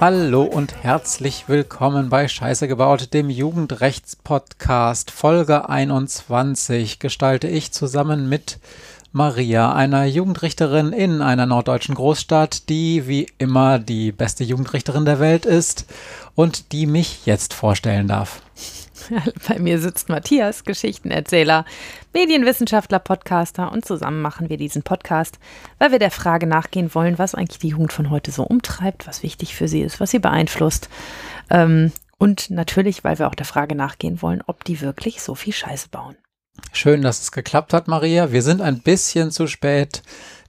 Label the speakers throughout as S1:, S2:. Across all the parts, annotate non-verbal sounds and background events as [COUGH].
S1: Hallo und herzlich willkommen bei Scheiße gebaut, dem Jugendrechtspodcast. Folge 21 gestalte ich zusammen mit Maria, einer Jugendrichterin in einer norddeutschen Großstadt, die wie immer die beste Jugendrichterin der Welt ist und die mich jetzt vorstellen darf. [LAUGHS]
S2: Bei mir sitzt Matthias, Geschichtenerzähler, Medienwissenschaftler, Podcaster und zusammen machen wir diesen Podcast, weil wir der Frage nachgehen wollen, was eigentlich die Jugend von heute so umtreibt, was wichtig für sie ist, was sie beeinflusst. Ähm, und natürlich, weil wir auch der Frage nachgehen wollen, ob die wirklich so viel Scheiße bauen.
S1: Schön, dass es geklappt hat, Maria. Wir sind ein bisschen zu spät.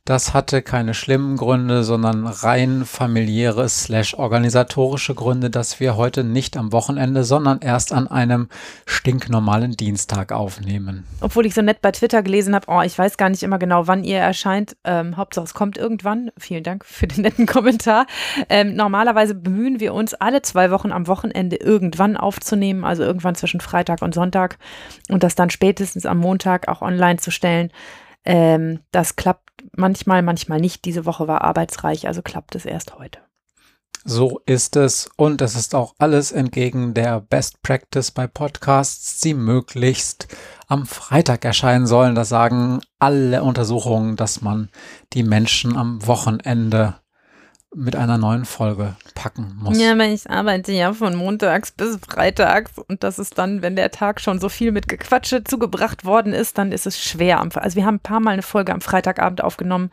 S1: Das hatte keine schlimmen Gründe, sondern rein familiäre slash organisatorische Gründe, dass wir heute nicht am Wochenende, sondern erst an einem stinknormalen Dienstag aufnehmen.
S2: Obwohl ich so nett bei Twitter gelesen habe, oh, ich weiß gar nicht immer genau, wann ihr erscheint. Ähm, Hauptsache es kommt irgendwann. Vielen Dank für den netten [LAUGHS] Kommentar. Ähm, normalerweise bemühen wir uns alle zwei Wochen am Wochenende irgendwann aufzunehmen, also irgendwann zwischen Freitag und Sonntag und das dann spätestens am Montag auch online zu stellen. Ähm, das klappt manchmal, manchmal nicht. Diese Woche war arbeitsreich, also klappt es erst heute.
S1: So ist es und es ist auch alles entgegen der Best Practice bei Podcasts, die möglichst am Freitag erscheinen sollen. Das sagen alle Untersuchungen, dass man die Menschen am Wochenende mit einer neuen Folge packen muss.
S2: Ja, aber ich arbeite ja von montags bis freitags und das ist dann, wenn der Tag schon so viel mit Gequatsche zugebracht worden ist, dann ist es schwer. Also wir haben ein paar Mal eine Folge am Freitagabend aufgenommen.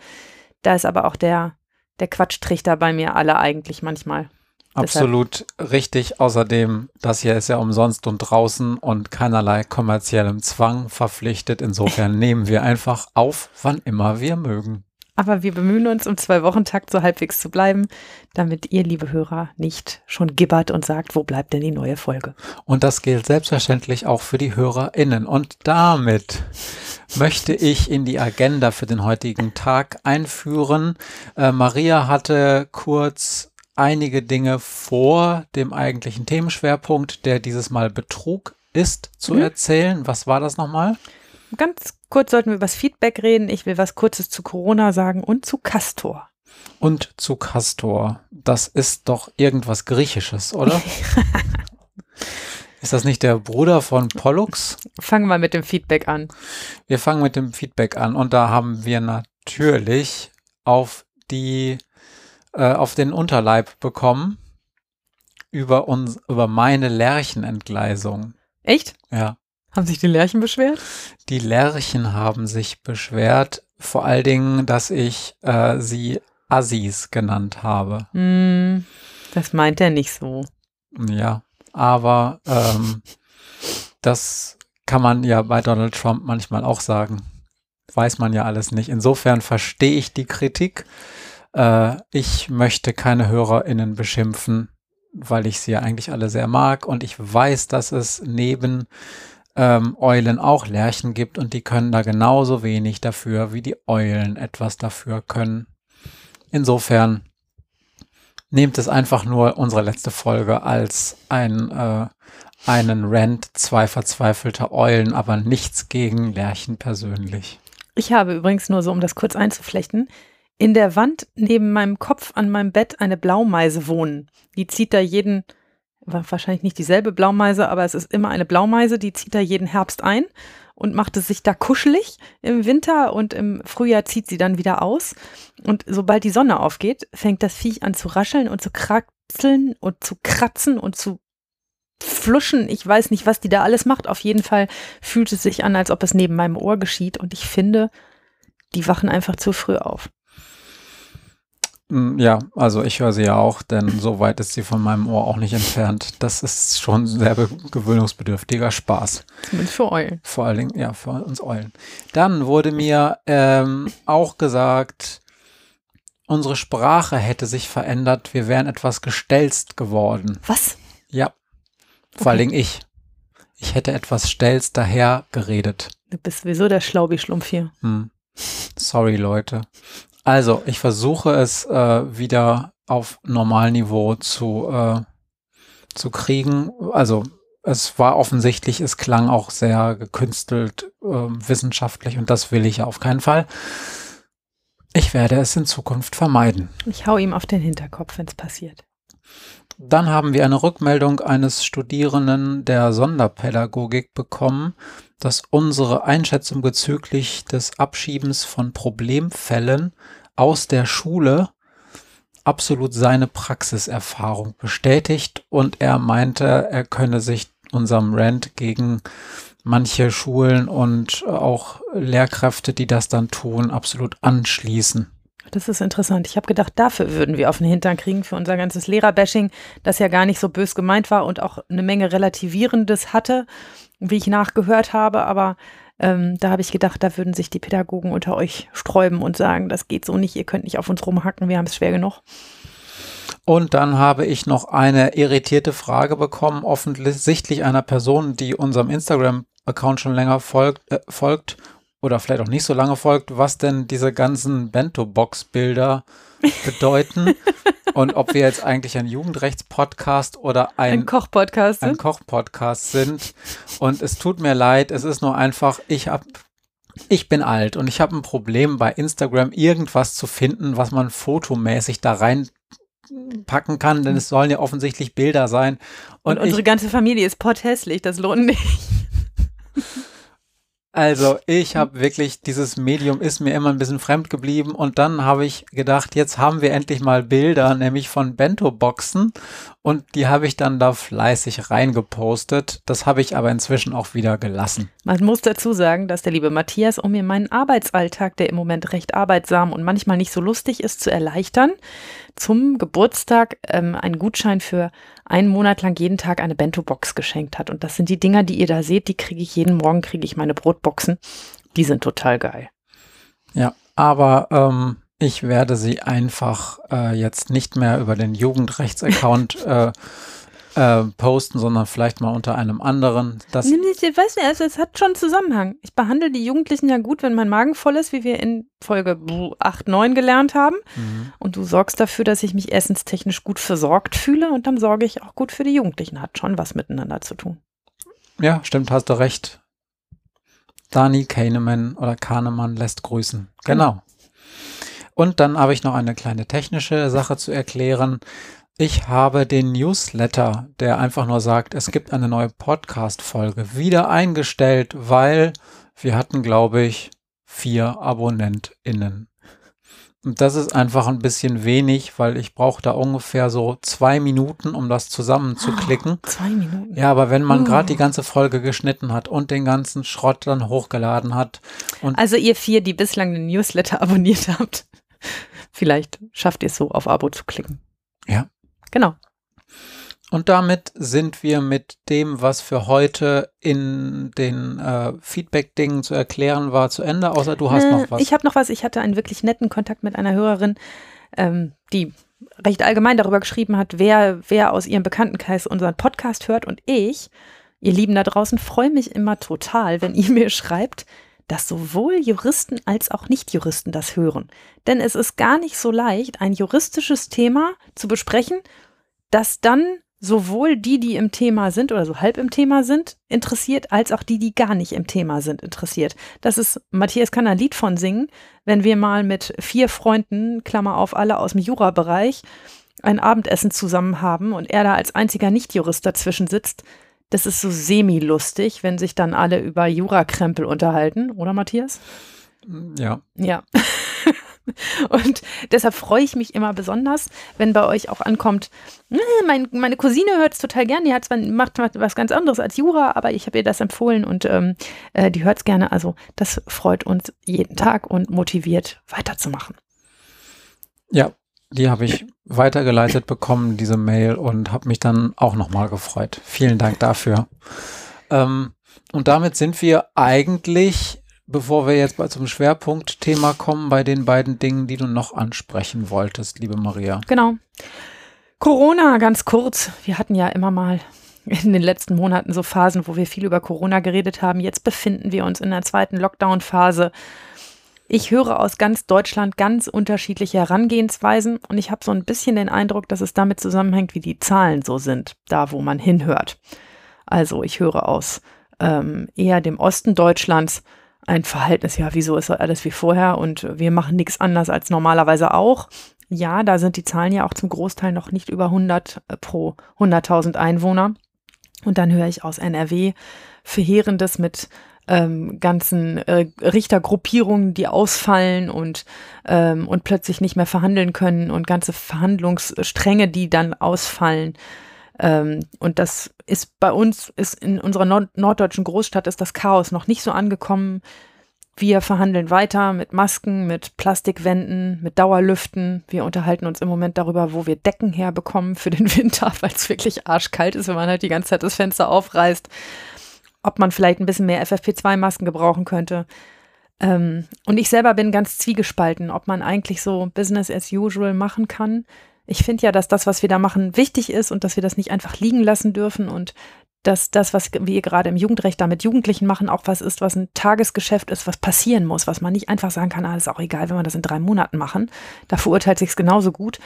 S2: Da ist aber auch der, der Quatschtrichter bei mir alle eigentlich manchmal.
S1: Absolut Deshalb. richtig. Außerdem, das hier ist ja umsonst und draußen und keinerlei kommerziellem Zwang verpflichtet. Insofern [LAUGHS] nehmen wir einfach auf, wann immer wir mögen.
S2: Aber wir bemühen uns, im Zwei-Wochen-Takt so halbwegs zu bleiben, damit ihr, liebe Hörer, nicht schon gibbert und sagt, wo bleibt denn die neue Folge?
S1: Und das gilt selbstverständlich auch für die HörerInnen. Und damit möchte ich in die Agenda für den heutigen Tag einführen. Äh, Maria hatte kurz einige Dinge vor dem eigentlichen Themenschwerpunkt, der dieses Mal Betrug ist, zu mhm. erzählen. Was war das nochmal?
S2: Ganz kurz sollten wir über das Feedback reden. Ich will was Kurzes zu Corona sagen und zu Castor.
S1: Und zu Castor. Das ist doch irgendwas Griechisches, oder? [LAUGHS] ist das nicht der Bruder von Pollux?
S2: Fangen wir mit dem Feedback an.
S1: Wir fangen mit dem Feedback an und da haben wir natürlich auf die äh, auf den Unterleib bekommen über uns über meine Lärchenentgleisung.
S2: Echt?
S1: Ja.
S2: Haben sich die Lerchen beschwert?
S1: Die Lerchen haben sich beschwert, vor allen Dingen, dass ich äh, sie Assis genannt habe.
S2: Mm, das meint er nicht so.
S1: Ja, aber ähm, das kann man ja bei Donald Trump manchmal auch sagen. Weiß man ja alles nicht. Insofern verstehe ich die Kritik. Äh, ich möchte keine HörerInnen beschimpfen, weil ich sie ja eigentlich alle sehr mag und ich weiß, dass es neben ähm, Eulen auch Lerchen gibt und die können da genauso wenig dafür, wie die Eulen etwas dafür können. Insofern nehmt es einfach nur unsere letzte Folge als ein, äh, einen Rant zwei verzweifelter Eulen, aber nichts gegen Lerchen persönlich.
S2: Ich habe übrigens nur so, um das kurz einzuflechten, in der Wand neben meinem Kopf an meinem Bett eine Blaumeise wohnen. Die zieht da jeden wahrscheinlich nicht dieselbe Blaumeise, aber es ist immer eine Blaumeise, die zieht da jeden Herbst ein und macht es sich da kuschelig im Winter und im Frühjahr zieht sie dann wieder aus. Und sobald die Sonne aufgeht, fängt das Viech an zu rascheln und zu kratzeln und zu kratzen und zu fluschen. Ich weiß nicht, was die da alles macht. Auf jeden Fall fühlt es sich an, als ob es neben meinem Ohr geschieht. Und ich finde, die wachen einfach zu früh auf.
S1: Mm, ja, also ich höre sie ja auch, denn so weit ist sie von meinem Ohr auch nicht entfernt. Das ist schon sehr gewöhnungsbedürftiger Spaß.
S2: Zumindest für Eulen.
S1: Vor allen Dingen, ja, für uns Eulen. Dann wurde mir ähm, auch gesagt, unsere Sprache hätte sich verändert, wir wären etwas gestelzt geworden.
S2: Was?
S1: Ja, vor okay. allen Dingen ich. Ich hätte etwas stelzt daher geredet.
S2: Du bist sowieso der Schlaubi-Schlumpf hier.
S1: Hm. Sorry, Leute. Also, ich versuche es äh, wieder auf Normalniveau zu, äh, zu kriegen. Also, es war offensichtlich, es klang auch sehr gekünstelt, äh, wissenschaftlich und das will ich auf keinen Fall. Ich werde es in Zukunft vermeiden.
S2: Ich hau ihm auf den Hinterkopf, wenn es passiert.
S1: Dann haben wir eine Rückmeldung eines Studierenden der Sonderpädagogik bekommen, dass unsere Einschätzung bezüglich des Abschiebens von Problemfällen aus der Schule absolut seine Praxiserfahrung bestätigt und er meinte, er könne sich unserem Rant gegen manche Schulen und auch Lehrkräfte, die das dann tun, absolut anschließen.
S2: Das ist interessant. Ich habe gedacht, dafür würden wir auf den Hintern kriegen für unser ganzes Lehrerbashing, das ja gar nicht so bös gemeint war und auch eine Menge Relativierendes hatte, wie ich nachgehört habe. Aber ähm, da habe ich gedacht, da würden sich die Pädagogen unter euch sträuben und sagen, das geht so nicht, ihr könnt nicht auf uns rumhacken, wir haben es schwer genug.
S1: Und dann habe ich noch eine irritierte Frage bekommen, offensichtlich einer Person, die unserem Instagram-Account schon länger folgt, äh, folgt oder vielleicht auch nicht so lange folgt, was denn diese ganzen Bento-Box-Bilder bedeuten [LAUGHS] und ob wir jetzt eigentlich ein Jugendrechts-Podcast oder ein,
S2: ein Koch-Podcast
S1: ein Koch-Podcast sind. Und es tut mir leid, es ist nur einfach, ich habe ich bin alt und ich habe ein Problem bei Instagram irgendwas zu finden, was man fotomäßig da reinpacken kann, denn es sollen ja offensichtlich Bilder sein.
S2: Und, und unsere ich, ganze Familie ist potthässlich, das lohnt nicht. [LAUGHS]
S1: Also ich habe wirklich, dieses Medium ist mir immer ein bisschen fremd geblieben und dann habe ich gedacht, jetzt haben wir endlich mal Bilder, nämlich von Bento-Boxen und die habe ich dann da fleißig reingepostet. Das habe ich aber inzwischen auch wieder gelassen.
S2: Man muss dazu sagen, dass der liebe Matthias, um mir meinen Arbeitsalltag, der im Moment recht arbeitsam und manchmal nicht so lustig ist, zu erleichtern, zum Geburtstag ähm, einen Gutschein für einen Monat lang jeden Tag eine Bento-Box geschenkt hat. Und das sind die Dinger, die ihr da seht, die kriege ich jeden Morgen, kriege ich meine Brotboxen. Die sind total geil.
S1: Ja, aber ähm, ich werde sie einfach äh, jetzt nicht mehr über den Jugendrechtsaccount [LAUGHS] äh, äh, posten, sondern vielleicht mal unter einem anderen. Das
S2: ich weiß nicht, also es hat schon Zusammenhang. Ich behandle die Jugendlichen ja gut, wenn mein Magen voll ist, wie wir in Folge 8, 9 gelernt haben. Mhm. Und du sorgst dafür, dass ich mich essenstechnisch gut versorgt fühle und dann sorge ich auch gut für die Jugendlichen. Hat schon was miteinander zu tun.
S1: Ja, stimmt, hast du recht. Dani Kahneman oder Kahnemann lässt grüßen. Genau. genau. Und dann habe ich noch eine kleine technische Sache zu erklären. Ich habe den Newsletter, der einfach nur sagt, es gibt eine neue Podcast-Folge, wieder eingestellt, weil wir hatten, glaube ich, vier AbonnentInnen. Und das ist einfach ein bisschen wenig, weil ich brauche da ungefähr so zwei Minuten, um das zusammenzuklicken.
S2: Oh, zwei Minuten.
S1: Ja, aber wenn man oh. gerade die ganze Folge geschnitten hat und den ganzen Schrott dann hochgeladen hat.
S2: also ihr vier, die bislang den Newsletter abonniert habt. [LAUGHS] Vielleicht schafft ihr es so, auf Abo zu klicken.
S1: Ja.
S2: Genau.
S1: Und damit sind wir mit dem, was für heute in den äh, Feedback-Dingen zu erklären war, zu Ende, außer du hast äh, noch was.
S2: Ich habe noch was. Ich hatte einen wirklich netten Kontakt mit einer Hörerin, ähm, die recht allgemein darüber geschrieben hat, wer, wer aus ihrem Bekanntenkreis unseren Podcast hört. Und ich, ihr Lieben da draußen, freue mich immer total, wenn ihr [LAUGHS] mir schreibt, dass sowohl Juristen als auch Nichtjuristen das hören. Denn es ist gar nicht so leicht, ein juristisches Thema zu besprechen, das dann sowohl die, die im Thema sind oder so halb im Thema sind, interessiert, als auch die, die gar nicht im Thema sind, interessiert. Das ist, Matthias kann ein Lied von singen, wenn wir mal mit vier Freunden, Klammer auf, alle aus dem Jurabereich, ein Abendessen zusammen haben und er da als einziger Nichtjurist dazwischen sitzt, das ist so semi-lustig, wenn sich dann alle über Jurakrempel unterhalten, oder Matthias?
S1: Ja.
S2: Ja. [LAUGHS] Und deshalb freue ich mich immer besonders, wenn bei euch auch ankommt, hm, mein, meine Cousine hört es total gern, die hat zwar, macht, macht was ganz anderes als Jura, aber ich habe ihr das empfohlen und ähm, äh, die hört es gerne. Also das freut uns jeden Tag und motiviert weiterzumachen.
S1: Ja, die habe ich weitergeleitet bekommen, diese Mail, und habe mich dann auch nochmal gefreut. Vielen Dank dafür. Ähm, und damit sind wir eigentlich, bevor wir jetzt zum Schwerpunktthema kommen, bei den beiden Dingen, die du noch ansprechen wolltest, liebe Maria.
S2: Genau. Corona, ganz kurz. Wir hatten ja immer mal in den letzten Monaten so Phasen, wo wir viel über Corona geredet haben. Jetzt befinden wir uns in der zweiten Lockdown-Phase. Ich höre aus ganz Deutschland ganz unterschiedliche Herangehensweisen und ich habe so ein bisschen den Eindruck, dass es damit zusammenhängt, wie die Zahlen so sind, da wo man hinhört. Also ich höre aus ähm, eher dem Osten Deutschlands ein Verhältnis, ja, wieso ist alles wie vorher und wir machen nichts anders als normalerweise auch. Ja, da sind die Zahlen ja auch zum Großteil noch nicht über 100 äh, pro 100.000 Einwohner. Und dann höre ich aus NRW Verheerendes mit ähm, ganzen äh, Richtergruppierungen, die ausfallen und, ähm, und plötzlich nicht mehr verhandeln können und ganze Verhandlungsstränge, die dann ausfallen. Ähm, und das ist bei uns, ist in unserer nord norddeutschen Großstadt ist das Chaos noch nicht so angekommen. Wir verhandeln weiter mit Masken, mit Plastikwänden, mit Dauerlüften. Wir unterhalten uns im Moment darüber, wo wir Decken herbekommen für den [LAUGHS] Winter, weil es wirklich arschkalt ist, wenn man halt die ganze Zeit das Fenster aufreißt ob man vielleicht ein bisschen mehr FFP2-Masken gebrauchen könnte. Ähm, und ich selber bin ganz zwiegespalten, ob man eigentlich so Business as usual machen kann. Ich finde ja, dass das, was wir da machen, wichtig ist und dass wir das nicht einfach liegen lassen dürfen und dass das, was wir gerade im Jugendrecht da mit Jugendlichen machen, auch was ist, was ein Tagesgeschäft ist, was passieren muss, was man nicht einfach sagen kann, ah, ist auch egal, wenn wir das in drei Monaten machen. Da verurteilt sich es genauso gut.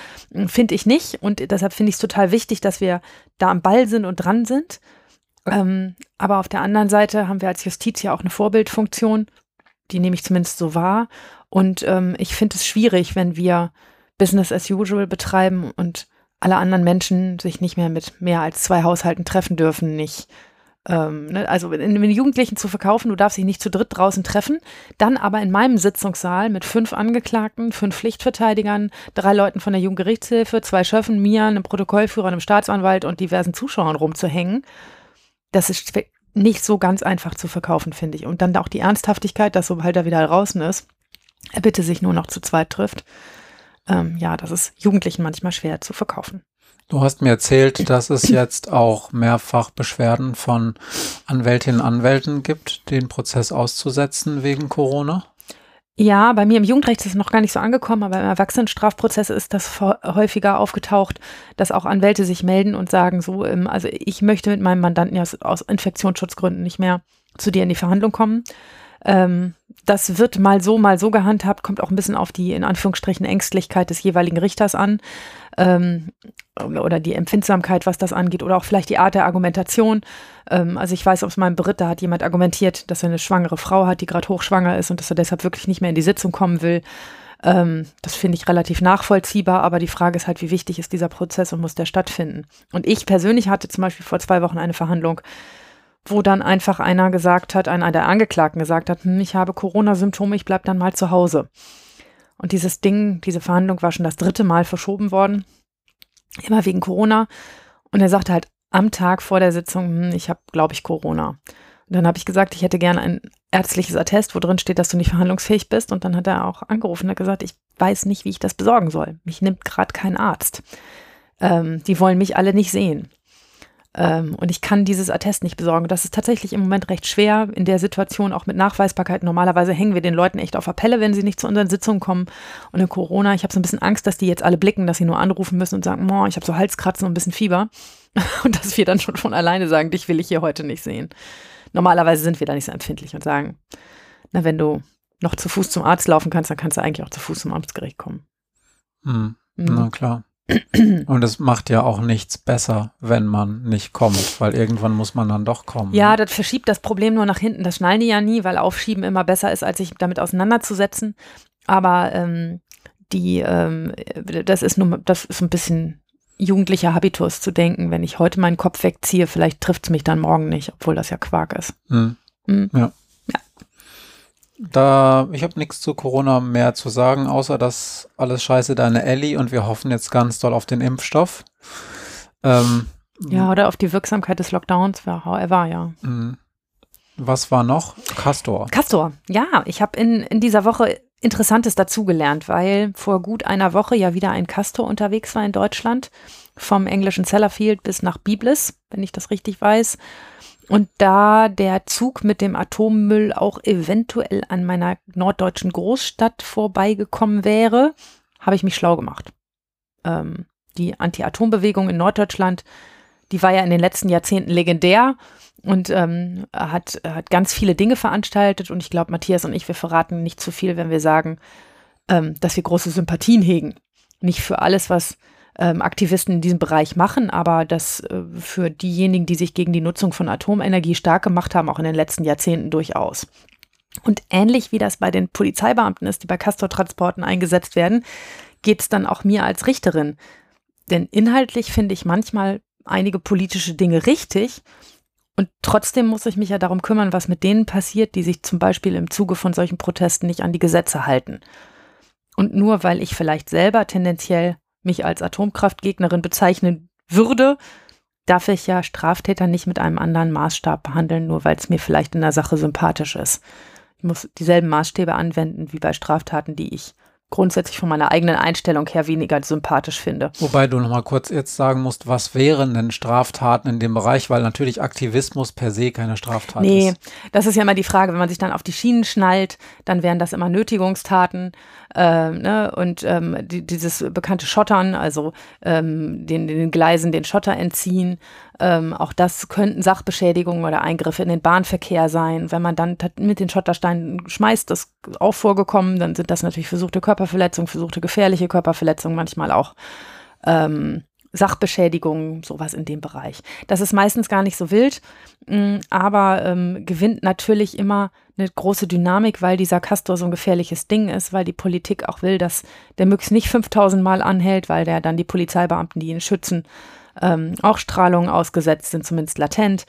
S2: Finde ich nicht. Und deshalb finde ich es total wichtig, dass wir da am Ball sind und dran sind. Ähm, aber auf der anderen Seite haben wir als Justiz ja auch eine Vorbildfunktion, die nehme ich zumindest so wahr. Und ähm, ich finde es schwierig, wenn wir Business as usual betreiben und alle anderen Menschen sich nicht mehr mit mehr als zwei Haushalten treffen dürfen, nicht. Ähm, ne? Also in, den Jugendlichen zu verkaufen, du darfst dich nicht zu dritt draußen treffen, dann aber in meinem Sitzungssaal mit fünf Angeklagten, fünf Pflichtverteidigern, drei Leuten von der Jugendgerichtshilfe, zwei Schöffen, mir, einem Protokollführer, einem Staatsanwalt und diversen Zuschauern rumzuhängen das ist nicht so ganz einfach zu verkaufen, finde ich. Und dann auch die Ernsthaftigkeit, dass sobald er wieder draußen ist, er bitte sich nur noch zu zweit trifft. Ähm, ja, das ist Jugendlichen manchmal schwer zu verkaufen.
S1: Du hast mir erzählt, dass es jetzt auch mehrfach Beschwerden von Anwältinnen und Anwälten gibt, den Prozess auszusetzen wegen Corona.
S2: Ja, bei mir im Jugendrecht ist es noch gar nicht so angekommen, aber im Erwachsenenstrafprozess ist das häufiger aufgetaucht, dass auch Anwälte sich melden und sagen so, ähm, also ich möchte mit meinem Mandanten ja aus Infektionsschutzgründen nicht mehr zu dir in die Verhandlung kommen. Ähm, das wird mal so, mal so gehandhabt, kommt auch ein bisschen auf die in Anführungsstrichen Ängstlichkeit des jeweiligen Richters an ähm, oder die Empfindsamkeit, was das angeht oder auch vielleicht die Art der Argumentation. Ähm, also ich weiß aus meinem Beritt, da hat jemand argumentiert, dass er eine schwangere Frau hat, die gerade hochschwanger ist und dass er deshalb wirklich nicht mehr in die Sitzung kommen will. Ähm, das finde ich relativ nachvollziehbar, aber die Frage ist halt, wie wichtig ist dieser Prozess und muss der stattfinden? Und ich persönlich hatte zum Beispiel vor zwei Wochen eine Verhandlung, wo dann einfach einer gesagt hat, einer der Angeklagten gesagt hat, hm, ich habe Corona-Symptome, ich bleibe dann mal zu Hause. Und dieses Ding, diese Verhandlung war schon das dritte Mal verschoben worden, immer wegen Corona. Und er sagte halt am Tag vor der Sitzung, hm, ich habe, glaube ich, Corona. Und dann habe ich gesagt, ich hätte gerne ein ärztliches Attest, wo drin steht, dass du nicht verhandlungsfähig bist. Und dann hat er auch angerufen und hat gesagt, ich weiß nicht, wie ich das besorgen soll. Mich nimmt gerade kein Arzt. Ähm, die wollen mich alle nicht sehen. Ähm, und ich kann dieses Attest nicht besorgen. Das ist tatsächlich im Moment recht schwer in der Situation, auch mit Nachweisbarkeit. Normalerweise hängen wir den Leuten echt auf Appelle, wenn sie nicht zu unseren Sitzungen kommen. Und in Corona, ich habe so ein bisschen Angst, dass die jetzt alle blicken, dass sie nur anrufen müssen und sagen, ich habe so Halskratzen und ein bisschen Fieber. [LAUGHS] Und dass wir dann schon von alleine sagen, dich will ich hier heute nicht sehen. Normalerweise sind wir da nicht so empfindlich und sagen, na, wenn du noch zu Fuß zum Arzt laufen kannst, dann kannst du eigentlich auch zu Fuß zum Amtsgericht kommen.
S1: Hm. Mhm. Na klar. Und es macht ja auch nichts besser, wenn man nicht kommt, weil irgendwann muss man dann doch kommen.
S2: Ja, das verschiebt das Problem nur nach hinten. Das schnallen die ja nie, weil Aufschieben immer besser ist, als sich damit auseinanderzusetzen. Aber ähm, die, ähm, das ist nur, das ist ein bisschen jugendlicher Habitus zu denken, wenn ich heute meinen Kopf wegziehe, vielleicht trifft es mich dann morgen nicht, obwohl das ja Quark ist.
S1: Mhm. Mhm. Ja. Da, ich habe nichts zu Corona mehr zu sagen, außer dass alles scheiße deine Ellie und wir hoffen jetzt ganz doll auf den Impfstoff.
S2: Ähm, ja, oder auf die Wirksamkeit des Lockdowns, however, ja.
S1: Mhm. Was war noch? Castor.
S2: Castor, ja. Ich habe in, in dieser Woche Interessantes dazugelernt, weil vor gut einer Woche ja wieder ein Castor unterwegs war in Deutschland, vom englischen Sellafield bis nach Biblis, wenn ich das richtig weiß. Und da der Zug mit dem Atommüll auch eventuell an meiner norddeutschen Großstadt vorbeigekommen wäre, habe ich mich schlau gemacht. Ähm, die Anti-Atom-Bewegung in Norddeutschland, die war ja in den letzten Jahrzehnten legendär und ähm, hat, hat ganz viele Dinge veranstaltet. Und ich glaube, Matthias und ich, wir verraten nicht zu viel, wenn wir sagen, ähm, dass wir große Sympathien hegen. Nicht für alles, was ähm, Aktivisten in diesem Bereich machen, aber das äh, für diejenigen, die sich gegen die Nutzung von Atomenergie stark gemacht haben, auch in den letzten Jahrzehnten durchaus. Und ähnlich wie das bei den Polizeibeamten ist, die bei Castortransporten eingesetzt werden, geht es dann auch mir als Richterin. Denn inhaltlich finde ich manchmal einige politische Dinge richtig. Und trotzdem muss ich mich ja darum kümmern, was mit denen passiert, die sich zum Beispiel im Zuge von solchen Protesten nicht an die Gesetze halten. Und nur weil ich vielleicht selber tendenziell mich als Atomkraftgegnerin bezeichnen würde, darf ich ja Straftäter nicht mit einem anderen Maßstab behandeln, nur weil es mir vielleicht in der Sache sympathisch ist. Ich muss dieselben Maßstäbe anwenden wie bei Straftaten, die ich grundsätzlich von meiner eigenen Einstellung her weniger sympathisch finde.
S1: Wobei du noch mal kurz jetzt sagen musst, was wären denn Straftaten in dem Bereich, weil natürlich Aktivismus per se keine Straftat
S2: nee,
S1: ist.
S2: Nee, das ist ja immer die Frage, wenn man sich dann auf die Schienen schnallt, dann wären das immer Nötigungstaten äh, ne? und ähm, die, dieses bekannte Schottern, also ähm, den, den Gleisen den Schotter entziehen, ähm, auch das könnten Sachbeschädigungen oder Eingriffe in den Bahnverkehr sein. Wenn man dann mit den Schottersteinen schmeißt, das ist auch vorgekommen, dann sind das natürlich versuchte Körperverletzungen, versuchte gefährliche Körperverletzungen, manchmal auch ähm, Sachbeschädigungen, sowas in dem Bereich. Das ist meistens gar nicht so wild, mh, mm, aber ähm, gewinnt natürlich immer eine große Dynamik, weil dieser Castor so ein gefährliches Ding ist, weil die Politik auch will, dass der Möx nicht 5000 Mal anhält, weil der dann die Polizeibeamten, die ihn schützen, ähm, auch Strahlung ausgesetzt sind, zumindest latent.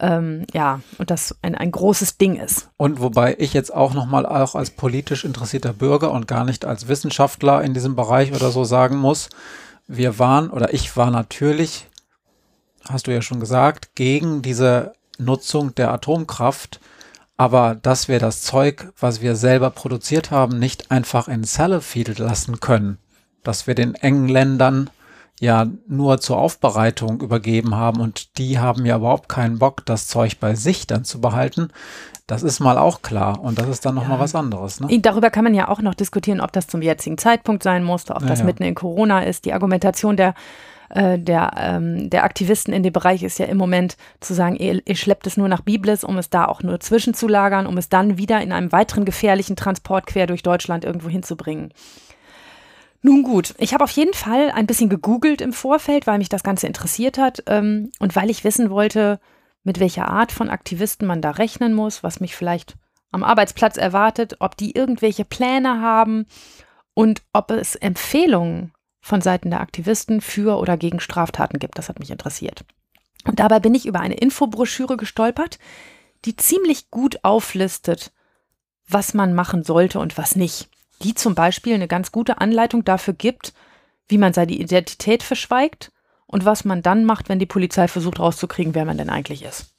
S2: Ähm, ja, und das ein, ein großes Ding ist.
S1: Und wobei ich jetzt auch nochmal auch als politisch interessierter Bürger und gar nicht als Wissenschaftler in diesem Bereich oder so sagen muss, wir waren oder ich war natürlich, hast du ja schon gesagt, gegen diese Nutzung der Atomkraft, aber dass wir das Zeug, was wir selber produziert haben, nicht einfach in Sellafield lassen können, dass wir den Engländern ja nur zur Aufbereitung übergeben haben und die haben ja überhaupt keinen Bock, das Zeug bei sich dann zu behalten. Das ist mal auch klar und das ist dann nochmal ja. was anderes. Ne?
S2: Darüber kann man ja auch noch diskutieren, ob das zum jetzigen Zeitpunkt sein musste, ob ja, das ja. mitten in Corona ist. Die Argumentation der äh, der, ähm, der Aktivisten in dem Bereich ist ja im Moment zu sagen, ihr, ihr schleppt es nur nach Biblis, um es da auch nur zwischenzulagern, um es dann wieder in einem weiteren gefährlichen Transport quer durch Deutschland irgendwo hinzubringen. Nun gut, ich habe auf jeden Fall ein bisschen gegoogelt im Vorfeld, weil mich das Ganze interessiert hat ähm, und weil ich wissen wollte, mit welcher Art von Aktivisten man da rechnen muss, was mich vielleicht am Arbeitsplatz erwartet, ob die irgendwelche Pläne haben und ob es Empfehlungen von Seiten der Aktivisten für oder gegen Straftaten gibt. Das hat mich interessiert. Und dabei bin ich über eine Infobroschüre gestolpert, die ziemlich gut auflistet, was man machen sollte und was nicht die zum Beispiel eine ganz gute Anleitung dafür gibt, wie man seine Identität verschweigt und was man dann macht, wenn die Polizei versucht rauszukriegen, wer man denn eigentlich ist.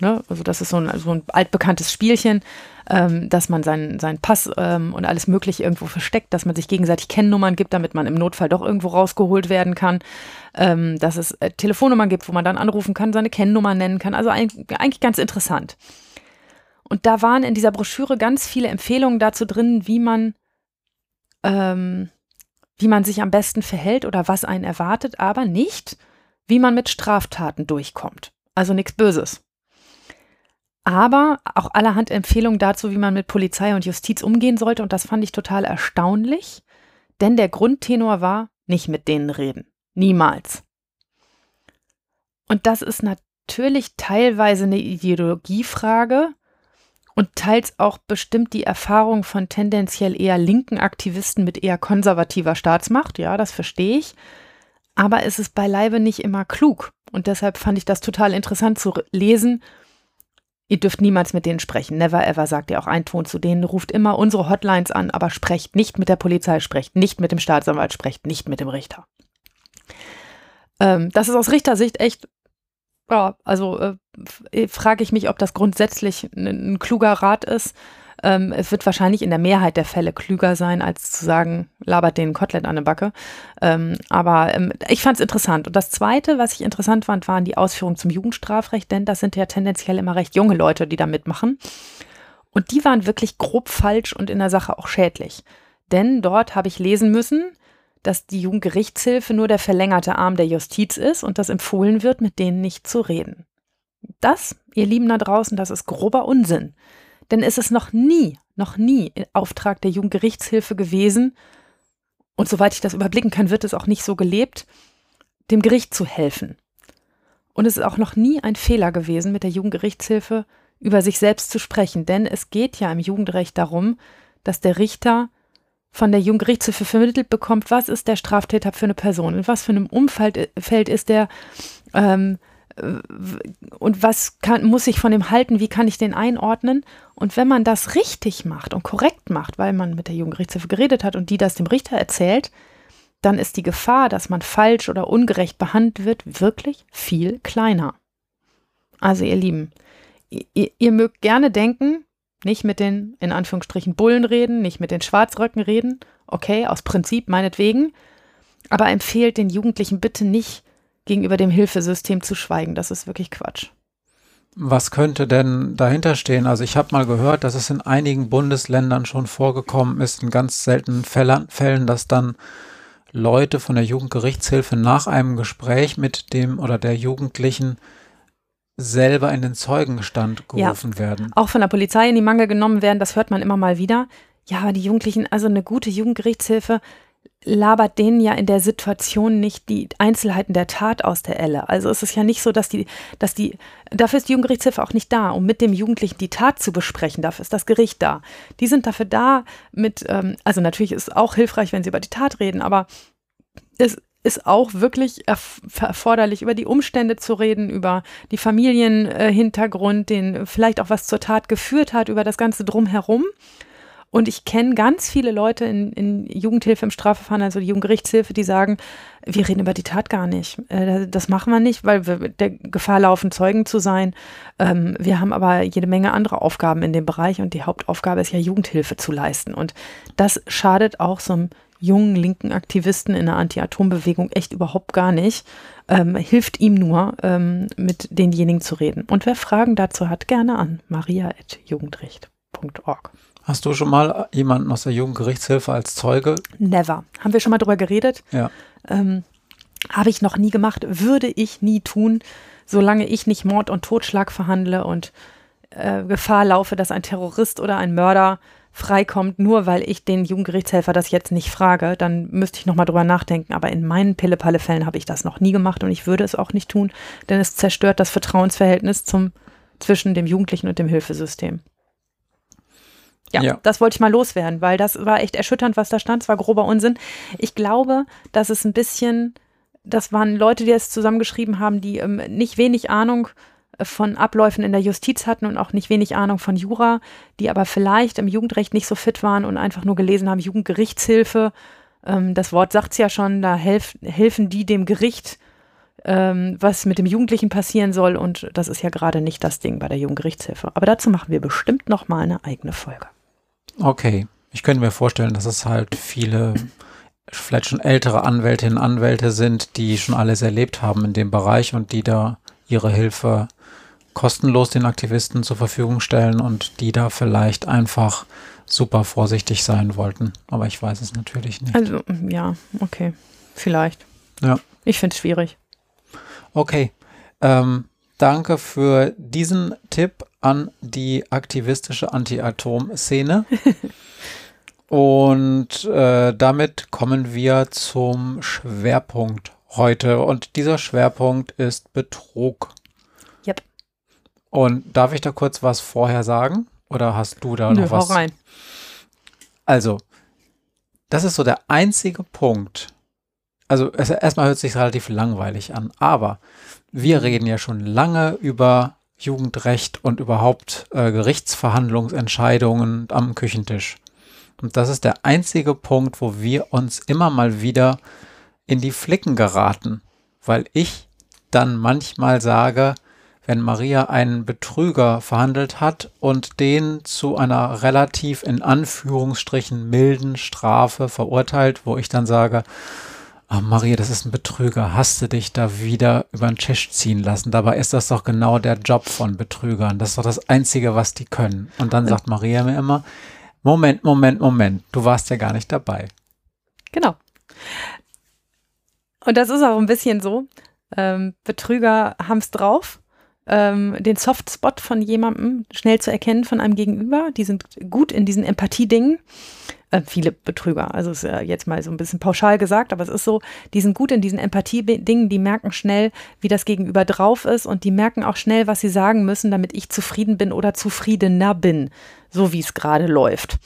S2: Ne? Also das ist so ein, so ein altbekanntes Spielchen, ähm, dass man seinen, seinen Pass ähm, und alles Mögliche irgendwo versteckt, dass man sich gegenseitig Kennnummern gibt, damit man im Notfall doch irgendwo rausgeholt werden kann, ähm, dass es äh, Telefonnummern gibt, wo man dann anrufen kann, seine Kennnummer nennen kann. Also ein, eigentlich ganz interessant. Und da waren in dieser Broschüre ganz viele Empfehlungen dazu drin, wie man ähm, wie man sich am besten verhält oder was einen erwartet, aber nicht, wie man mit Straftaten durchkommt. Also nichts Böses. Aber auch allerhand Empfehlungen dazu, wie man mit Polizei und Justiz umgehen sollte. Und das fand ich total erstaunlich, denn der Grundtenor war, nicht mit denen reden. Niemals. Und das ist natürlich teilweise eine Ideologiefrage, und teils auch bestimmt die Erfahrung von tendenziell eher linken Aktivisten mit eher konservativer Staatsmacht. Ja, das verstehe ich. Aber es ist beileibe nicht immer klug. Und deshalb fand ich das total interessant zu lesen. Ihr dürft niemals mit denen sprechen. Never ever, sagt ihr auch ein Ton zu denen. Ruft immer unsere Hotlines an, aber sprecht nicht mit der Polizei, sprecht nicht mit dem Staatsanwalt, sprecht nicht mit dem Richter. Ähm, das ist aus Richtersicht echt ja, also äh, frage ich mich, ob das grundsätzlich ein, ein kluger Rat ist. Ähm, es wird wahrscheinlich in der Mehrheit der Fälle klüger sein, als zu sagen, labert den Kotelett an der Backe. Ähm, aber ähm, ich fand es interessant. Und das Zweite, was ich interessant fand, waren die Ausführungen zum Jugendstrafrecht, denn das sind ja tendenziell immer recht junge Leute, die da mitmachen. Und die waren wirklich grob falsch und in der Sache auch schädlich. Denn dort habe ich lesen müssen, dass die Jugendgerichtshilfe nur der verlängerte Arm der Justiz ist und dass empfohlen wird, mit denen nicht zu reden. Das, ihr Lieben da draußen, das ist grober Unsinn. Denn es ist noch nie, noch nie Auftrag der Jugendgerichtshilfe gewesen, und soweit ich das überblicken kann, wird es auch nicht so gelebt, dem Gericht zu helfen. Und es ist auch noch nie ein Fehler gewesen, mit der Jugendgerichtshilfe über sich selbst zu sprechen. Denn es geht ja im Jugendrecht darum, dass der Richter von der Jugendgerichtshilfe vermittelt bekommt, was ist der Straftäter für eine Person, in was für einem Umfeld äh, ist der ähm, und was kann, muss ich von dem halten, wie kann ich den einordnen? Und wenn man das richtig macht und korrekt macht, weil man mit der Jugendgerichtshilfe geredet hat und die das dem Richter erzählt, dann ist die Gefahr, dass man falsch oder ungerecht behandelt wird, wirklich viel kleiner. Also ihr Lieben, ihr, ihr mögt gerne denken, nicht mit den in Anführungsstrichen Bullen reden, nicht mit den Schwarzröcken reden, okay, aus Prinzip meinetwegen, aber empfehlt den Jugendlichen bitte nicht gegenüber dem Hilfesystem zu schweigen, das ist wirklich Quatsch.
S1: Was könnte denn dahinter stehen? Also ich habe mal gehört, dass es in einigen Bundesländern schon vorgekommen ist, in ganz seltenen Fällen, dass dann Leute von der Jugendgerichtshilfe nach einem Gespräch mit dem oder der Jugendlichen selber in den Zeugenstand gerufen
S2: ja,
S1: werden.
S2: Auch von der Polizei in die Mangel genommen werden, das hört man immer mal wieder. Ja, aber die Jugendlichen, also eine gute Jugendgerichtshilfe labert denen ja in der Situation nicht die Einzelheiten der Tat aus der Elle. Also es ist ja nicht so, dass die, dass die, dafür ist die Jugendgerichtshilfe auch nicht da, um mit dem Jugendlichen die Tat zu besprechen. Dafür ist das Gericht da. Die sind dafür da mit, ähm, also natürlich ist es auch hilfreich, wenn sie über die Tat reden, aber es ist auch wirklich erforderlich, über die Umstände zu reden, über die Familienhintergrund, den vielleicht auch was zur Tat geführt hat, über das Ganze drumherum. Und ich kenne ganz viele Leute in, in Jugendhilfe im Strafverfahren, also die Jugendgerichtshilfe, die sagen, wir reden über die Tat gar nicht. Äh, das machen wir nicht, weil wir der Gefahr laufen, Zeugen zu sein. Ähm, wir haben aber jede Menge andere Aufgaben in dem Bereich und die Hauptaufgabe ist ja Jugendhilfe zu leisten. Und das schadet auch so einem jungen linken Aktivisten in der Anti-Atom-Bewegung echt überhaupt gar nicht. Ähm, hilft ihm nur, ähm, mit denjenigen zu reden. Und wer Fragen dazu hat, gerne an maria.jugendrecht.org.
S1: Hast du schon mal jemanden aus der Jugendgerichtshilfe als Zeuge?
S2: Never. Haben wir schon mal drüber geredet?
S1: Ja.
S2: Ähm, Habe ich noch nie gemacht, würde ich nie tun, solange ich nicht Mord und Totschlag verhandle und äh, Gefahr laufe, dass ein Terrorist oder ein Mörder freikommt, nur weil ich den Jugendgerichtshelfer das jetzt nicht frage, dann müsste ich nochmal drüber nachdenken. Aber in meinen Pille-Palle-Fällen habe ich das noch nie gemacht und ich würde es auch nicht tun, denn es zerstört das Vertrauensverhältnis zum, zwischen dem Jugendlichen und dem Hilfesystem. Ja, ja, das wollte ich mal loswerden, weil das war echt erschütternd, was da stand. Es war grober Unsinn. Ich glaube, dass es ein bisschen, das waren Leute, die es zusammengeschrieben haben, die ähm, nicht wenig Ahnung äh, von Abläufen in der Justiz hatten und auch nicht wenig Ahnung von Jura, die aber vielleicht im Jugendrecht nicht so fit waren und einfach nur gelesen haben, Jugendgerichtshilfe. Ähm, das Wort sagt es ja schon, da helf, helfen die dem Gericht, ähm, was mit dem Jugendlichen passieren soll. Und das ist ja gerade nicht das Ding bei der Jugendgerichtshilfe. Aber dazu machen wir bestimmt noch mal eine eigene Folge.
S1: Okay. Ich könnte mir vorstellen, dass es halt viele, vielleicht schon ältere Anwältinnen und Anwälte sind, die schon alles erlebt haben in dem Bereich und die da ihre Hilfe kostenlos den Aktivisten zur Verfügung stellen und die da vielleicht einfach super vorsichtig sein wollten. Aber ich weiß es natürlich nicht.
S2: Also, ja, okay. Vielleicht.
S1: Ja.
S2: Ich finde es schwierig.
S1: Okay. Ähm, danke für diesen Tipp an die aktivistische Anti-Atom-Szene. [LAUGHS] Und äh, damit kommen wir zum Schwerpunkt heute. Und dieser Schwerpunkt ist Betrug. Und darf ich da kurz was vorher sagen? Oder hast du da
S2: Nö,
S1: noch was?
S2: Hau rein.
S1: Also, das ist so der einzige Punkt. Also, es, erstmal hört es sich relativ langweilig an, aber wir reden ja schon lange über Jugendrecht und überhaupt äh, Gerichtsverhandlungsentscheidungen am Küchentisch. Und das ist der einzige Punkt, wo wir uns immer mal wieder in die Flicken geraten, weil ich dann manchmal sage, wenn Maria einen Betrüger verhandelt hat und den zu einer relativ in Anführungsstrichen milden Strafe verurteilt, wo ich dann sage, oh Maria, das ist ein Betrüger, hast du dich da wieder über den Tisch ziehen lassen? Dabei ist das doch genau der Job von Betrügern. Das ist doch das Einzige, was die können. Und dann sagt Maria mir immer, Moment, Moment, Moment, du warst ja gar nicht dabei.
S2: Genau. Und das ist auch ein bisschen so. Ähm, Betrüger haben es drauf, ähm, den Softspot von jemandem schnell zu erkennen von einem Gegenüber. Die sind gut in diesen Empathiedingen. äh, viele Betrüger. Also ist ja jetzt mal so ein bisschen pauschal gesagt, aber es ist so, die sind gut in diesen Empathie-Dingen, die merken schnell, wie das Gegenüber drauf ist und die merken auch schnell, was sie sagen müssen, damit ich zufrieden bin oder zufriedener bin, so wie es gerade läuft.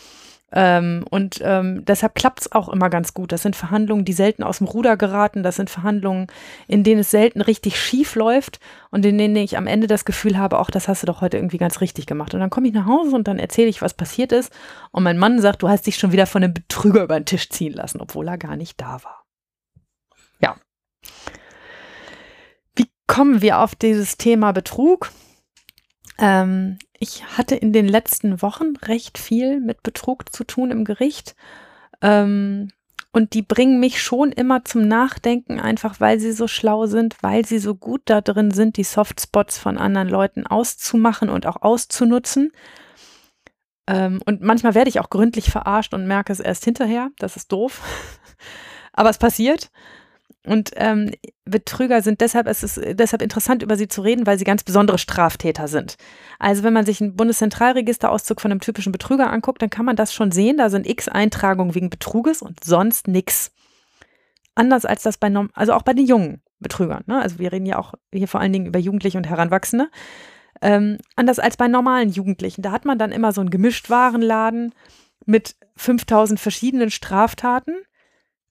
S2: Ähm, und ähm, deshalb klappt es auch immer ganz gut. Das sind Verhandlungen, die selten aus dem Ruder geraten. Das sind Verhandlungen, in denen es selten richtig schief läuft und in denen ich am Ende das Gefühl habe, auch das hast du doch heute irgendwie ganz richtig gemacht. Und dann komme ich nach Hause und dann erzähle ich, was passiert ist. Und mein Mann sagt, du hast dich schon wieder von einem Betrüger über den Tisch ziehen lassen, obwohl er gar nicht da war. Ja. Wie kommen wir auf dieses Thema Betrug? Ähm, ich hatte in den letzten Wochen recht viel mit Betrug zu tun im Gericht. Ähm, und die bringen mich schon immer zum Nachdenken, einfach weil sie so schlau sind, weil sie so gut da drin sind, die Softspots von anderen Leuten auszumachen und auch auszunutzen. Ähm, und manchmal werde ich auch gründlich verarscht und merke es erst hinterher. Das ist doof. [LAUGHS] Aber es passiert. Und ähm, Betrüger sind deshalb, es ist deshalb interessant, über sie zu reden, weil sie ganz besondere Straftäter sind. Also wenn man sich ein Bundeszentralregisterauszug von einem typischen Betrüger anguckt, dann kann man das schon sehen. Da sind x Eintragungen wegen Betruges und sonst nichts. Anders als das bei, also auch bei den jungen Betrügern. Ne? Also wir reden ja auch hier vor allen Dingen über Jugendliche und Heranwachsende. Ähm, anders als bei normalen Jugendlichen. Da hat man dann immer so einen Gemischtwarenladen mit 5000 verschiedenen Straftaten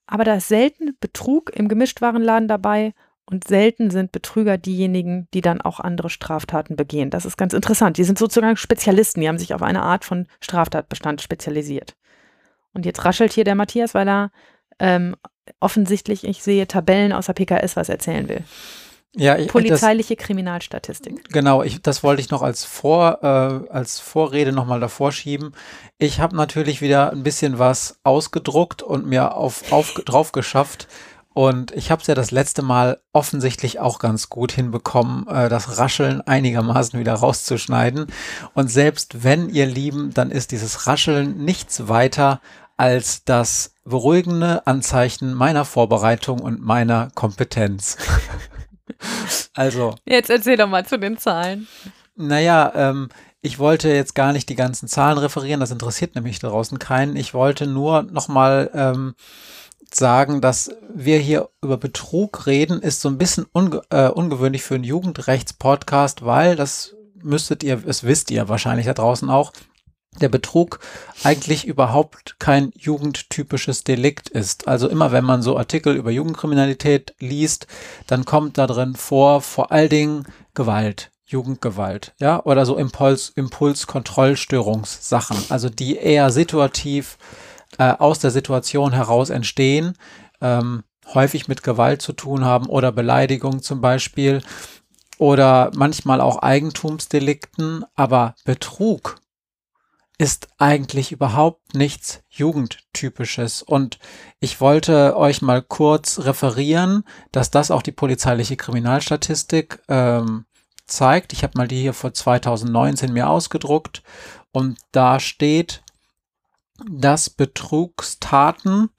S2: aber da ist selten Betrug im Gemischtwarenladen dabei und selten sind Betrüger diejenigen, die dann auch andere Straftaten begehen. Das ist ganz interessant. Die sind sozusagen Spezialisten, die haben sich auf eine Art von Straftatbestand spezialisiert. Und jetzt raschelt hier der Matthias, weil er ähm, offensichtlich, ich sehe Tabellen aus der PKS, was erzählen will.
S1: Ja, ich,
S2: Polizeiliche das, Kriminalstatistik.
S1: Genau, ich, das wollte ich noch als, Vor, äh, als Vorrede nochmal davor schieben. Ich habe natürlich wieder ein bisschen was ausgedruckt und mir auf, auf, drauf geschafft. Und ich habe es ja das letzte Mal offensichtlich auch ganz gut hinbekommen, äh, das Rascheln einigermaßen wieder rauszuschneiden. Und selbst wenn ihr Lieben, dann ist dieses Rascheln nichts weiter als das beruhigende Anzeichen meiner Vorbereitung und meiner Kompetenz. [LAUGHS] Also.
S2: Jetzt erzähl doch mal zu den Zahlen.
S1: Naja, ähm, ich wollte jetzt gar nicht die ganzen Zahlen referieren, das interessiert nämlich draußen keinen. Ich wollte nur nochmal ähm, sagen, dass wir hier über Betrug reden, ist so ein bisschen unge äh, ungewöhnlich für einen Jugendrechts-Podcast, weil das müsstet ihr, es wisst ihr wahrscheinlich da draußen auch, der Betrug eigentlich überhaupt kein jugendtypisches Delikt ist. Also immer wenn man so Artikel über Jugendkriminalität liest, dann kommt da drin vor vor allen Dingen Gewalt, Jugendgewalt, ja, oder so Impuls, Impulskontrollstörungssachen, also die eher situativ äh, aus der Situation heraus entstehen, ähm, häufig mit Gewalt zu tun haben oder Beleidigung zum Beispiel oder manchmal auch Eigentumsdelikten, aber Betrug ist eigentlich überhaupt nichts Jugendtypisches. Und ich wollte euch mal kurz referieren, dass das auch die polizeiliche Kriminalstatistik ähm, zeigt. Ich habe mal die hier vor 2019 mir ausgedruckt und da steht, dass Betrugstaten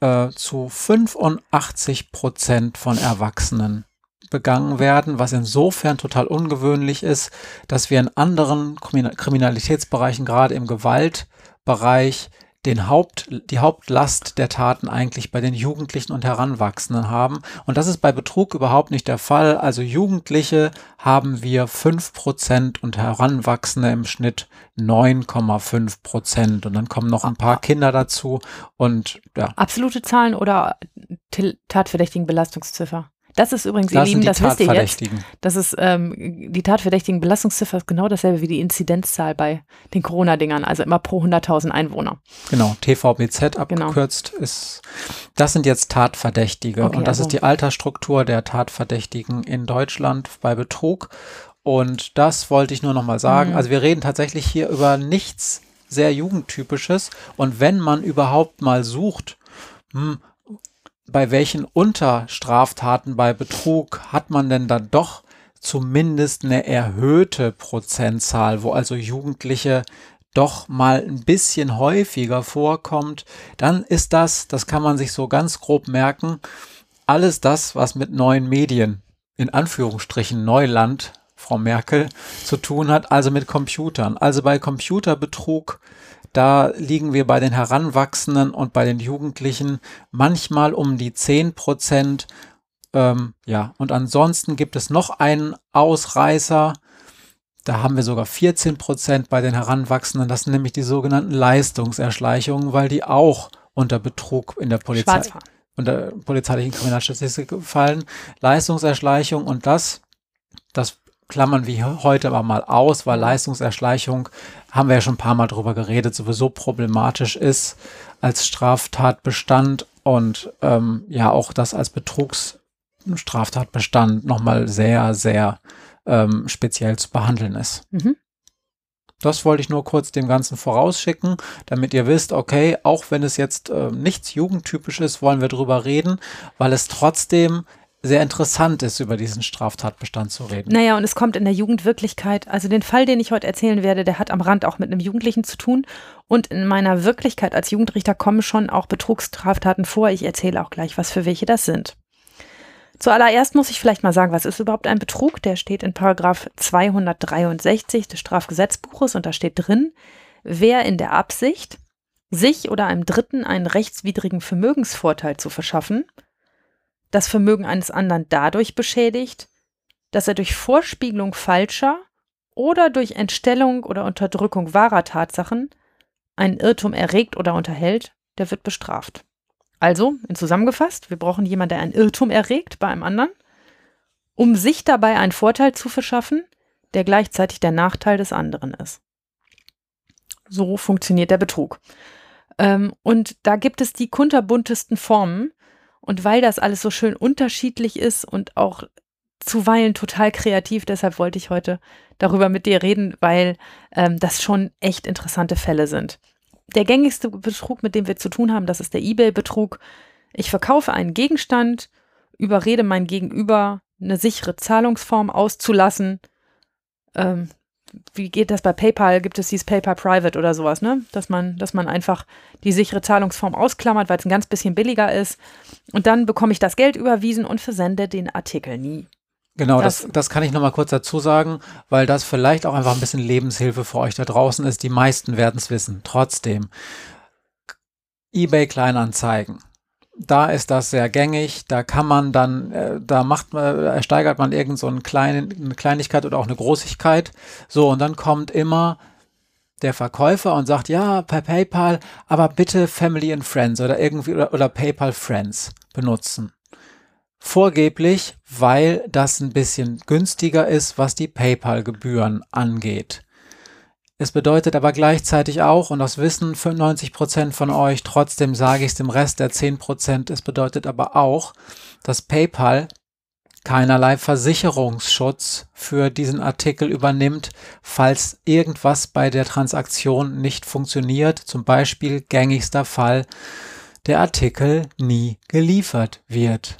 S1: äh, zu 85 Prozent von Erwachsenen begangen werden, was insofern total ungewöhnlich ist, dass wir in anderen Kriminalitätsbereichen, gerade im Gewaltbereich, den Haupt, die Hauptlast der Taten eigentlich bei den Jugendlichen und Heranwachsenden haben. Und das ist bei Betrug überhaupt nicht der Fall. Also Jugendliche haben wir 5% und Heranwachsende im Schnitt 9,5 Prozent. Und dann kommen noch ein paar Kinder dazu und ja.
S2: Absolute Zahlen oder tatverdächtigen Belastungsziffer? Das ist übrigens, das ihr Lieben, das wisst ihr jetzt. Das ist ähm, die tatverdächtigen Belastungsziffer ist genau dasselbe wie die Inzidenzzahl bei den Corona-Dingern, also immer pro 100.000 Einwohner.
S1: Genau, TVBZ abgekürzt genau. ist. Das sind jetzt Tatverdächtige okay, und das also. ist die Altersstruktur der Tatverdächtigen in Deutschland bei Betrug. Und das wollte ich nur noch mal sagen. Mhm. Also wir reden tatsächlich hier über nichts sehr Jugendtypisches. Und wenn man überhaupt mal sucht, hm, bei welchen Unterstraftaten bei Betrug hat man denn dann doch zumindest eine erhöhte Prozentzahl, wo also Jugendliche doch mal ein bisschen häufiger vorkommt, dann ist das, das kann man sich so ganz grob merken, alles das, was mit neuen Medien in Anführungsstrichen Neuland Frau Merkel, zu tun hat, also mit Computern. Also bei Computerbetrug, da liegen wir bei den Heranwachsenden und bei den Jugendlichen manchmal um die 10 Prozent. Ähm, ja, und ansonsten gibt es noch einen Ausreißer. Da haben wir sogar 14 Prozent bei den Heranwachsenden. Das sind nämlich die sogenannten Leistungserschleichungen, weil die auch unter Betrug in der Polizei, unter polizeilichen Kriminalstatistik fallen. Leistungserschleichung und das, das klammern wir heute aber mal aus, weil Leistungserschleichung, haben wir ja schon ein paar Mal drüber geredet, sowieso problematisch ist als Straftatbestand und ähm, ja auch das als Betrugsstraftatbestand nochmal sehr, sehr ähm, speziell zu behandeln ist. Mhm. Das wollte ich nur kurz dem Ganzen vorausschicken, damit ihr wisst, okay, auch wenn es jetzt äh, nichts jugendtypisch ist, wollen wir drüber reden, weil es trotzdem sehr interessant ist, über diesen Straftatbestand zu reden.
S2: Naja, und es kommt in der Jugendwirklichkeit, also den Fall, den ich heute erzählen werde, der hat am Rand auch mit einem Jugendlichen zu tun. Und in meiner Wirklichkeit als Jugendrichter kommen schon auch Betrugsstraftaten vor. Ich erzähle auch gleich, was für welche das sind. Zuallererst muss ich vielleicht mal sagen, was ist überhaupt ein Betrug? Der steht in Paragraph 263 des Strafgesetzbuches und da steht drin, wer in der Absicht, sich oder einem Dritten einen rechtswidrigen Vermögensvorteil zu verschaffen, das Vermögen eines anderen dadurch beschädigt, dass er durch Vorspiegelung falscher oder durch Entstellung oder Unterdrückung wahrer Tatsachen einen Irrtum erregt oder unterhält, der wird bestraft. Also, in zusammengefasst, wir brauchen jemanden, der einen Irrtum erregt bei einem anderen, um sich dabei einen Vorteil zu verschaffen, der gleichzeitig der Nachteil des anderen ist. So funktioniert der Betrug. Ähm, und da gibt es die kunterbuntesten Formen. Und weil das alles so schön unterschiedlich ist und auch zuweilen total kreativ, deshalb wollte ich heute darüber mit dir reden, weil ähm, das schon echt interessante Fälle sind der gängigste Betrug, mit dem wir zu tun haben, das ist der eBay-Betrug. Ich verkaufe einen Gegenstand, überrede mein Gegenüber, eine sichere Zahlungsform auszulassen. Ähm, wie geht das bei PayPal? Gibt es dieses PayPal Private oder sowas, ne? Dass man, dass man einfach die sichere Zahlungsform ausklammert, weil es ein ganz bisschen billiger ist. Und dann bekomme ich das Geld überwiesen und versende den Artikel nie.
S1: Genau, das, das, das kann ich nochmal kurz dazu sagen, weil das vielleicht auch einfach ein bisschen Lebenshilfe für euch da draußen ist. Die meisten werden es wissen. Trotzdem, eBay Kleinanzeigen. Da ist das sehr gängig. Da kann man dann, äh, da macht man, ersteigert man irgend so eine, kleine, eine Kleinigkeit oder auch eine Großigkeit. So, und dann kommt immer der Verkäufer und sagt, ja, per PayPal, aber bitte Family and Friends oder irgendwie oder, oder PayPal Friends benutzen. Vorgeblich, weil das ein bisschen günstiger ist, was die PayPal-Gebühren angeht. Es bedeutet aber gleichzeitig auch, und das wissen 95% von euch, trotzdem sage ich es dem Rest der 10%, es bedeutet aber auch, dass PayPal keinerlei Versicherungsschutz für diesen Artikel übernimmt, falls irgendwas bei der Transaktion nicht funktioniert, zum Beispiel gängigster Fall, der Artikel nie geliefert wird.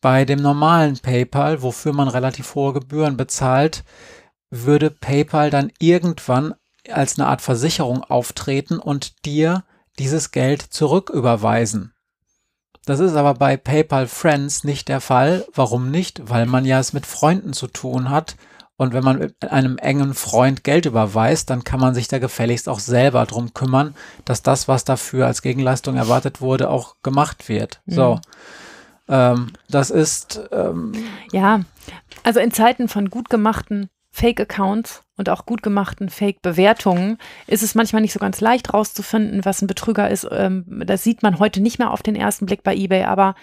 S1: Bei dem normalen PayPal, wofür man relativ hohe Gebühren bezahlt, würde PayPal dann irgendwann als eine Art Versicherung auftreten und dir dieses Geld zurücküberweisen. Das ist aber bei PayPal Friends nicht der Fall. Warum nicht? Weil man ja es mit Freunden zu tun hat. Und wenn man einem engen Freund Geld überweist, dann kann man sich da gefälligst auch selber drum kümmern, dass das, was dafür als Gegenleistung erwartet wurde, auch gemacht wird. Mhm. So. Ähm, das ist. Ähm,
S2: ja, also in Zeiten von gut gemachten Fake-Accounts und auch gut gemachten Fake-Bewertungen ist es manchmal nicht so ganz leicht rauszufinden, was ein Betrüger ist. Ähm, das sieht man heute nicht mehr auf den ersten Blick bei eBay, aber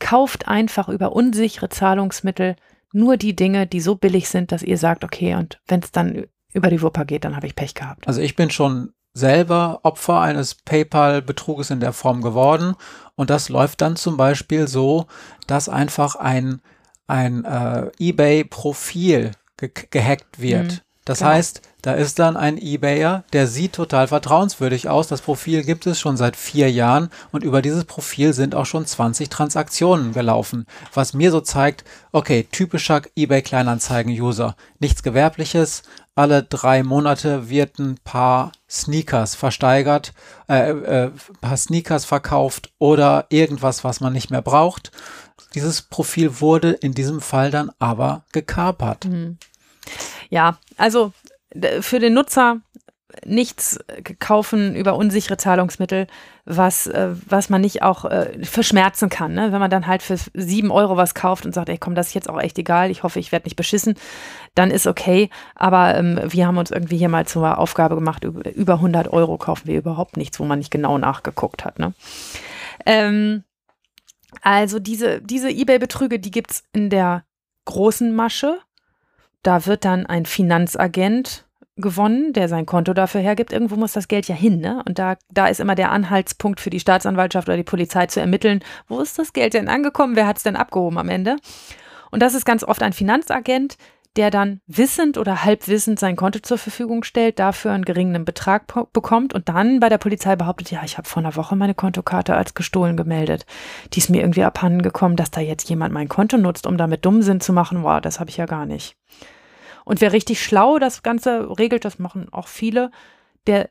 S2: kauft einfach über unsichere Zahlungsmittel nur die Dinge, die so billig sind, dass ihr sagt, okay, und wenn es dann über die Wupper geht, dann habe ich Pech gehabt.
S1: Also ich bin schon selber Opfer eines PayPal-Betruges in der Form geworden. Und das läuft dann zum Beispiel so, dass einfach ein, ein äh, eBay-Profil ge gehackt wird. Mhm, das genau. heißt, da ist dann ein eBayer, der sieht total vertrauenswürdig aus. Das Profil gibt es schon seit vier Jahren und über dieses Profil sind auch schon 20 Transaktionen gelaufen. Was mir so zeigt, okay, typischer eBay Kleinanzeigen-User. Nichts Gewerbliches, alle drei Monate wird ein paar Sneakers versteigert, äh, äh, paar Sneakers verkauft oder irgendwas, was man nicht mehr braucht. Dieses Profil wurde in diesem Fall dann aber gekapert. Mhm.
S2: Ja, also für den Nutzer nichts kaufen über unsichere Zahlungsmittel, was, äh, was man nicht auch äh, verschmerzen kann. Ne? Wenn man dann halt für sieben Euro was kauft und sagt, ey komm, das ist jetzt auch echt egal, ich hoffe, ich werde nicht beschissen, dann ist okay. Aber ähm, wir haben uns irgendwie hier mal zur Aufgabe gemacht, über, über 100 Euro kaufen wir überhaupt nichts, wo man nicht genau nachgeguckt hat. Ne? Ähm, also diese, diese Ebay-Betrüge, die gibt es in der großen Masche. Da wird dann ein Finanzagent gewonnen, der sein Konto dafür hergibt. Irgendwo muss das Geld ja hin, ne? Und da, da ist immer der Anhaltspunkt für die Staatsanwaltschaft oder die Polizei zu ermitteln, wo ist das Geld denn angekommen, wer hat es denn abgehoben am Ende? Und das ist ganz oft ein Finanzagent, der dann wissend oder halbwissend sein Konto zur Verfügung stellt, dafür einen geringen Betrag bekommt und dann bei der Polizei behauptet, ja, ich habe vor einer Woche meine Kontokarte als gestohlen gemeldet. Die ist mir irgendwie abhanden gekommen, dass da jetzt jemand mein Konto nutzt, um damit Dummsinn zu machen. Wow, das habe ich ja gar nicht. Und wer richtig schlau das Ganze regelt, das machen auch viele, der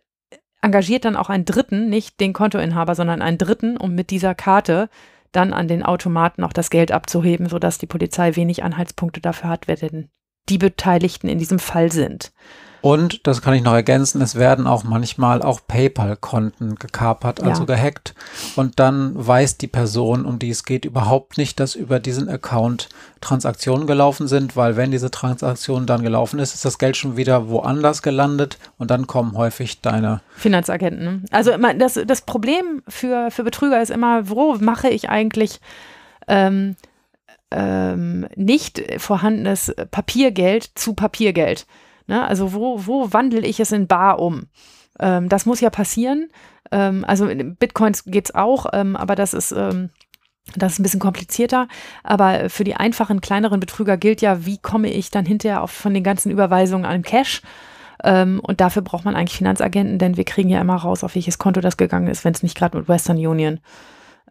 S2: engagiert dann auch einen Dritten, nicht den Kontoinhaber, sondern einen Dritten, um mit dieser Karte dann an den Automaten auch das Geld abzuheben, sodass die Polizei wenig Anhaltspunkte dafür hat, wer denn die Beteiligten in diesem Fall sind.
S1: Und, das kann ich noch ergänzen, es werden auch manchmal auch PayPal-Konten gekapert, also ja. gehackt. Und dann weiß die Person, um die es geht, überhaupt nicht, dass über diesen Account Transaktionen gelaufen sind, weil wenn diese Transaktion dann gelaufen ist, ist das Geld schon wieder woanders gelandet und dann kommen häufig deine
S2: Finanzagenten. Ne? Also das, das Problem für, für Betrüger ist immer, wo mache ich eigentlich ähm, ähm, nicht vorhandenes Papiergeld zu Papiergeld? Ne? Also wo, wo wandle ich es in Bar um? Ähm, das muss ja passieren. Ähm, also in Bitcoins geht es auch, ähm, aber das ist, ähm, das ist ein bisschen komplizierter. Aber für die einfachen, kleineren Betrüger gilt ja, wie komme ich dann hinterher auf, von den ganzen Überweisungen an Cash? Ähm, und dafür braucht man eigentlich Finanzagenten, denn wir kriegen ja immer raus, auf welches Konto das gegangen ist, wenn es nicht gerade mit Western Union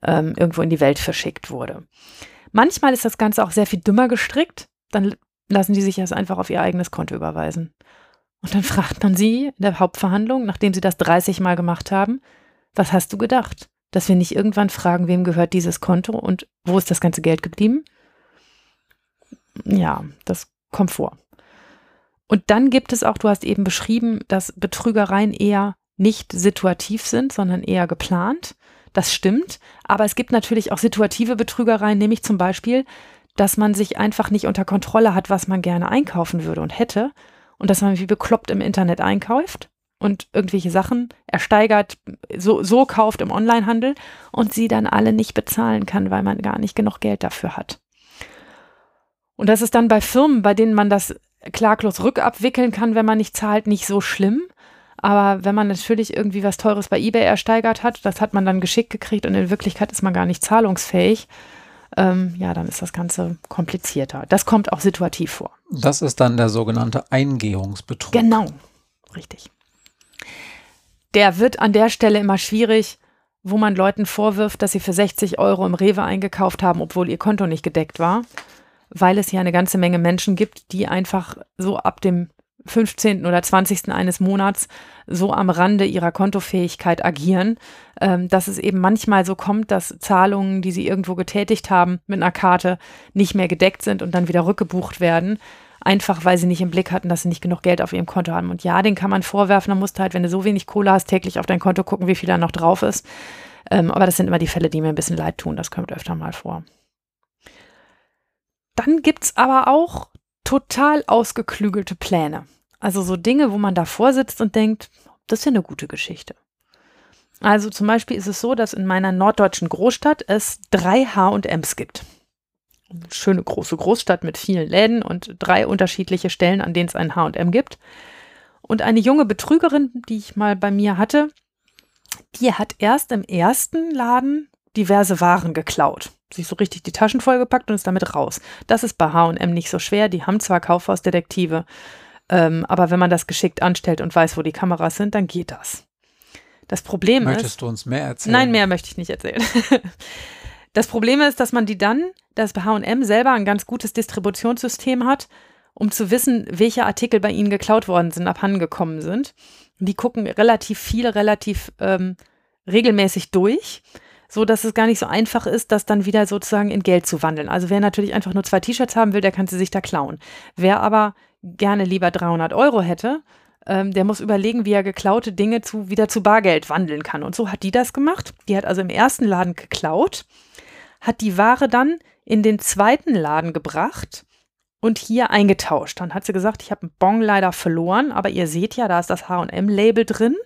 S2: irgendwo in die Welt verschickt wurde. Manchmal ist das Ganze auch sehr viel dümmer gestrickt. Dann lassen die sich das einfach auf ihr eigenes Konto überweisen. Und dann [LAUGHS] fragt man sie in der Hauptverhandlung, nachdem sie das 30 Mal gemacht haben, was hast du gedacht? Dass wir nicht irgendwann fragen, wem gehört dieses Konto und wo ist das ganze Geld geblieben? Ja, das kommt vor. Und dann gibt es auch, du hast eben beschrieben, dass Betrügereien eher nicht situativ sind, sondern eher geplant. Das stimmt. Aber es gibt natürlich auch situative Betrügereien, nämlich zum Beispiel, dass man sich einfach nicht unter Kontrolle hat, was man gerne einkaufen würde und hätte und dass man wie bekloppt im Internet einkauft und irgendwelche Sachen ersteigert, so, so kauft im Onlinehandel und sie dann alle nicht bezahlen kann, weil man gar nicht genug Geld dafür hat. Und das ist dann bei Firmen, bei denen man das klaglos rückabwickeln kann, wenn man nicht zahlt, nicht so schlimm. Aber wenn man natürlich irgendwie was Teures bei eBay ersteigert hat, das hat man dann geschickt gekriegt und in Wirklichkeit ist man gar nicht zahlungsfähig, ähm, ja, dann ist das Ganze komplizierter. Das kommt auch situativ vor.
S1: Das ist dann der sogenannte Eingehungsbetrug.
S2: Genau, richtig. Der wird an der Stelle immer schwierig, wo man Leuten vorwirft, dass sie für 60 Euro im Rewe eingekauft haben, obwohl ihr Konto nicht gedeckt war, weil es ja eine ganze Menge Menschen gibt, die einfach so ab dem 15. oder 20. eines Monats so am Rande ihrer Kontofähigkeit agieren, ähm, dass es eben manchmal so kommt, dass Zahlungen, die sie irgendwo getätigt haben mit einer Karte, nicht mehr gedeckt sind und dann wieder rückgebucht werden. Einfach weil sie nicht im Blick hatten, dass sie nicht genug Geld auf ihrem Konto haben. Und ja, den kann man vorwerfen, dann musst du halt, wenn du so wenig Kohle hast, täglich auf dein Konto gucken, wie viel da noch drauf ist. Ähm, aber das sind immer die Fälle, die mir ein bisschen leid tun. Das kommt öfter mal vor. Dann gibt es aber auch total ausgeklügelte Pläne. Also so Dinge, wo man davor sitzt und denkt, das ist ja eine gute Geschichte. Also zum Beispiel ist es so, dass in meiner norddeutschen Großstadt es drei H&Ms gibt. Eine schöne große Großstadt mit vielen Läden und drei unterschiedliche Stellen, an denen es ein H&M gibt. Und eine junge Betrügerin, die ich mal bei mir hatte, die hat erst im ersten Laden diverse Waren geklaut sich so richtig die Taschen vollgepackt und ist damit raus. Das ist bei HM nicht so schwer. Die haben zwar Kaufhausdetektive, ähm, aber wenn man das geschickt anstellt und weiß, wo die Kameras sind, dann geht das. Das Problem
S1: Möchtest ist.
S2: Möchtest
S1: du uns mehr erzählen?
S2: Nein, mehr möchte ich nicht erzählen. [LAUGHS] das Problem ist, dass man die dann, dass bei HM selber ein ganz gutes Distributionssystem hat, um zu wissen, welche Artikel bei ihnen geklaut worden sind, abhandengekommen sind. Die gucken relativ viel, relativ ähm, regelmäßig durch so dass es gar nicht so einfach ist, das dann wieder sozusagen in Geld zu wandeln. Also wer natürlich einfach nur zwei T-Shirts haben will, der kann sie sich da klauen. Wer aber gerne lieber 300 Euro hätte, ähm, der muss überlegen, wie er geklaute Dinge zu, wieder zu Bargeld wandeln kann. Und so hat die das gemacht. Die hat also im ersten Laden geklaut, hat die Ware dann in den zweiten Laden gebracht und hier eingetauscht. Dann hat sie gesagt, ich habe einen Bon leider verloren, aber ihr seht ja, da ist das H&M-Label drin.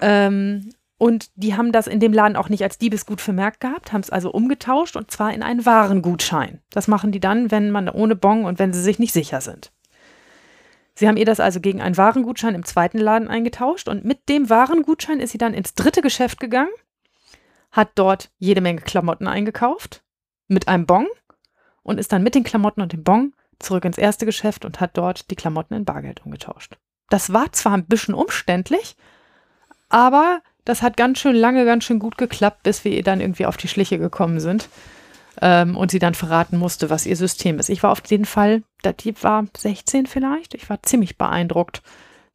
S2: Ähm, und die haben das in dem Laden auch nicht als Diebesgut vermerkt gehabt, haben es also umgetauscht und zwar in einen Warengutschein. Das machen die dann, wenn man ohne Bon und wenn sie sich nicht sicher sind. Sie haben ihr das also gegen einen Warengutschein im zweiten Laden eingetauscht und mit dem Warengutschein ist sie dann ins dritte Geschäft gegangen, hat dort jede Menge Klamotten eingekauft mit einem Bon und ist dann mit den Klamotten und dem Bon zurück ins erste Geschäft und hat dort die Klamotten in Bargeld umgetauscht. Das war zwar ein bisschen umständlich, aber das hat ganz schön lange, ganz schön gut geklappt, bis wir ihr dann irgendwie auf die Schliche gekommen sind ähm, und sie dann verraten musste, was ihr System ist. Ich war auf jeden Fall, die war 16 vielleicht, ich war ziemlich beeindruckt,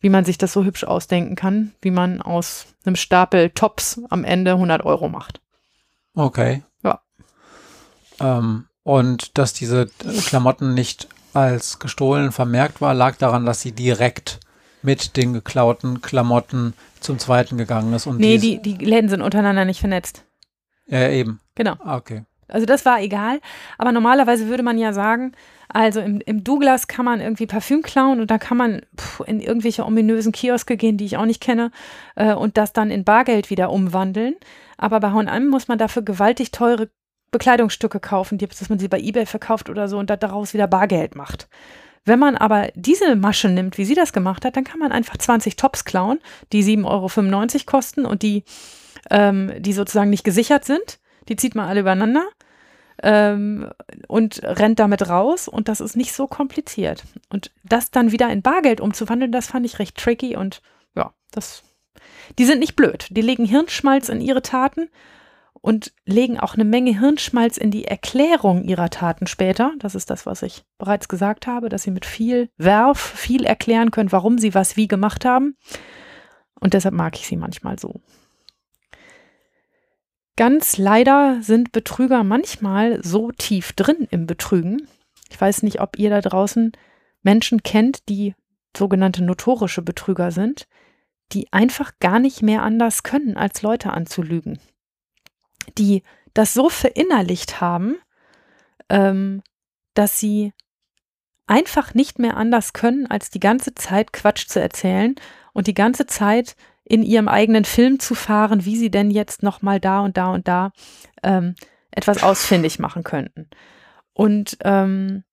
S2: wie man sich das so hübsch ausdenken kann, wie man aus einem Stapel Tops am Ende 100 Euro macht.
S1: Okay.
S2: Ja.
S1: Ähm, und dass diese Klamotten nicht als gestohlen vermerkt war, lag daran, dass sie direkt mit den geklauten Klamotten zum zweiten gegangen ist. Und
S2: nee, die, die Läden sind untereinander nicht vernetzt.
S1: Ja, eben.
S2: Genau.
S1: Ah, okay.
S2: Also das war egal. Aber normalerweise würde man ja sagen, also im, im Douglas kann man irgendwie Parfüm klauen und da kann man pff, in irgendwelche ominösen Kioske gehen, die ich auch nicht kenne, äh, und das dann in Bargeld wieder umwandeln. Aber bei H&M muss man dafür gewaltig teure Bekleidungsstücke kaufen, die, dass man sie bei eBay verkauft oder so und daraus wieder Bargeld macht. Wenn man aber diese Masche nimmt, wie sie das gemacht hat, dann kann man einfach 20 Tops klauen, die 7,95 Euro kosten und die, ähm, die sozusagen nicht gesichert sind. Die zieht man alle übereinander ähm, und rennt damit raus und das ist nicht so kompliziert. Und das dann wieder in Bargeld umzuwandeln, das fand ich recht tricky und ja, das. Die sind nicht blöd. Die legen Hirnschmalz in ihre Taten und legen auch eine Menge Hirnschmalz in die Erklärung ihrer Taten später. Das ist das, was ich bereits gesagt habe, dass sie mit viel Werf viel erklären können, warum sie was wie gemacht haben. Und deshalb mag ich sie manchmal so. Ganz leider sind Betrüger manchmal so tief drin im Betrügen. Ich weiß nicht, ob ihr da draußen Menschen kennt, die sogenannte notorische Betrüger sind, die einfach gar nicht mehr anders können, als Leute anzulügen die das so verinnerlicht haben, ähm, dass sie einfach nicht mehr anders können, als die ganze Zeit Quatsch zu erzählen und die ganze Zeit in ihrem eigenen Film zu fahren, wie sie denn jetzt noch mal da und da und da ähm, etwas ausfindig machen könnten. Und ähm,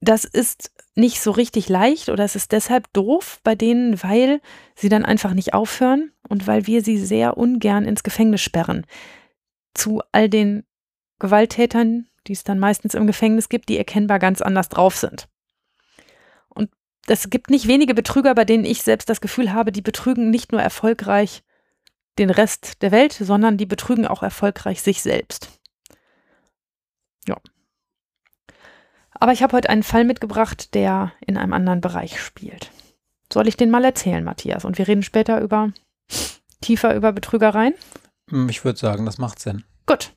S2: das ist nicht so richtig leicht oder es ist deshalb doof bei denen, weil sie dann einfach nicht aufhören und weil wir sie sehr ungern ins Gefängnis sperren. Zu all den Gewalttätern, die es dann meistens im Gefängnis gibt, die erkennbar ganz anders drauf sind. Und es gibt nicht wenige Betrüger, bei denen ich selbst das Gefühl habe, die betrügen nicht nur erfolgreich den Rest der Welt, sondern die betrügen auch erfolgreich sich selbst. Ja. Aber ich habe heute einen Fall mitgebracht, der in einem anderen Bereich spielt. Soll ich den mal erzählen, Matthias? Und wir reden später über tiefer über Betrügereien?
S1: Hm, ich würde sagen, das macht Sinn.
S2: Gut.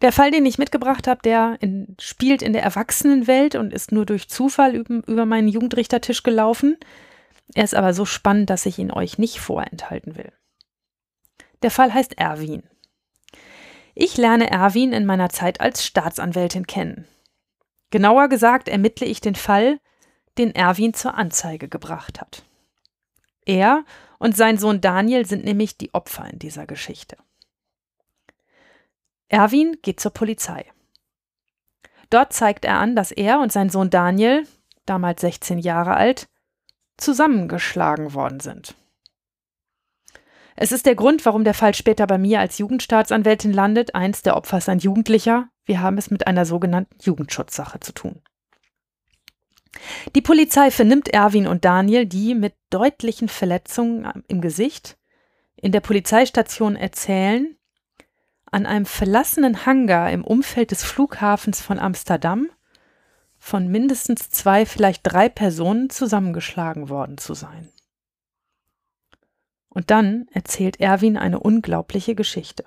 S2: Der Fall, den ich mitgebracht habe, der in, spielt in der Erwachsenenwelt und ist nur durch Zufall über, über meinen Jugendrichtertisch gelaufen. Er ist aber so spannend, dass ich ihn euch nicht vorenthalten will. Der Fall heißt Erwin. Ich lerne Erwin in meiner Zeit als Staatsanwältin kennen. Genauer gesagt ermittle ich den Fall, den Erwin zur Anzeige gebracht hat. Er und sein Sohn Daniel sind nämlich die Opfer in dieser Geschichte. Erwin geht zur Polizei. Dort zeigt er an, dass er und sein Sohn Daniel, damals 16 Jahre alt, zusammengeschlagen worden sind. Es ist der Grund, warum der Fall später bei mir als Jugendstaatsanwältin landet. Eins der Opfer ist ein Jugendlicher. Wir haben es mit einer sogenannten Jugendschutzsache zu tun. Die Polizei vernimmt Erwin und Daniel, die mit deutlichen Verletzungen im Gesicht in der Polizeistation erzählen, an einem verlassenen Hangar im Umfeld des Flughafens von Amsterdam von mindestens zwei, vielleicht drei Personen zusammengeschlagen worden zu sein. Und dann erzählt Erwin eine unglaubliche Geschichte.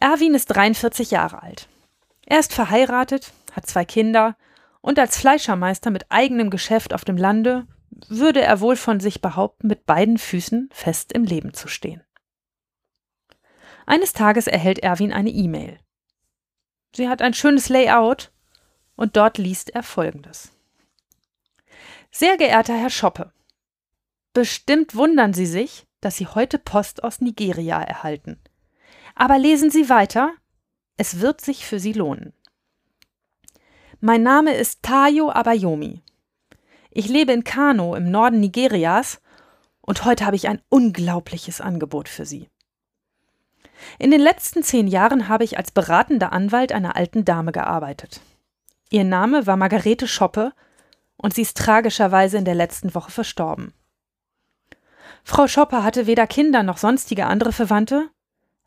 S2: Erwin ist 43 Jahre alt. Er ist verheiratet, hat zwei Kinder und als Fleischermeister mit eigenem Geschäft auf dem Lande würde er wohl von sich behaupten, mit beiden Füßen fest im Leben zu stehen. Eines Tages erhält Erwin eine E-Mail. Sie hat ein schönes Layout und dort liest er folgendes. Sehr geehrter Herr Schoppe, bestimmt wundern Sie sich, dass Sie heute Post aus Nigeria erhalten. Aber lesen Sie weiter, es wird sich für Sie lohnen. Mein Name ist Tayo Abayomi. Ich lebe in Kano im Norden Nigerias und heute habe ich ein unglaubliches Angebot für Sie. In den letzten zehn Jahren habe ich als beratender Anwalt einer alten Dame gearbeitet. Ihr Name war Margarete Schoppe und sie ist tragischerweise in der letzten Woche verstorben. Frau Schoppe hatte weder Kinder noch sonstige andere Verwandte,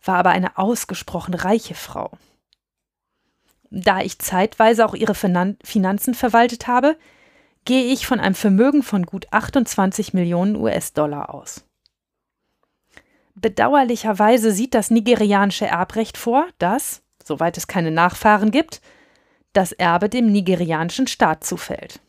S2: war aber eine ausgesprochen reiche Frau. Da ich zeitweise auch ihre Finanzen verwaltet habe, gehe ich von einem Vermögen von gut 28 Millionen US-Dollar aus. Bedauerlicherweise sieht das nigerianische Erbrecht vor, dass, soweit es keine Nachfahren gibt, das Erbe dem nigerianischen Staat zufällt.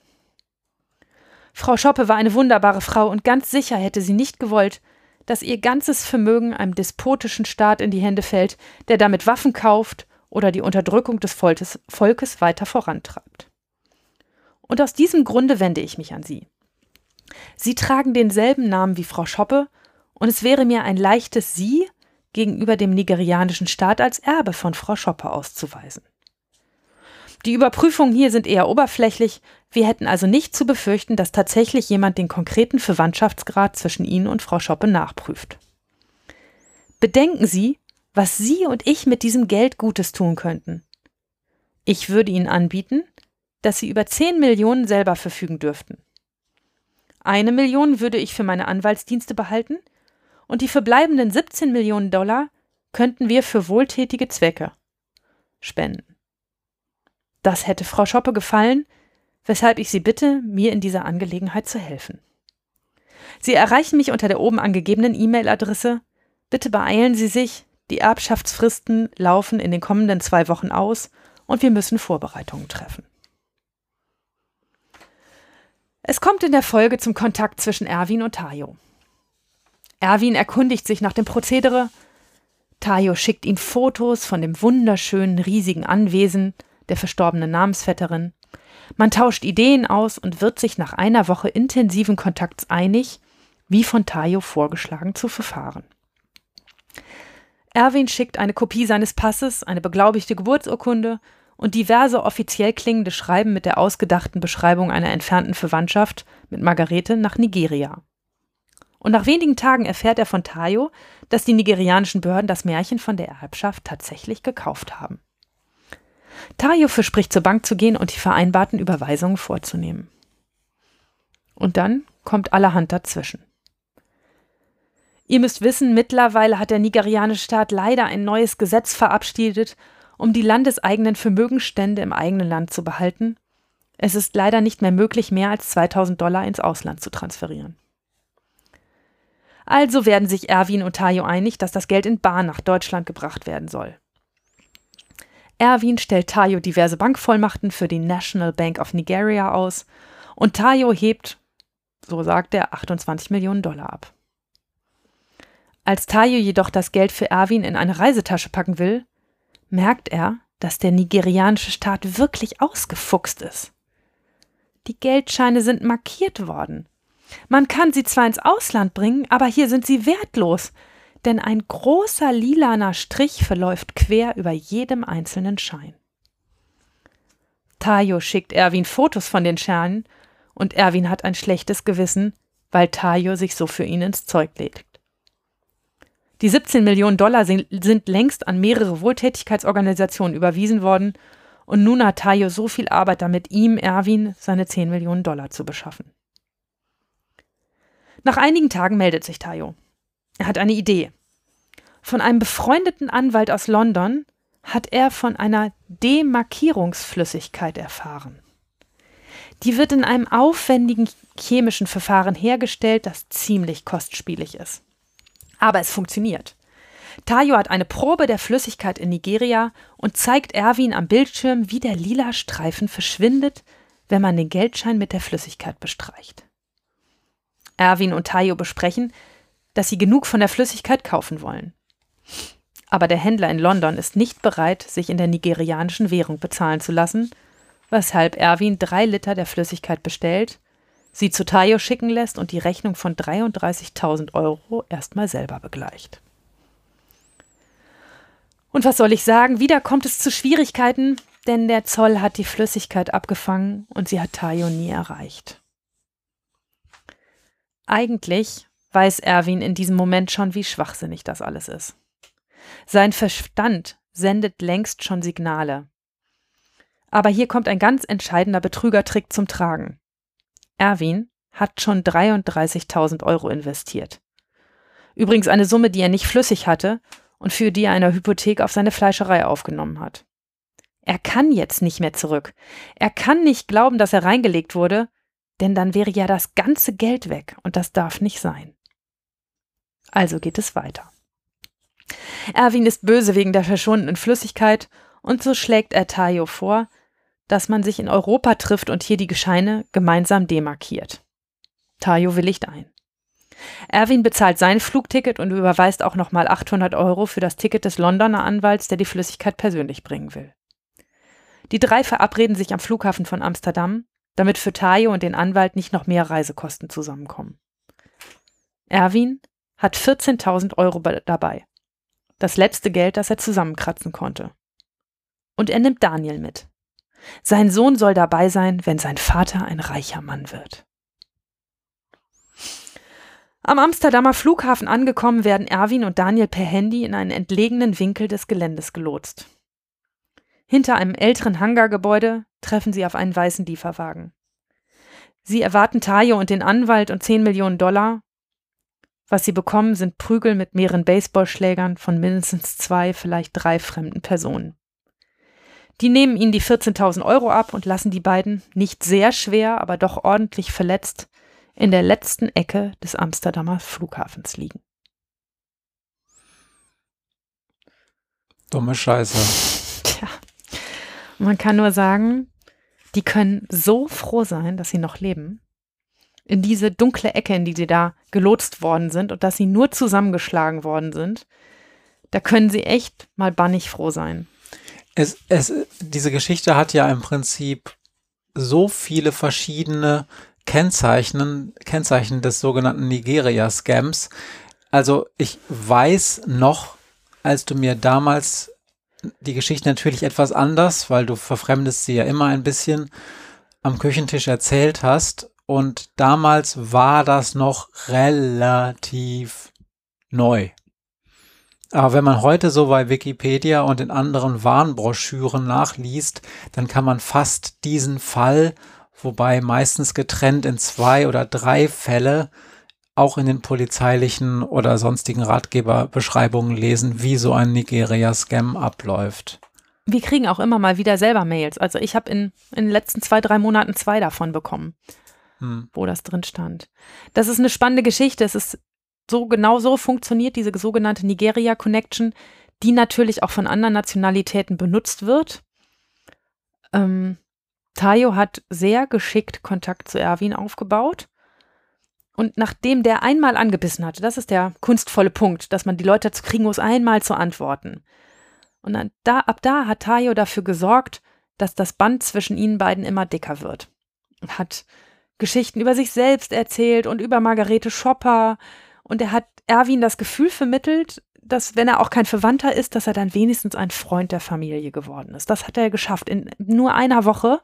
S2: Frau Schoppe war eine wunderbare Frau und ganz sicher hätte sie nicht gewollt, dass ihr ganzes Vermögen einem despotischen Staat in die Hände fällt, der damit Waffen kauft oder die Unterdrückung des Volkes, weiter vorantreibt. Und aus diesem Grunde wende ich mich an Sie. Sie tragen denselben Namen wie Frau Schoppe, und es wäre mir ein leichtes, Sie gegenüber dem nigerianischen Staat als Erbe von Frau Schoppe auszuweisen. Die Überprüfungen hier sind eher oberflächlich. Wir hätten also nicht zu befürchten, dass tatsächlich jemand den konkreten Verwandtschaftsgrad zwischen Ihnen und Frau Schoppe nachprüft. Bedenken Sie, was Sie und ich mit diesem Geld Gutes tun könnten. Ich würde Ihnen anbieten, dass Sie über 10 Millionen selber verfügen dürften. Eine Million würde ich für meine Anwaltsdienste behalten und die verbleibenden 17 Millionen Dollar könnten wir für wohltätige Zwecke spenden. Das hätte Frau Schoppe gefallen, weshalb ich Sie bitte, mir in dieser Angelegenheit zu helfen. Sie erreichen mich unter der oben angegebenen E-Mail-Adresse. Bitte beeilen Sie sich, die Erbschaftsfristen laufen in den kommenden zwei Wochen aus und wir müssen Vorbereitungen treffen. Es kommt in der Folge zum Kontakt zwischen Erwin und Tayo. Erwin erkundigt sich nach dem Prozedere. Tayo schickt ihm Fotos von dem wunderschönen, riesigen Anwesen, der verstorbenen Namensvetterin. Man tauscht Ideen aus und wird sich nach einer Woche intensiven Kontakts einig, wie von Tayo vorgeschlagen zu verfahren. Erwin schickt eine Kopie seines Passes, eine beglaubigte Geburtsurkunde und diverse offiziell klingende Schreiben mit der ausgedachten Beschreibung einer entfernten Verwandtschaft mit Margarete nach Nigeria. Und nach wenigen Tagen erfährt er von Tayo, dass die nigerianischen Behörden das Märchen von der Erbschaft tatsächlich gekauft haben. Tayo verspricht zur Bank zu gehen und die vereinbarten Überweisungen vorzunehmen. Und dann kommt allerhand dazwischen. Ihr müsst wissen, mittlerweile hat der nigerianische Staat leider ein neues Gesetz verabschiedet, um die landeseigenen Vermögensstände im eigenen Land zu behalten. Es ist leider nicht mehr möglich, mehr als 2000 Dollar ins Ausland zu transferieren. Also werden sich Erwin und Tayo einig, dass das Geld in Bar nach Deutschland gebracht werden soll. Erwin stellt Tayo diverse Bankvollmachten für die National Bank of Nigeria aus und Tayo hebt, so sagt er, 28 Millionen Dollar ab. Als Tayo jedoch das Geld für Erwin in eine Reisetasche packen will, merkt er, dass der nigerianische Staat wirklich ausgefuchst ist. Die Geldscheine sind markiert worden. Man kann sie zwar ins Ausland bringen, aber hier sind sie wertlos, denn ein großer lilaner Strich verläuft quer über jedem einzelnen Schein. Tayo schickt Erwin Fotos von den Scheinen und Erwin hat ein schlechtes Gewissen, weil Tayo sich so für ihn ins Zeug legt. Die 17 Millionen Dollar sind längst an mehrere Wohltätigkeitsorganisationen überwiesen worden und nun hat Tayo so viel Arbeit damit, ihm, Erwin, seine 10 Millionen Dollar zu beschaffen. Nach einigen Tagen meldet sich Tayo. Er hat eine Idee. Von einem befreundeten Anwalt aus London hat er von einer Demarkierungsflüssigkeit erfahren. Die wird in einem aufwendigen chemischen Verfahren hergestellt, das ziemlich kostspielig ist. Aber es funktioniert. Tayo hat eine Probe der Flüssigkeit in Nigeria und zeigt Erwin am Bildschirm, wie der lila Streifen verschwindet, wenn man den Geldschein mit der Flüssigkeit bestreicht. Erwin und Tayo besprechen, dass sie genug von der Flüssigkeit kaufen wollen. Aber der Händler in London ist nicht bereit, sich in der nigerianischen Währung bezahlen zu lassen, weshalb Erwin drei Liter der Flüssigkeit bestellt, sie zu Tayo schicken lässt und die Rechnung von 33.000 Euro erstmal selber begleicht. Und was soll ich sagen? Wieder kommt es zu Schwierigkeiten, denn der Zoll hat die Flüssigkeit abgefangen und sie hat Tayo nie erreicht. Eigentlich weiß Erwin in diesem Moment schon, wie schwachsinnig das alles ist. Sein Verstand sendet längst schon Signale. Aber hier kommt ein ganz entscheidender Betrügertrick zum Tragen. Erwin hat schon 33.000 Euro investiert. Übrigens eine Summe, die er nicht flüssig hatte und für die er eine Hypothek auf seine Fleischerei aufgenommen hat. Er kann jetzt nicht mehr zurück. Er kann nicht glauben, dass er reingelegt wurde, denn dann wäre ja das ganze Geld weg und das darf nicht sein. Also geht es weiter. Erwin ist böse wegen der verschwundenen Flüssigkeit und so schlägt er Tayo vor, dass man sich in Europa trifft und hier die Gescheine gemeinsam demarkiert. Tayo willigt ein. Erwin bezahlt sein Flugticket und überweist auch nochmal 800 Euro für das Ticket des Londoner Anwalts, der die Flüssigkeit persönlich bringen will. Die drei verabreden sich am Flughafen von Amsterdam, damit für Tayo und den Anwalt nicht noch mehr Reisekosten zusammenkommen. Erwin hat 14.000 Euro dabei. Das letzte Geld, das er zusammenkratzen konnte. Und er nimmt Daniel mit. Sein Sohn soll dabei sein, wenn sein Vater ein reicher Mann wird. Am Amsterdamer Flughafen angekommen, werden Erwin und Daniel per Handy in einen entlegenen Winkel des Geländes gelotst. Hinter einem älteren Hangargebäude treffen sie auf einen weißen Lieferwagen. Sie erwarten Tayo und den Anwalt und 10 Millionen Dollar. Was sie bekommen, sind Prügel mit mehreren Baseballschlägern von mindestens zwei, vielleicht drei fremden Personen. Die nehmen ihnen die 14.000 Euro ab und lassen die beiden, nicht sehr schwer, aber doch ordentlich verletzt, in der letzten Ecke des Amsterdamer Flughafens liegen.
S1: Dumme Scheiße.
S2: Tja, man kann nur sagen, die können so froh sein, dass sie noch leben. In diese dunkle Ecke, in die sie da gelotst worden sind und dass sie nur zusammengeschlagen worden sind, da können sie echt mal bannig froh sein.
S1: Es, es, diese Geschichte hat ja im Prinzip so viele verschiedene Kennzeichen, Kennzeichen des sogenannten Nigeria-Scams. Also ich weiß noch, als du mir damals die Geschichte natürlich etwas anders, weil du verfremdest sie ja immer ein bisschen am Küchentisch erzählt hast. Und damals war das noch relativ neu. Aber wenn man heute so bei Wikipedia und in anderen Warnbroschüren nachliest, dann kann man fast diesen Fall, wobei meistens getrennt in zwei oder drei Fälle, auch in den polizeilichen oder sonstigen Ratgeberbeschreibungen lesen, wie so ein Nigeria-Scam abläuft.
S2: Wir kriegen auch immer mal wieder selber Mails. Also ich habe in, in den letzten zwei, drei Monaten zwei davon bekommen, hm. wo das drin stand. Das ist eine spannende Geschichte. Es ist so genau so funktioniert diese sogenannte Nigeria Connection, die natürlich auch von anderen Nationalitäten benutzt wird. Ähm, Tayo hat sehr geschickt Kontakt zu Erwin aufgebaut. Und nachdem der einmal angebissen hatte, das ist der kunstvolle Punkt, dass man die Leute dazu kriegen muss, einmal zu antworten. Und dann, da, ab da hat Tayo dafür gesorgt, dass das Band zwischen ihnen beiden immer dicker wird. Hat Geschichten über sich selbst erzählt und über Margarete Schopper, und er hat Erwin das Gefühl vermittelt, dass wenn er auch kein Verwandter ist, dass er dann wenigstens ein Freund der Familie geworden ist. Das hat er geschafft. In nur einer Woche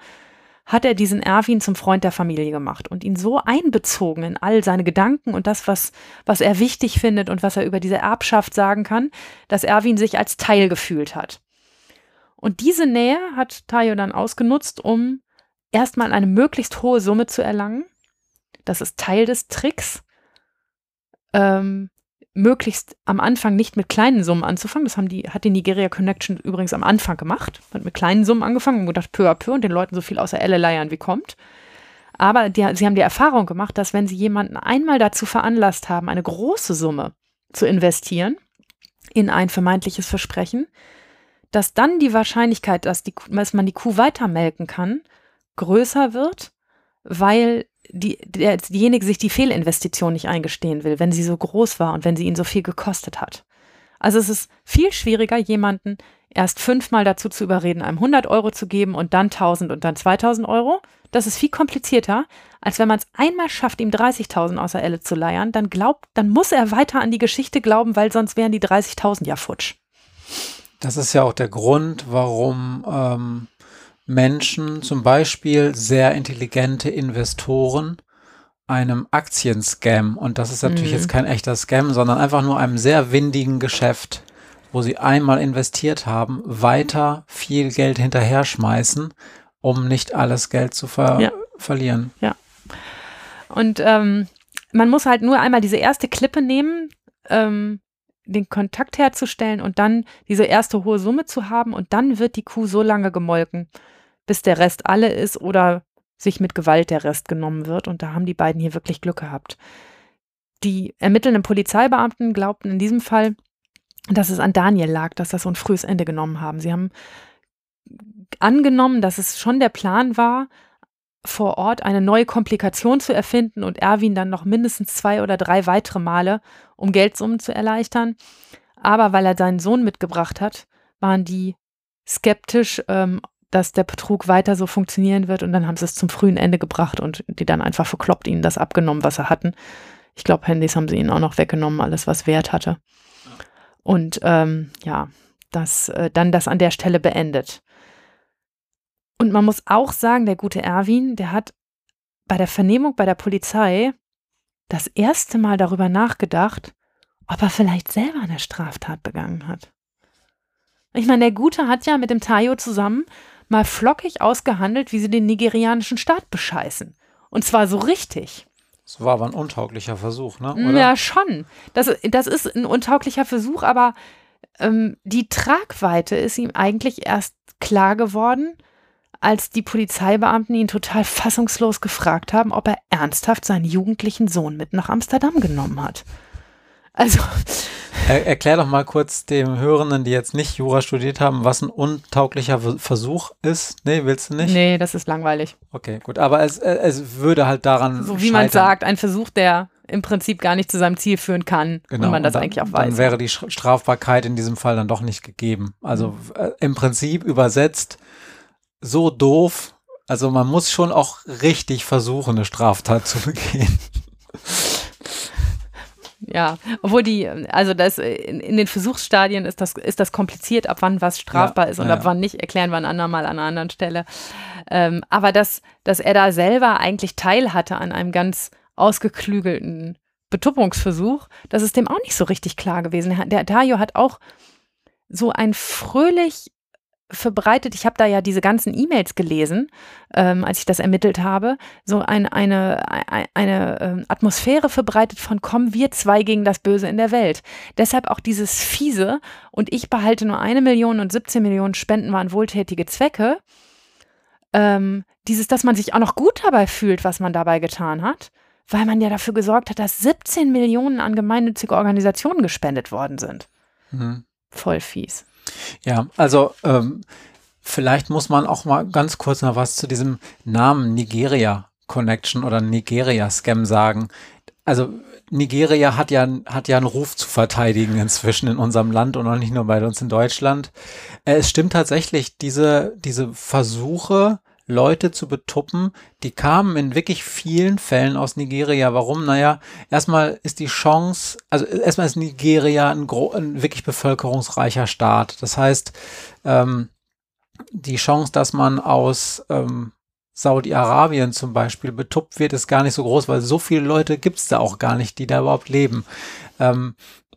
S2: hat er diesen Erwin zum Freund der Familie gemacht und ihn so einbezogen in all seine Gedanken und das, was, was er wichtig findet und was er über diese Erbschaft sagen kann, dass Erwin sich als Teil gefühlt hat. Und diese Nähe hat Tayo dann ausgenutzt, um erstmal eine möglichst hohe Summe zu erlangen. Das ist Teil des Tricks ähm, möglichst am Anfang nicht mit kleinen Summen anzufangen. Das haben die, hat die Nigeria Connection übrigens am Anfang gemacht. Hat mit kleinen Summen angefangen und gedacht, peu à peu und den Leuten so viel außer Elle leiern wie kommt. Aber die, sie haben die Erfahrung gemacht, dass wenn sie jemanden einmal dazu veranlasst haben, eine große Summe zu investieren, in ein vermeintliches Versprechen, dass dann die Wahrscheinlichkeit, dass, die, dass man die Kuh weitermelken kann, größer wird, weil die, der, sich die Fehlinvestition nicht eingestehen will, wenn sie so groß war und wenn sie ihn so viel gekostet hat. Also es ist viel schwieriger, jemanden erst fünfmal dazu zu überreden, einem 100 Euro zu geben und dann 1000 und dann 2000 Euro. Das ist viel komplizierter, als wenn man es einmal schafft, ihm 30.000 aus der Elle zu leiern. Dann glaubt, dann muss er weiter an die Geschichte glauben, weil sonst wären die 30.000 ja futsch.
S1: Das ist ja auch der Grund, warum ähm, Menschen, zum Beispiel sehr intelligente Investoren, einem Aktienscam, und das ist natürlich mhm. jetzt kein echter Scam, sondern einfach nur einem sehr windigen Geschäft, wo sie einmal investiert haben, weiter viel Geld hinterher schmeißen, um nicht alles Geld zu ver ja. verlieren.
S2: Ja. Und ähm, man muss halt nur einmal diese erste Klippe nehmen, ähm, den Kontakt herzustellen und dann diese erste hohe Summe zu haben und dann wird die Kuh so lange gemolken, bis der Rest alle ist oder sich mit Gewalt der Rest genommen wird. Und da haben die beiden hier wirklich Glück gehabt. Die ermittelnden Polizeibeamten glaubten in diesem Fall, dass es an Daniel lag, dass das so ein frühes Ende genommen haben. Sie haben angenommen, dass es schon der Plan war, vor Ort eine neue Komplikation zu erfinden und Erwin dann noch mindestens zwei oder drei weitere Male, um Geldsummen zu erleichtern. Aber weil er seinen Sohn mitgebracht hat, waren die skeptisch, ähm, dass der Betrug weiter so funktionieren wird und dann haben sie es zum frühen Ende gebracht und die dann einfach verkloppt ihnen das abgenommen, was sie hatten. Ich glaube, Handys haben sie ihnen auch noch weggenommen, alles was Wert hatte. Und ähm, ja, das, äh, dann das an der Stelle beendet. Und man muss auch sagen, der gute Erwin, der hat bei der Vernehmung bei der Polizei das erste Mal darüber nachgedacht, ob er vielleicht selber eine Straftat begangen hat. Ich meine, der Gute hat ja mit dem Tayo zusammen mal flockig ausgehandelt, wie sie den nigerianischen Staat bescheißen. Und zwar so richtig.
S1: Das war aber ein untauglicher Versuch, ne?
S2: Oder? Ja, schon. Das, das ist ein untauglicher Versuch, aber ähm, die Tragweite ist ihm eigentlich erst klar geworden, als die Polizeibeamten ihn total fassungslos gefragt haben, ob er ernsthaft seinen jugendlichen Sohn mit nach Amsterdam genommen hat. Also.
S1: Er, erklär doch mal kurz dem Hörenden, die jetzt nicht Jura studiert haben, was ein untauglicher Versuch ist. Nee, willst du nicht?
S2: Nee, das ist langweilig.
S1: Okay, gut. Aber es, es würde halt daran.
S2: So wie man sagt, ein Versuch, der im Prinzip gar nicht zu seinem Ziel führen kann genau, und man das
S1: dann,
S2: eigentlich auch weiß.
S1: Dann wäre die Strafbarkeit in diesem Fall dann doch nicht gegeben. Also äh, im Prinzip übersetzt so doof. Also man muss schon auch richtig versuchen, eine Straftat zu begehen.
S2: Ja, obwohl die, also das in, in, den Versuchsstadien ist das, ist das kompliziert, ab wann was strafbar ja, ist und ja. ab wann nicht, erklären wir ein andermal an einer anderen Stelle. Ähm, aber dass, dass er da selber eigentlich Teil hatte an einem ganz ausgeklügelten Betuppungsversuch, das ist dem auch nicht so richtig klar gewesen. Der Dario hat auch so ein fröhlich verbreitet, ich habe da ja diese ganzen E-Mails gelesen, ähm, als ich das ermittelt habe, so ein, eine, eine, eine ähm, Atmosphäre verbreitet von kommen wir zwei gegen das Böse in der Welt. Deshalb auch dieses fiese und ich behalte nur eine Million und 17 Millionen Spenden waren wohltätige Zwecke. Ähm, dieses, dass man sich auch noch gut dabei fühlt, was man dabei getan hat, weil man ja dafür gesorgt hat, dass 17 Millionen an gemeinnützige Organisationen gespendet worden sind. Mhm. Voll fies.
S1: Ja, also ähm, vielleicht muss man auch mal ganz kurz noch was zu diesem Namen Nigeria Connection oder Nigeria Scam sagen. Also Nigeria hat ja, hat ja einen Ruf zu verteidigen inzwischen in unserem Land und auch nicht nur bei uns in Deutschland. Äh, es stimmt tatsächlich, diese, diese Versuche, Leute zu betuppen, die kamen in wirklich vielen Fällen aus Nigeria. Warum? Naja, erstmal ist die Chance, also erstmal ist Nigeria ein, ein wirklich bevölkerungsreicher Staat. Das heißt, ähm, die Chance, dass man aus ähm, Saudi-Arabien zum Beispiel betuppt wird, ist gar nicht so groß, weil so viele Leute gibt es da auch gar nicht, die da überhaupt leben. Ähm,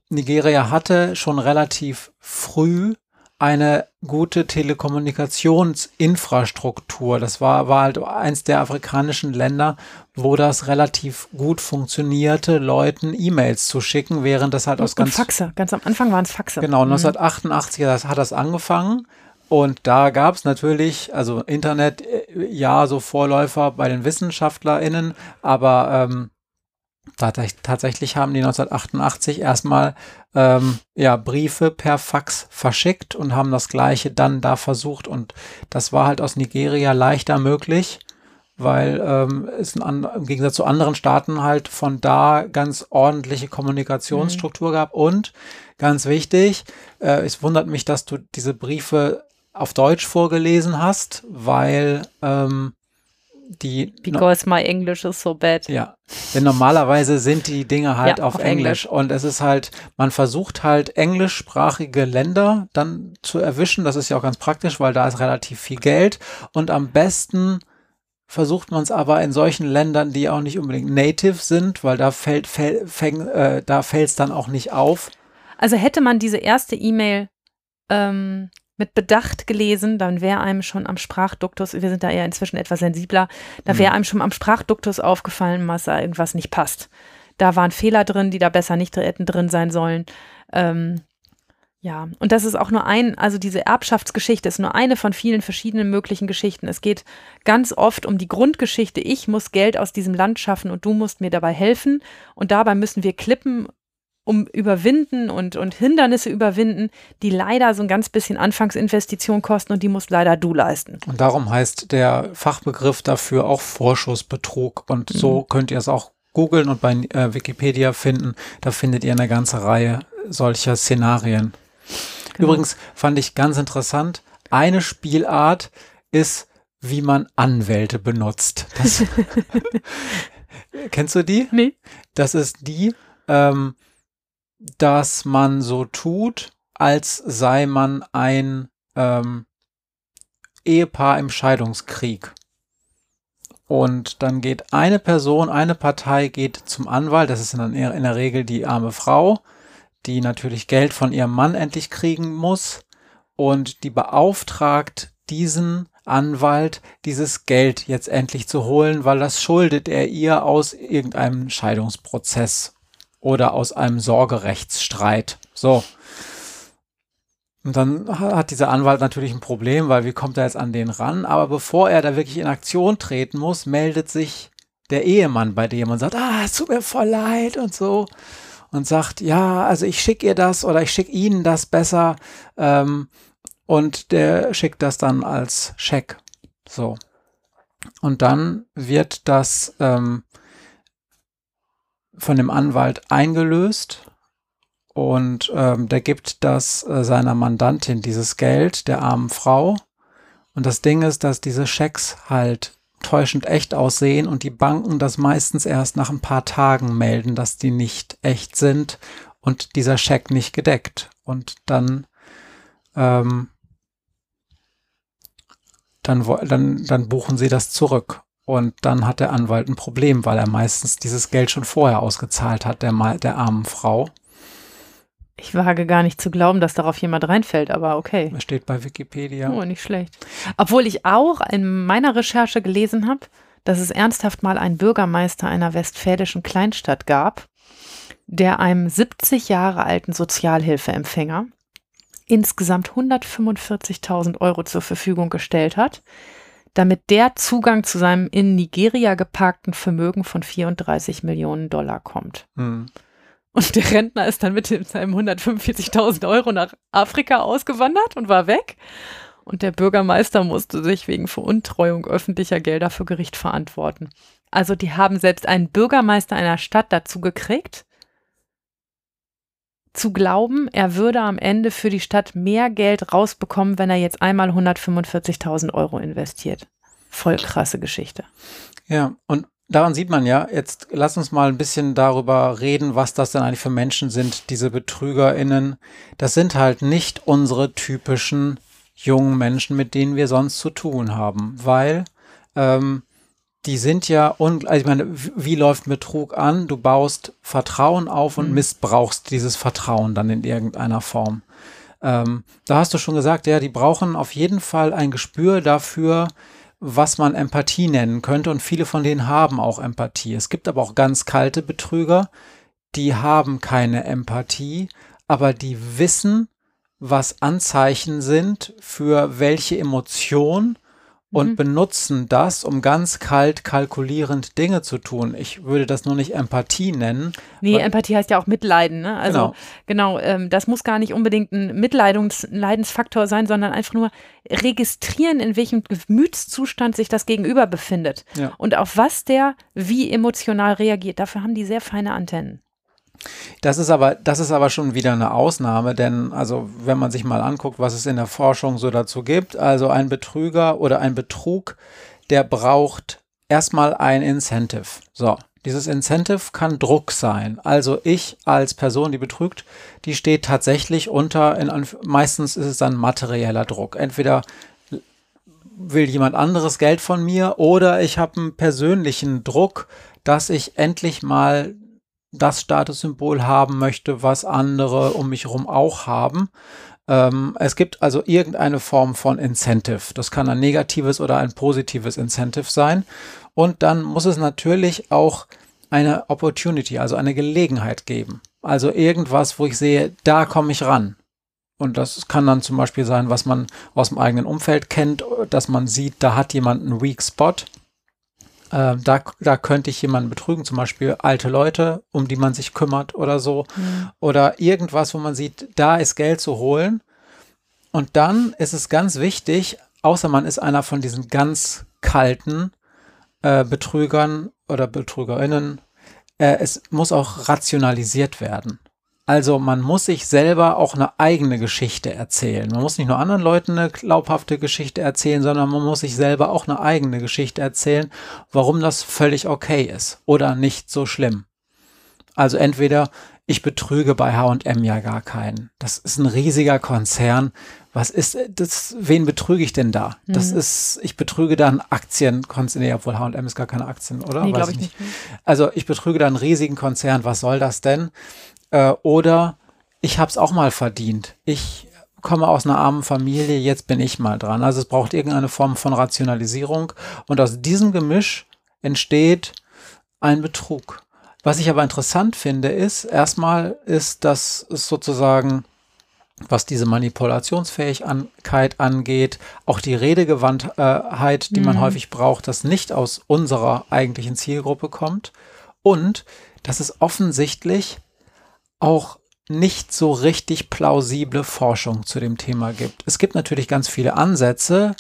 S1: Nigeria hatte schon relativ früh eine gute Telekommunikationsinfrastruktur. Das war, war halt eins der afrikanischen Länder, wo das relativ gut funktionierte, Leuten E-Mails zu schicken, während das halt aus
S2: ganz. Faxe, ganz am Anfang waren es Faxe.
S1: Genau, 1988 mhm. hat das angefangen. Und da gab es natürlich, also Internet, äh, ja, so Vorläufer bei den WissenschaftlerInnen, aber ähm, Tatsächlich haben die 1988 erstmal ähm, ja, Briefe per Fax verschickt und haben das gleiche dann da versucht. Und das war halt aus Nigeria leichter möglich, weil ähm, es ein, im Gegensatz zu anderen Staaten halt von da ganz ordentliche Kommunikationsstruktur mhm. gab. Und ganz wichtig, äh, es wundert mich, dass du diese Briefe auf Deutsch vorgelesen hast, weil ähm, die.
S2: Because my English is so bad.
S1: Ja. Denn normalerweise sind die Dinge [LAUGHS] halt ja, auf, auf Englisch. Englisch. Und es ist halt, man versucht halt englischsprachige Länder dann zu erwischen. Das ist ja auch ganz praktisch, weil da ist relativ viel Geld. Und am besten versucht man es aber in solchen Ländern, die auch nicht unbedingt native sind, weil da fällt, fäll, fäng, äh, da fällt es dann auch nicht auf.
S2: Also hätte man diese erste E-Mail ähm, mit Bedacht gelesen, dann wäre einem schon am Sprachduktus, wir sind da eher inzwischen etwas sensibler, da wäre mhm. einem schon am Sprachduktus aufgefallen, dass da irgendwas nicht passt. Da waren Fehler drin, die da besser nicht hätten drin sein sollen. Ähm, ja, und das ist auch nur ein, also diese Erbschaftsgeschichte ist nur eine von vielen verschiedenen möglichen Geschichten. Es geht ganz oft um die Grundgeschichte, ich muss Geld aus diesem Land schaffen und du musst mir dabei helfen. Und dabei müssen wir Klippen um überwinden und, und Hindernisse überwinden, die leider so ein ganz bisschen Anfangsinvestition kosten und die muss leider du leisten.
S1: Und darum heißt der Fachbegriff dafür auch Vorschussbetrug. Und mhm. so könnt ihr es auch googeln und bei äh, Wikipedia finden. Da findet ihr eine ganze Reihe solcher Szenarien. Genau. Übrigens fand ich ganz interessant, eine Spielart ist, wie man Anwälte benutzt. Das, [LAUGHS] [LAUGHS] kennst du die?
S2: Nee.
S1: Das ist die, ähm, dass man so tut, als sei man ein ähm, Ehepaar im Scheidungskrieg. Und dann geht eine Person, eine Partei geht zum Anwalt, das ist in der, in der Regel die arme Frau, die natürlich Geld von ihrem Mann endlich kriegen muss und die beauftragt diesen Anwalt, dieses Geld jetzt endlich zu holen, weil das schuldet er ihr aus irgendeinem Scheidungsprozess oder aus einem Sorgerechtsstreit. So. Und dann hat dieser Anwalt natürlich ein Problem, weil wie kommt er jetzt an den ran? Aber bevor er da wirklich in Aktion treten muss, meldet sich der Ehemann bei dem und sagt, ah, es tut mir voll leid und so. Und sagt, ja, also ich schicke ihr das oder ich schicke Ihnen das besser. Ähm, und der schickt das dann als Scheck. So. Und dann wird das ähm, von dem Anwalt eingelöst und ähm, der gibt das äh, seiner Mandantin dieses Geld, der armen Frau. Und das Ding ist, dass diese Schecks halt täuschend echt aussehen und die Banken das meistens erst nach ein paar Tagen melden, dass die nicht echt sind und dieser Scheck nicht gedeckt. Und dann, ähm, dann, dann, dann buchen sie das zurück. Und dann hat der Anwalt ein Problem, weil er meistens dieses Geld schon vorher ausgezahlt hat, der, der armen Frau.
S2: Ich wage gar nicht zu glauben, dass darauf jemand reinfällt, aber okay.
S1: Das steht bei Wikipedia.
S2: Oh, nicht schlecht. Obwohl ich auch in meiner Recherche gelesen habe, dass es ernsthaft mal einen Bürgermeister einer westfälischen Kleinstadt gab, der einem 70 Jahre alten Sozialhilfeempfänger insgesamt 145.000 Euro zur Verfügung gestellt hat, damit der Zugang zu seinem in Nigeria geparkten Vermögen von 34 Millionen Dollar kommt. Mhm. Und der Rentner ist dann mit seinem 145.000 Euro nach Afrika ausgewandert und war weg. Und der Bürgermeister musste sich wegen Veruntreuung öffentlicher Gelder für Gericht verantworten. Also die haben selbst einen Bürgermeister einer Stadt dazu gekriegt, zu glauben, er würde am Ende für die Stadt mehr Geld rausbekommen, wenn er jetzt einmal 145.000 Euro investiert. Voll krasse Geschichte.
S1: Ja, und daran sieht man ja, jetzt lass uns mal ein bisschen darüber reden, was das denn eigentlich für Menschen sind, diese BetrügerInnen. Das sind halt nicht unsere typischen jungen Menschen, mit denen wir sonst zu tun haben, weil ähm, die sind ja, und, also ich meine, wie läuft Betrug an? Du baust Vertrauen auf und mhm. missbrauchst dieses Vertrauen dann in irgendeiner Form. Ähm, da hast du schon gesagt, ja, die brauchen auf jeden Fall ein Gespür dafür, was man Empathie nennen könnte und viele von denen haben auch Empathie. Es gibt aber auch ganz kalte Betrüger, die haben keine Empathie, aber die wissen, was Anzeichen sind für welche Emotion und mhm. benutzen das, um ganz kalt kalkulierend Dinge zu tun. Ich würde das nur nicht Empathie nennen.
S2: Nee, Empathie heißt ja auch Mitleiden. Ne? Also genau, genau ähm, das muss gar nicht unbedingt ein Mitleidensfaktor sein, sondern einfach nur registrieren, in welchem Gemütszustand sich das Gegenüber befindet ja. und auf was der wie emotional reagiert. Dafür haben die sehr feine Antennen.
S1: Das ist aber, das ist aber schon wieder eine Ausnahme, denn also wenn man sich mal anguckt, was es in der Forschung so dazu gibt, also ein Betrüger oder ein Betrug, der braucht erstmal ein Incentive. So, dieses Incentive kann Druck sein. Also ich als Person, die betrügt, die steht tatsächlich unter, meistens ist es dann materieller Druck. Entweder will jemand anderes Geld von mir oder ich habe einen persönlichen Druck, dass ich endlich mal das Statussymbol haben möchte, was andere um mich herum auch haben. Ähm, es gibt also irgendeine Form von Incentive. Das kann ein negatives oder ein positives Incentive sein. Und dann muss es natürlich auch eine Opportunity, also eine Gelegenheit geben. Also irgendwas, wo ich sehe, da komme ich ran. Und das kann dann zum Beispiel sein, was man aus dem eigenen Umfeld kennt, dass man sieht, da hat jemand einen Weak Spot äh, da, da könnte ich jemanden betrügen, zum Beispiel alte Leute, um die man sich kümmert oder so. Mhm. Oder irgendwas, wo man sieht, da ist Geld zu holen. Und dann ist es ganz wichtig, außer man ist einer von diesen ganz kalten äh, Betrügern oder Betrügerinnen, äh, es muss auch rationalisiert werden. Also man muss sich selber auch eine eigene Geschichte erzählen. Man muss nicht nur anderen Leuten eine glaubhafte Geschichte erzählen, sondern man muss sich selber auch eine eigene Geschichte erzählen, warum das völlig okay ist oder nicht so schlimm. Also entweder ich betrüge bei H&M ja gar keinen. Das ist ein riesiger Konzern. Was ist das? Wen betrüge ich denn da? Mhm. Das ist, ich betrüge dann Aktienkonzern, nee, obwohl H&M ist gar keine Aktien, oder?
S2: Nee, glaube ich nicht. nicht.
S1: Also ich betrüge da einen riesigen Konzern. Was soll das denn? Äh, oder ich habe es auch mal verdient. Ich komme aus einer armen Familie, jetzt bin ich mal dran. Also es braucht irgendeine Form von Rationalisierung und aus diesem Gemisch entsteht ein Betrug. Was ich aber interessant finde, ist, erstmal ist, dass es sozusagen, was diese Manipulationsfähigkeit angeht, auch die Redegewandtheit, die mhm. man häufig braucht, das nicht aus unserer eigentlichen Zielgruppe kommt und dass es offensichtlich auch nicht so richtig plausible Forschung zu dem Thema gibt. Es gibt natürlich ganz viele Ansätze,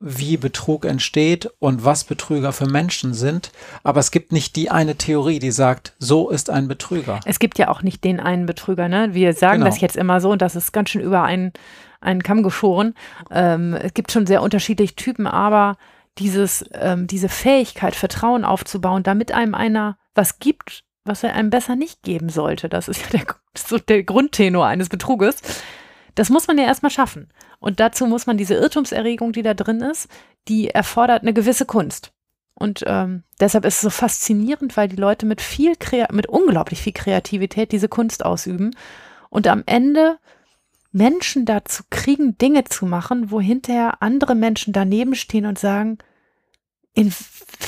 S1: wie Betrug entsteht und was Betrüger für Menschen sind, aber es gibt nicht die eine Theorie, die sagt, so ist ein Betrüger.
S2: Es gibt ja auch nicht den einen Betrüger, ne? Wir sagen genau. das jetzt immer so und das ist ganz schön über einen, einen Kamm geschoren. Ähm, es gibt schon sehr unterschiedliche Typen, aber dieses, ähm, diese Fähigkeit, Vertrauen aufzubauen, damit einem einer was gibt, was er einem besser nicht geben sollte. Das ist ja der, [LAUGHS] so der Grundtenor eines Betruges. Das muss man ja erstmal schaffen. Und dazu muss man diese Irrtumserregung, die da drin ist, die erfordert eine gewisse Kunst. Und ähm, deshalb ist es so faszinierend, weil die Leute mit viel, mit unglaublich viel Kreativität diese Kunst ausüben und am Ende Menschen dazu kriegen, Dinge zu machen, wo hinterher andere Menschen daneben stehen und sagen, in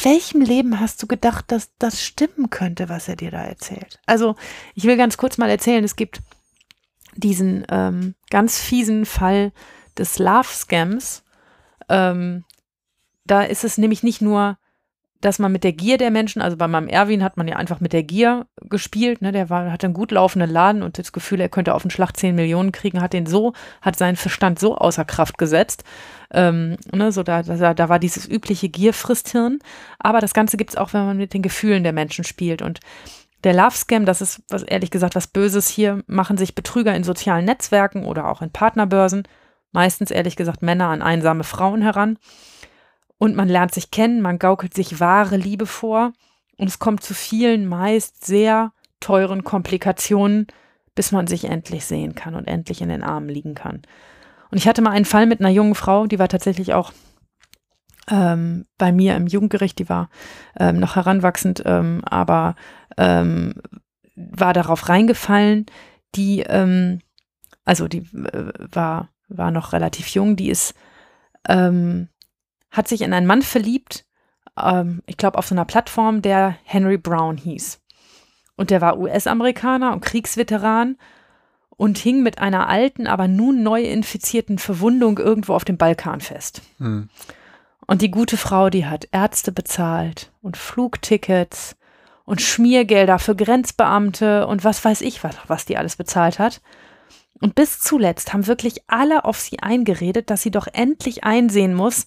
S2: welchem Leben hast du gedacht, dass das stimmen könnte, was er dir da erzählt? Also, ich will ganz kurz mal erzählen, es gibt diesen ähm, ganz fiesen Fall des Love Scams. Ähm, da ist es nämlich nicht nur dass man mit der Gier der Menschen, also bei meinem Erwin hat man ja einfach mit der Gier gespielt, ne, der war, hatte einen gut laufenden Laden und das Gefühl, er könnte auf den Schlag 10 Millionen kriegen, hat den so, hat seinen Verstand so außer Kraft gesetzt, ähm, ne, so da, da, da war dieses übliche Gier-Fristhirn, aber das Ganze gibt es auch, wenn man mit den Gefühlen der Menschen spielt. Und der Love Scam, das ist was, ehrlich gesagt was Böses. Hier, machen sich Betrüger in sozialen Netzwerken oder auch in Partnerbörsen, meistens ehrlich gesagt Männer an einsame Frauen heran und man lernt sich kennen, man gaukelt sich wahre Liebe vor. Und es kommt zu vielen meist sehr teuren Komplikationen, bis man sich endlich sehen kann und endlich in den Armen liegen kann. Und ich hatte mal einen Fall mit einer jungen Frau, die war tatsächlich auch ähm, bei mir im Jugendgericht, die war ähm, noch heranwachsend, ähm, aber ähm, war darauf reingefallen, die, ähm, also die äh, war, war noch relativ jung, die ist ähm, hat sich in einen Mann verliebt, ähm, ich glaube auf so einer Plattform, der Henry Brown hieß. Und der war US-Amerikaner und Kriegsveteran und hing mit einer alten, aber nun neu infizierten Verwundung irgendwo auf dem Balkan fest. Hm. Und die gute Frau, die hat Ärzte bezahlt und Flugtickets und Schmiergelder für Grenzbeamte und was weiß ich, was, was die alles bezahlt hat. Und bis zuletzt haben wirklich alle auf sie eingeredet, dass sie doch endlich einsehen muss,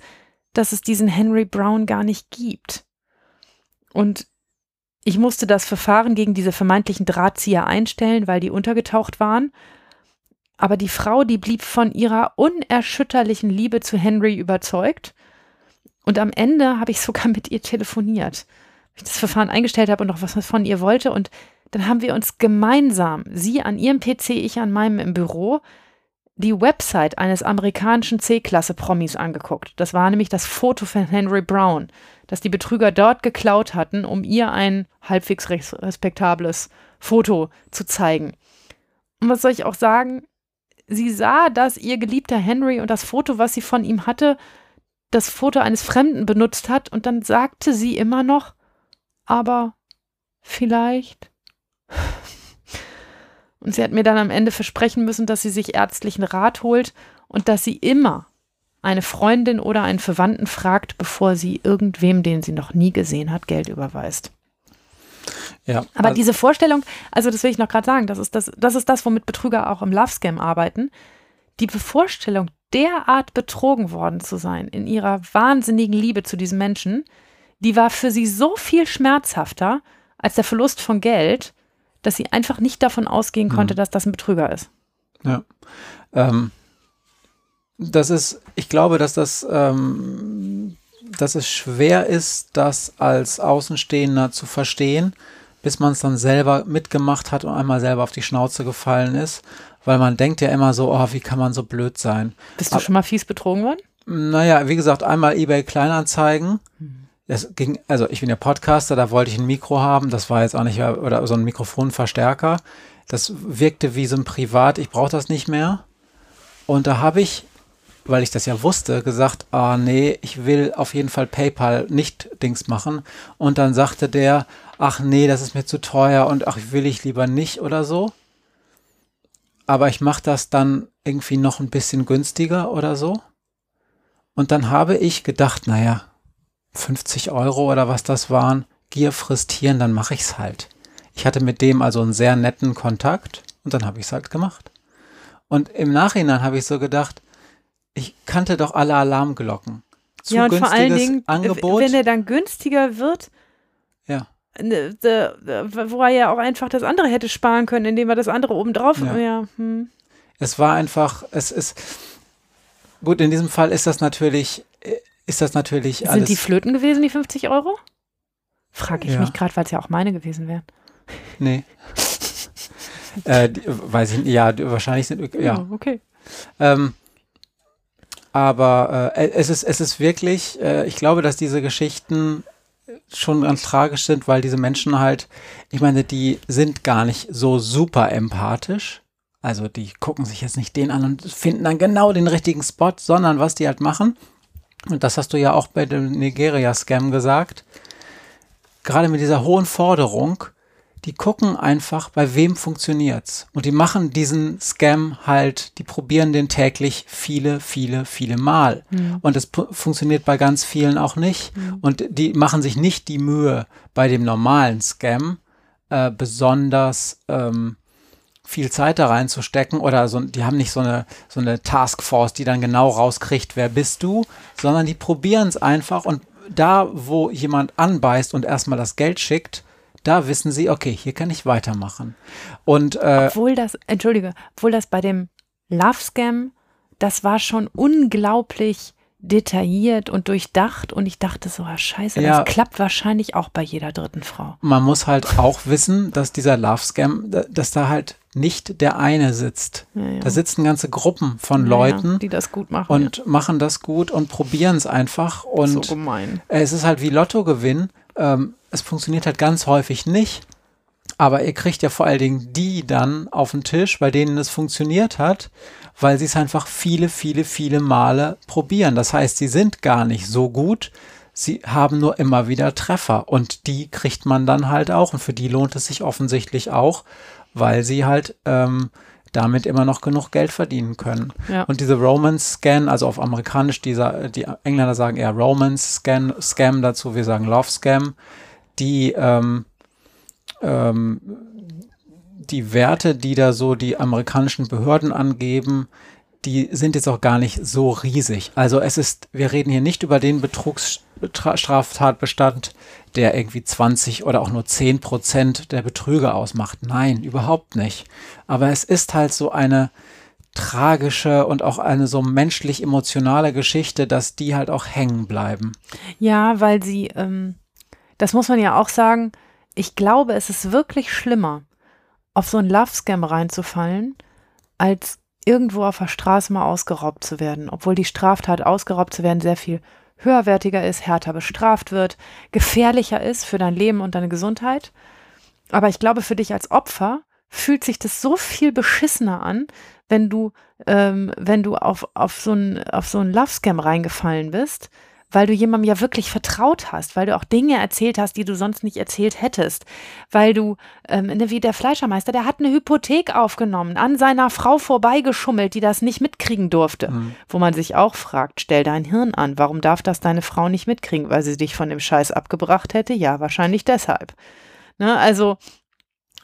S2: dass es diesen Henry Brown gar nicht gibt. Und ich musste das Verfahren gegen diese vermeintlichen Drahtzieher einstellen, weil die untergetaucht waren. Aber die Frau, die blieb von ihrer unerschütterlichen Liebe zu Henry überzeugt. Und am Ende habe ich sogar [LAUGHS] mit ihr telefoniert. Ich das Verfahren eingestellt habe und noch was von ihr wollte. Und dann haben wir uns gemeinsam, sie an ihrem PC, ich an meinem im Büro, die Website eines amerikanischen C-Klasse-Promis angeguckt. Das war nämlich das Foto von Henry Brown, das die Betrüger dort geklaut hatten, um ihr ein halbwegs respektables Foto zu zeigen. Und was soll ich auch sagen? Sie sah, dass ihr geliebter Henry und das Foto, was sie von ihm hatte, das Foto eines Fremden benutzt hat und dann sagte sie immer noch, aber vielleicht. Und sie hat mir dann am Ende versprechen müssen, dass sie sich ärztlichen Rat holt und dass sie immer eine Freundin oder einen Verwandten fragt, bevor sie irgendwem, den sie noch nie gesehen hat, Geld überweist.
S1: Ja,
S2: Aber
S1: also-
S2: diese Vorstellung, also das will ich noch gerade sagen, das ist das, das ist das, womit Betrüger auch im Love Scam arbeiten. Die Vorstellung, derart betrogen worden zu sein in ihrer wahnsinnigen Liebe zu diesem Menschen, die war für sie so viel schmerzhafter als der Verlust von Geld, dass sie einfach nicht davon ausgehen konnte,
S1: Hm.
S2: dass das ein Betrüger ist.
S1: Ja. Ähm, das ist, ich glaube, dass das, ähm, dass es schwer ist, das als Außenstehender zu verstehen, bis man es dann selber mitgemacht hat und einmal selber auf die Schnauze gefallen ist, weil man denkt ja immer so, oh, wie kann man so blöd sein?
S2: Bist du
S1: Aber-
S2: schon mal fies betrogen worden?
S1: Naja, wie gesagt, einmal eBay Kleinanzeigen. Das ging, also ich bin ja Podcaster, da wollte ich ein Mikro haben, das war jetzt auch nicht, oder so ein Mikrofonverstärker. Das wirkte wie so ein Privat, ich brauche das nicht mehr. Und da habe ich, weil ich das ja wusste, gesagt, ah nee, ich will auf jeden Fall PayPal nicht Dings machen. Und dann sagte der, ach nee, das ist mir zu teuer und ach, will ich lieber nicht oder so. Aber ich mache das dann irgendwie noch ein bisschen günstiger oder so. Und dann habe ich gedacht, naja, 50 Euro oder was das waren, Gier frisst Hirn, dann mache ich's halt. Ich hatte mit dem also einen sehr netten Kontakt und dann habe ich's halt gemacht. Und im Nachhinein habe ich so gedacht, ich kannte doch alle Alarmglocken. Zu
S2: ja, und vor allen Dingen,
S1: Angebot.
S2: wenn er dann günstiger wird,
S1: ja,
S2: ne, wo er ja auch einfach das andere hätte sparen können, indem er das andere obendrauf.
S1: Ja.
S2: Ja. hm.
S1: es war einfach, es ist, gut, in diesem Fall ist das natürlich, äh, ist das natürlich
S2: Sind
S1: alles.
S2: die Flöten gewesen, die 50 Euro? Frage ich
S1: Ja.
S2: mich gerade, weil es ja auch meine gewesen wären.
S1: nee. [LAUGHS] äh, die, weiß ich nicht, ja, wahrscheinlich sind, ja.
S2: okay.
S1: Ähm, aber äh, es, ist, es ist wirklich, äh, ich glaube, dass diese Geschichten schon ganz tragisch sind, weil diese Menschen halt, ich meine, die sind gar nicht so super empathisch. Also die gucken sich jetzt nicht den an und finden dann genau den richtigen Spot, sondern was die halt machen, und das hast du ja auch bei dem Nigeria-Scam gesagt, gerade mit dieser hohen Forderung, die gucken einfach, bei wem funktioniert's. Und die machen diesen Scam halt, die probieren den täglich viele, viele, viele Mal.
S2: Mhm.
S1: Und es funktioniert bei ganz vielen auch nicht. Und die machen sich nicht die Mühe, bei dem normalen Scam äh, besonders ähm, viel Zeit da reinzustecken oder so, die haben nicht so eine, so eine Taskforce, die dann genau rauskriegt, wer bist du, sondern die probieren es einfach und da, wo jemand anbeißt und erstmal das Geld schickt, da wissen sie, okay, hier kann ich weitermachen. Und äh,
S2: Obwohl das, entschuldige, obwohl das bei dem Love Scam, das war schon unglaublich detailliert und durchdacht und ich dachte so, ah, scheiße,
S1: Ja.
S2: das klappt wahrscheinlich auch bei jeder dritten Frau.
S1: man muss halt auch wissen, dass dieser Love-Scam, da- dass da halt nicht der eine sitzt.
S2: Ja, ja.
S1: Da sitzen ganze Gruppen von
S2: Ja,
S1: Leuten
S2: die das gut machen.
S1: und machen das gut und probieren es einfach. Und
S2: so gemein.
S1: Äh, Es ist halt wie Lottogewinn. Ähm, es funktioniert halt ganz häufig nicht. Aber ihr kriegt ja vor allen Dingen die dann auf den Tisch, bei denen es funktioniert hat, weil sie es einfach viele, viele, viele Male probieren. Das heißt, sie sind gar nicht so gut. Sie haben nur immer wieder Treffer und die kriegt man dann halt auch und für die lohnt es sich offensichtlich auch, weil sie halt ähm, damit immer noch genug Geld verdienen können.
S2: Ja.
S1: Und diese Romance-Scan, also auf amerikanisch, dieser, die Engländer sagen eher Romance-Scan, Scam dazu, wir sagen Love-Scam, die, ähm, ähm, die Werte, die da so die amerikanischen Behörden angeben, die sind jetzt auch gar nicht so riesig. Also es ist, wir reden hier nicht über den Betrugsstraftatbestand, der irgendwie 20 oder auch nur 10 Prozent der Betrüger ausmacht. Nein, überhaupt nicht. Aber es ist halt so eine tragische und auch eine so menschlich-emotionale Geschichte, dass die halt auch hängen bleiben.
S2: Ja, weil sie, ähm, das muss man ja auch sagen, ich glaube, es ist wirklich schlimmer, auf so einen Love-Scam reinzufallen, als irgendwo auf der Straße mal ausgeraubt zu werden, obwohl die Straftat ausgeraubt zu werden sehr viel höherwertiger ist, härter bestraft wird, gefährlicher ist für dein Leben und deine Gesundheit. Aber ich glaube, für dich als Opfer fühlt sich das so viel beschissener an, wenn du, ähm, wenn du auf, auf so ein, auf so ein Love-Scam reingefallen bist, weil du jemandem ja wirklich vertraut hast, weil du auch Dinge erzählt hast, die du sonst nicht erzählt hättest, weil du, ähm, ne, wie der Fleischermeister, der hat eine Hypothek aufgenommen, an seiner Frau vorbeigeschummelt, die das nicht mitkriegen durfte. Mhm. Wo man sich auch fragt, stell dein Hirn an, warum darf das deine Frau nicht mitkriegen, weil sie dich von dem Scheiß abgebracht hätte? Ja, wahrscheinlich deshalb. Ne, also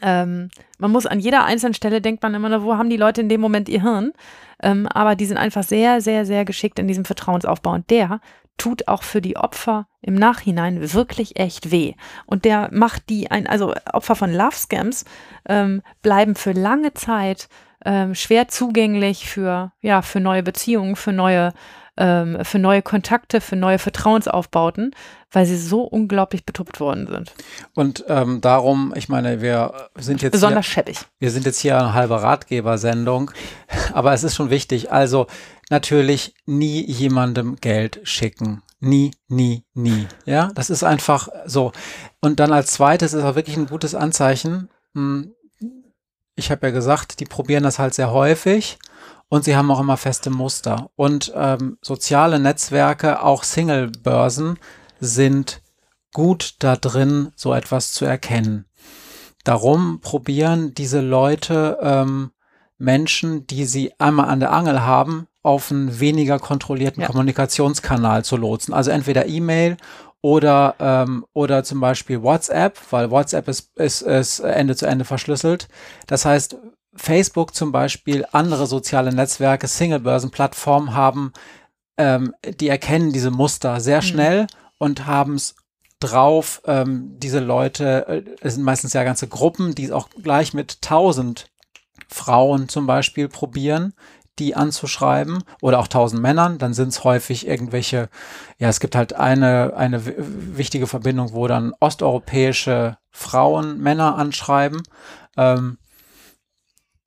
S2: ähm, man muss an jeder einzelnen Stelle denkt man immer, wo haben die Leute in dem Moment ihr Hirn? Ähm, aber die sind einfach sehr, sehr, sehr geschickt in diesem Vertrauensaufbau. Und der tut auch für die Opfer im Nachhinein wirklich echt weh. Und der macht die ein, also Opfer von Love Scams ähm, bleiben für lange Zeit ähm, schwer zugänglich für, ja, für neue Beziehungen, für neue, ähm, für neue Kontakte, für neue Vertrauensaufbauten, weil sie so unglaublich betuppt worden sind.
S1: Und ähm, darum, ich meine, wir sind jetzt
S2: besonders
S1: hier,
S2: schäbig.
S1: Wir sind jetzt hier eine halbe Ratgebersendung, [LAUGHS] aber es ist schon wichtig. Also natürlich nie jemandem Geld schicken. Nie, nie, nie. Ja, das ist einfach so. Und dann als zweites ist auch wirklich ein gutes Anzeichen. Hm, ich habe ja gesagt, die probieren das halt sehr häufig und sie haben auch immer feste Muster. Und ähm, soziale Netzwerke, auch Single-Börsen, sind gut da drin, so etwas zu erkennen. Darum probieren diese Leute ähm, Menschen, die sie einmal an der Angel haben, auf einen weniger kontrollierten ja. Kommunikationskanal zu lotsen. Also entweder E-Mail oder, ähm, oder zum Beispiel WhatsApp, weil WhatsApp ist, ist, ist Ende zu Ende verschlüsselt. Das heißt, Facebook zum Beispiel, andere soziale Netzwerke, Single-Börsen-Plattformen haben, ähm, die erkennen diese Muster sehr mhm. schnell mhm. und haben es drauf, ähm, diese Leute, äh, es sind meistens ja ganze Gruppen, die es auch gleich mit tausend Frauen zum Beispiel probieren, die anzuschreiben oder auch tausend Männern, dann sind es häufig irgendwelche, ja, es gibt halt eine, eine wichtige Verbindung, wo dann osteuropäische Frauen Männer anschreiben. Ähm,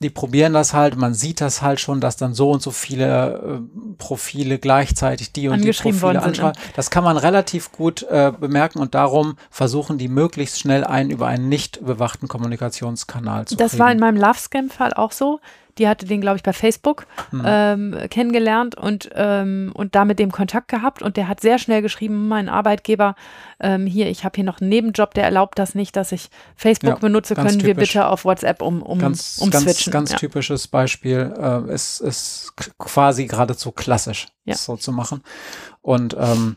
S1: die probieren das halt, man sieht das halt schon, dass dann so und so viele äh, Profile gleichzeitig die und die Profile ne? anschreiben. Das kann man relativ gut äh, bemerken und darum versuchen die möglichst schnell einen über einen nicht bewachten Kommunikationskanal zu
S2: Das kriegen. war in meinem Love Scam Fall auch so. Die hatte den, glaube ich, bei Facebook mhm. ähm, kennengelernt und, ähm, und da mit dem Kontakt gehabt. Und der hat sehr schnell geschrieben, mein Arbeitgeber, ähm, hier, ich habe hier noch einen Nebenjob, der erlaubt das nicht, dass ich Facebook ja, benutze. Können typisch. wir bitte auf WhatsApp um, um,
S1: ganz,
S2: umswitchen?
S1: Ganz, ganz ja. typisches Beispiel. Äh, ist, ist quasi geradezu klassisch, ja. so zu machen. Und ähm,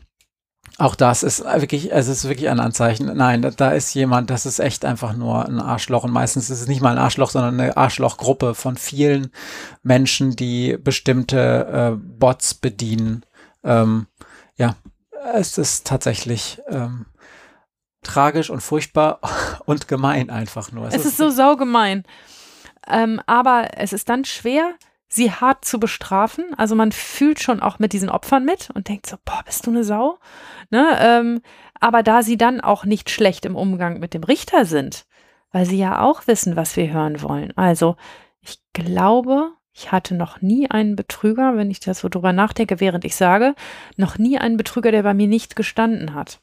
S1: auch das ist wirklich, es ist wirklich ein Anzeichen. Nein, da, da, ist jemand, das ist echt einfach nur ein Arschloch. Und meistens ist es nicht mal ein Arschloch, sondern eine Arschlochgruppe von vielen Menschen, die bestimmte äh, Bots bedienen. Ähm, ja, es ist tatsächlich ähm, tragisch und furchtbar [LAUGHS] und gemein einfach nur.
S2: Es, es ist, ist so saugemein. Ähm, aber es ist dann schwer, sie hart zu bestrafen. Also man fühlt schon auch mit diesen Opfern mit und denkt so, boah, bist du eine Sau? Ne? Ähm, aber da sie dann auch nicht schlecht im Umgang mit dem Richter sind, weil sie ja auch wissen, was wir hören wollen. Also ich glaube, ich hatte noch nie einen Betrüger, wenn ich das so drüber nachdenke, während ich sage, noch nie einen Betrüger, der bei mir nicht gestanden hat.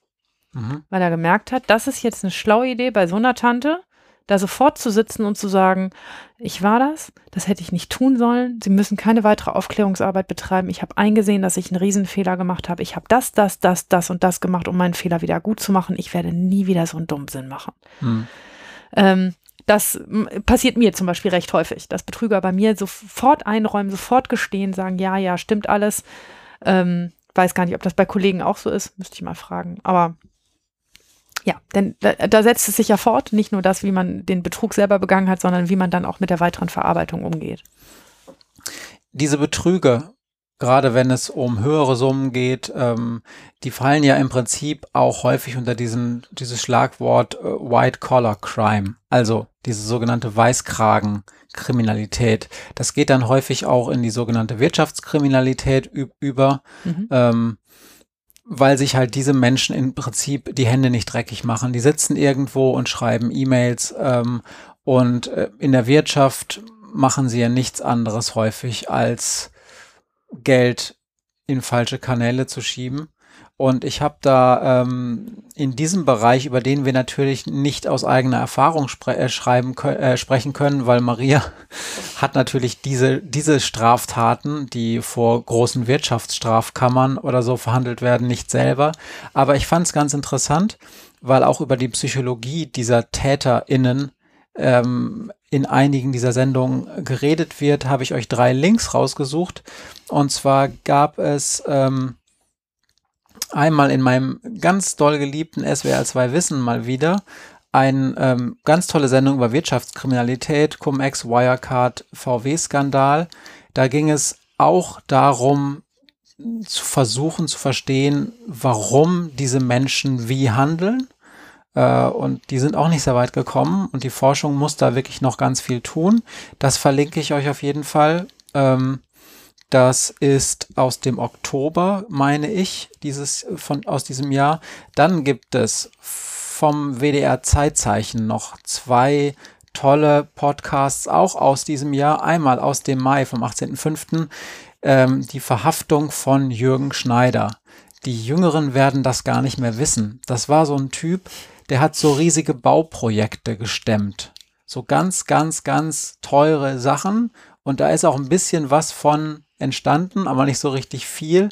S2: Mhm. Weil er gemerkt hat, das ist jetzt eine schlaue Idee bei so einer Tante da sofort zu sitzen und zu sagen, ich war das, das hätte ich nicht tun sollen, Sie müssen keine weitere Aufklärungsarbeit betreiben, ich habe eingesehen, dass ich einen Riesenfehler gemacht habe, ich habe das, das, das, das und das gemacht, um meinen Fehler wieder gut zu machen, ich werde nie wieder so einen Dummsinn machen. Hm. Ähm, Das passiert mir zum Beispiel recht häufig, dass Betrüger bei mir sofort einräumen, sofort gestehen, sagen, ja, ja, stimmt alles. Ähm, weiß gar nicht, ob das bei Kollegen auch so ist, müsste ich mal fragen. Aber ja, denn da, da setzt es sich ja fort, nicht nur das, wie man den Betrug selber begangen hat, sondern wie man dann auch mit der weiteren Verarbeitung umgeht.
S1: Diese Betrüge, gerade wenn es um höhere Summen geht, ähm, die fallen ja im Prinzip auch häufig unter diesen, dieses Schlagwort äh, White Collar Crime, also diese sogenannte Weißkragen-Kriminalität. Das geht dann häufig auch in die sogenannte Wirtschaftskriminalität über,
S2: Mhm.
S1: ähm, weil sich halt diese Menschen im Prinzip die Hände nicht dreckig machen. Die sitzen irgendwo und schreiben E-Mails ähm, und äh, in der Wirtschaft machen sie ja nichts anderes häufig als Geld in falsche Kanäle zu schieben. Und ich habe da ähm, in diesem Bereich, über den wir natürlich nicht aus eigener Erfahrung spre äh, schreiben äh, sprechen können, weil Maria [LAUGHS] hat natürlich diese, diese Straftaten, die vor großen Wirtschaftsstrafkammern oder so verhandelt werden, nicht selber. Aber ich fand es ganz interessant, weil auch über die Psychologie dieser TäterInnen ähm, in einigen dieser Sendungen geredet wird, habe ich euch drei Links rausgesucht. Und zwar gab es ähm, einmal in meinem ganz doll geliebten SWR 2 Wissen mal wieder eine ähm, ganz tolle Sendung über Wirtschaftskriminalität, Cum-Ex, Wirecard, VW-Skandal. Da ging es auch darum, zu versuchen zu verstehen, warum diese Menschen wie handeln. Äh, und die sind auch nicht sehr weit gekommen und die Forschung muss da wirklich noch ganz viel tun. Das verlinke ich euch auf jeden Fall. Ähm, das ist aus dem Oktober, meine ich, dieses von aus diesem Jahr. Dann gibt es vom WDR Zeitzeichen noch zwei tolle Podcasts auch aus diesem Jahr. Einmal aus dem Mai vom 18.05. Ähm, die Verhaftung von Jürgen Schneider. Die Jüngeren werden das gar nicht mehr wissen. Das war so ein Typ, der hat so riesige Bauprojekte gestemmt. So ganz, ganz, ganz teure Sachen. Und da ist auch ein bisschen was von entstanden, aber nicht so richtig viel.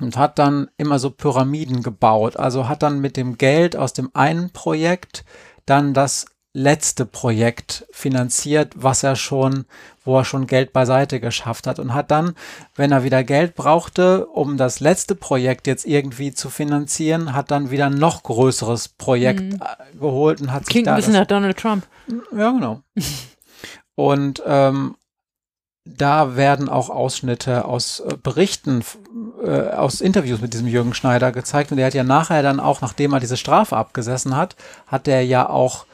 S1: Und hat dann immer so Pyramiden gebaut. Also hat dann mit dem Geld aus dem einen Projekt dann das letzte Projekt finanziert, was er schon, wo er schon Geld beiseite geschafft hat und hat dann, wenn er wieder Geld brauchte, um das letzte Projekt jetzt irgendwie zu finanzieren, hat dann wieder ein noch größeres Projekt
S2: Mhm.
S1: äh, geholt und hat sich
S2: Klingt
S1: da
S2: ein bisschen nach Donald Trump.
S1: ja, genau. [LAUGHS] Und ähm, da werden auch Ausschnitte aus äh, Berichten, äh, aus Interviews mit diesem Jürgen Schneider gezeigt. Und der hat ja nachher dann auch, nachdem er diese Strafe abgesessen hat, hat er ja auch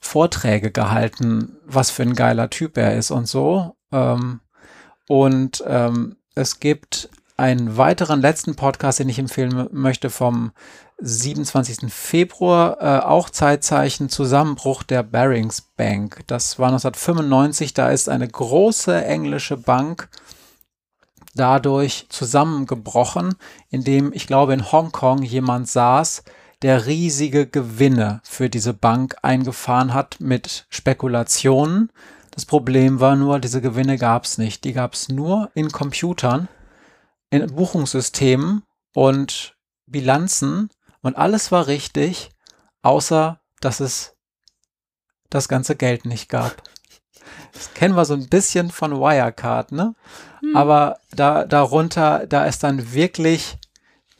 S1: Vorträge gehalten, was für ein geiler Typ er ist und so. Ähm, und ähm, es gibt einen weiteren letzten Podcast, den ich empfehlen möchte vom 27. Februar, äh, auch Zeitzeichen Zusammenbruch der Barings Bank. Das war 1995, da ist eine große englische Bank dadurch zusammengebrochen, indem ich glaube in Hongkong jemand saß, der riesige Gewinne für diese Bank eingefahren hat mit Spekulationen. Das Problem war nur, diese Gewinne gab es nicht. Die gab es nur in Computern, in Buchungssystemen und Bilanzen und alles war richtig, außer dass es das ganze Geld nicht gab. Das kennen wir so ein bisschen von Wirecard, ne?
S2: Hm.
S1: Aber da darunter, da ist dann wirklich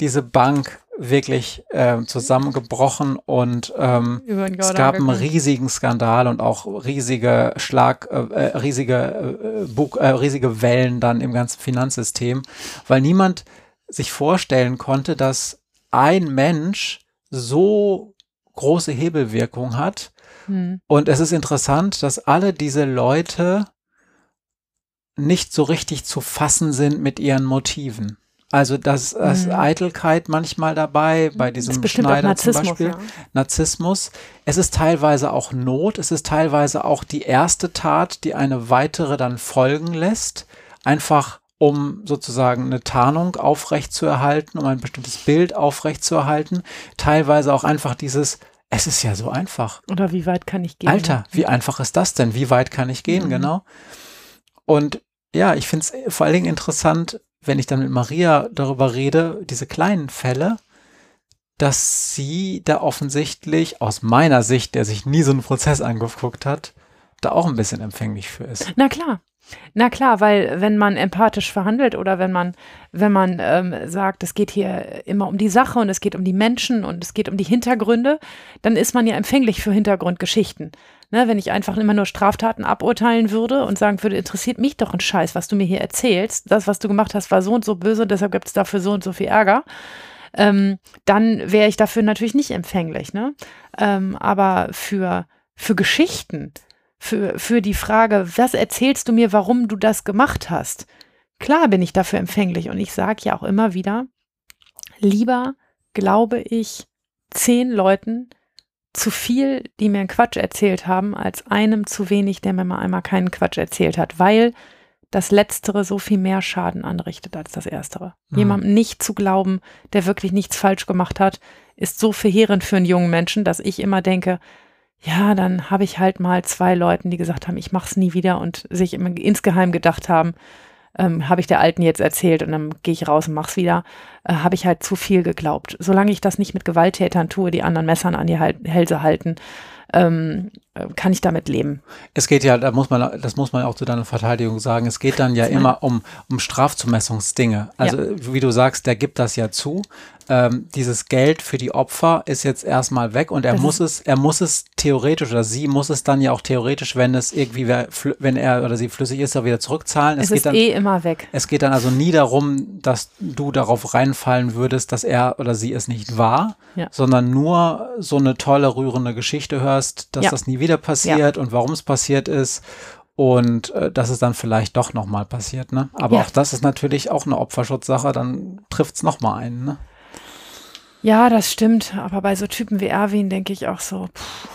S1: diese Bank wirklich ähm, zusammengebrochen und ähm, es gab einen riesigen Skandal und auch riesige Schlag, äh, äh, riesige, äh, Bug, äh, riesige Wellen dann im ganzen Finanzsystem, weil niemand sich vorstellen konnte, dass ein Mensch so große Hebelwirkung hat.
S2: Hm.
S1: Und es ist interessant, dass alle diese Leute nicht so richtig zu fassen sind mit ihren Motiven. Also das, das
S2: Mhm.
S1: Eitelkeit manchmal dabei, bei diesem Schneider zum Beispiel.
S2: ja.
S1: Narzissmus. Es ist teilweise auch Not. Es ist teilweise auch die erste Tat, die eine weitere dann folgen lässt. Einfach um sozusagen eine Tarnung aufrechtzuerhalten, um ein bestimmtes Bild aufrechtzuerhalten. Teilweise auch einfach dieses, es ist ja so einfach.
S2: Oder wie weit kann ich gehen?
S1: Alter, wie einfach ist das denn? Wie weit kann ich gehen?
S2: Mhm.
S1: Genau. Und ja, ich finde es vor allen Dingen interessant, wenn ich dann mit Maria darüber rede, diese kleinen Fälle, dass sie da offensichtlich aus meiner Sicht, der sich nie so einen Prozess angeguckt hat, da auch ein bisschen empfänglich für ist.
S2: Na klar. Na klar, weil wenn man empathisch verhandelt oder wenn man, wenn man ähm, sagt, es geht hier immer um die Sache und es geht um die Menschen und es geht um die Hintergründe, dann ist man ja empfänglich für Hintergrundgeschichten. Ne, wenn ich einfach immer nur Straftaten aburteilen würde und sagen würde, interessiert mich doch ein Scheiß, was du mir hier erzählst. Das, was du gemacht hast, war so und so böse und deshalb gibt es dafür so und so viel Ärger. Ähm, dann wäre ich dafür natürlich nicht empfänglich. Ne? Ähm, aber für, für Geschichten, für, für die Frage, was erzählst du mir, warum du das gemacht hast? Klar bin ich dafür empfänglich und ich sage ja auch immer wieder, lieber glaube ich zehn Leuten zu viel, die mir einen Quatsch erzählt haben, als einem zu wenig, der mir mal einmal keinen Quatsch erzählt hat, weil das Letztere so viel mehr Schaden anrichtet als das Erstere. Mhm. Jemandem nicht zu glauben, der wirklich nichts falsch gemacht hat, ist so verheerend für einen jungen Menschen, dass ich immer denke, ja, dann habe ich halt mal zwei Leuten, die gesagt haben, ich mach's nie wieder und sich insgeheim gedacht haben, ähm, habe ich der Alten jetzt erzählt und dann gehe ich raus und mach's wieder, äh, habe ich halt zu viel geglaubt. Solange ich das nicht mit Gewalttätern tue, die anderen Messern an die Hälse halten, ähm, kann ich damit leben.
S1: Es geht ja, da muss man, das muss man auch zu deiner Verteidigung sagen, es geht dann ja immer um, um Strafzumessungsdinge. Also ja. wie du sagst, der gibt das ja zu ähm, dieses Geld für die Opfer ist jetzt erstmal weg und er das muss es, er muss es theoretisch oder sie muss es dann ja auch theoretisch, wenn es irgendwie, wenn er oder sie flüssig ist, auch wieder zurückzahlen.
S2: Es, es ist
S1: dann,
S2: eh immer weg.
S1: Es geht dann also nie darum, dass du darauf reinfallen würdest, dass er oder sie es nicht war, ja. sondern nur so eine tolle, rührende Geschichte hörst, dass ja. das nie wieder passiert ja. und warum es passiert ist und äh, dass es dann vielleicht doch nochmal passiert. Ne? Aber ja. auch das ist natürlich auch eine Opferschutzsache, dann trifft es nochmal einen. Ne?
S2: Ja, das stimmt. Aber bei so Typen wie Erwin denke ich auch so, pff.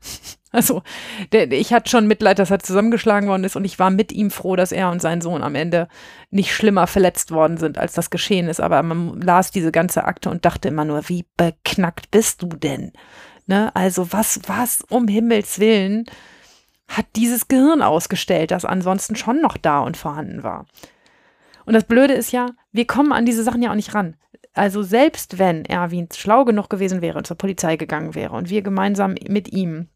S2: [LAUGHS] Also, der, ich hatte schon Mitleid, dass er zusammengeschlagen worden ist und ich war mit ihm froh, dass er und sein Sohn am Ende nicht schlimmer verletzt worden sind, als das geschehen ist. Aber man las diese ganze Akte und dachte immer nur, wie beknackt bist du denn? Ne? Also, was, was um Himmels Willen hat dieses Gehirn ausgestellt, das ansonsten schon noch da und vorhanden war? Und das Blöde ist ja, wir kommen an diese Sachen ja auch nicht ran. Also selbst wenn Erwin schlau genug gewesen wäre und zur Polizei gegangen wäre und wir gemeinsam mit ihm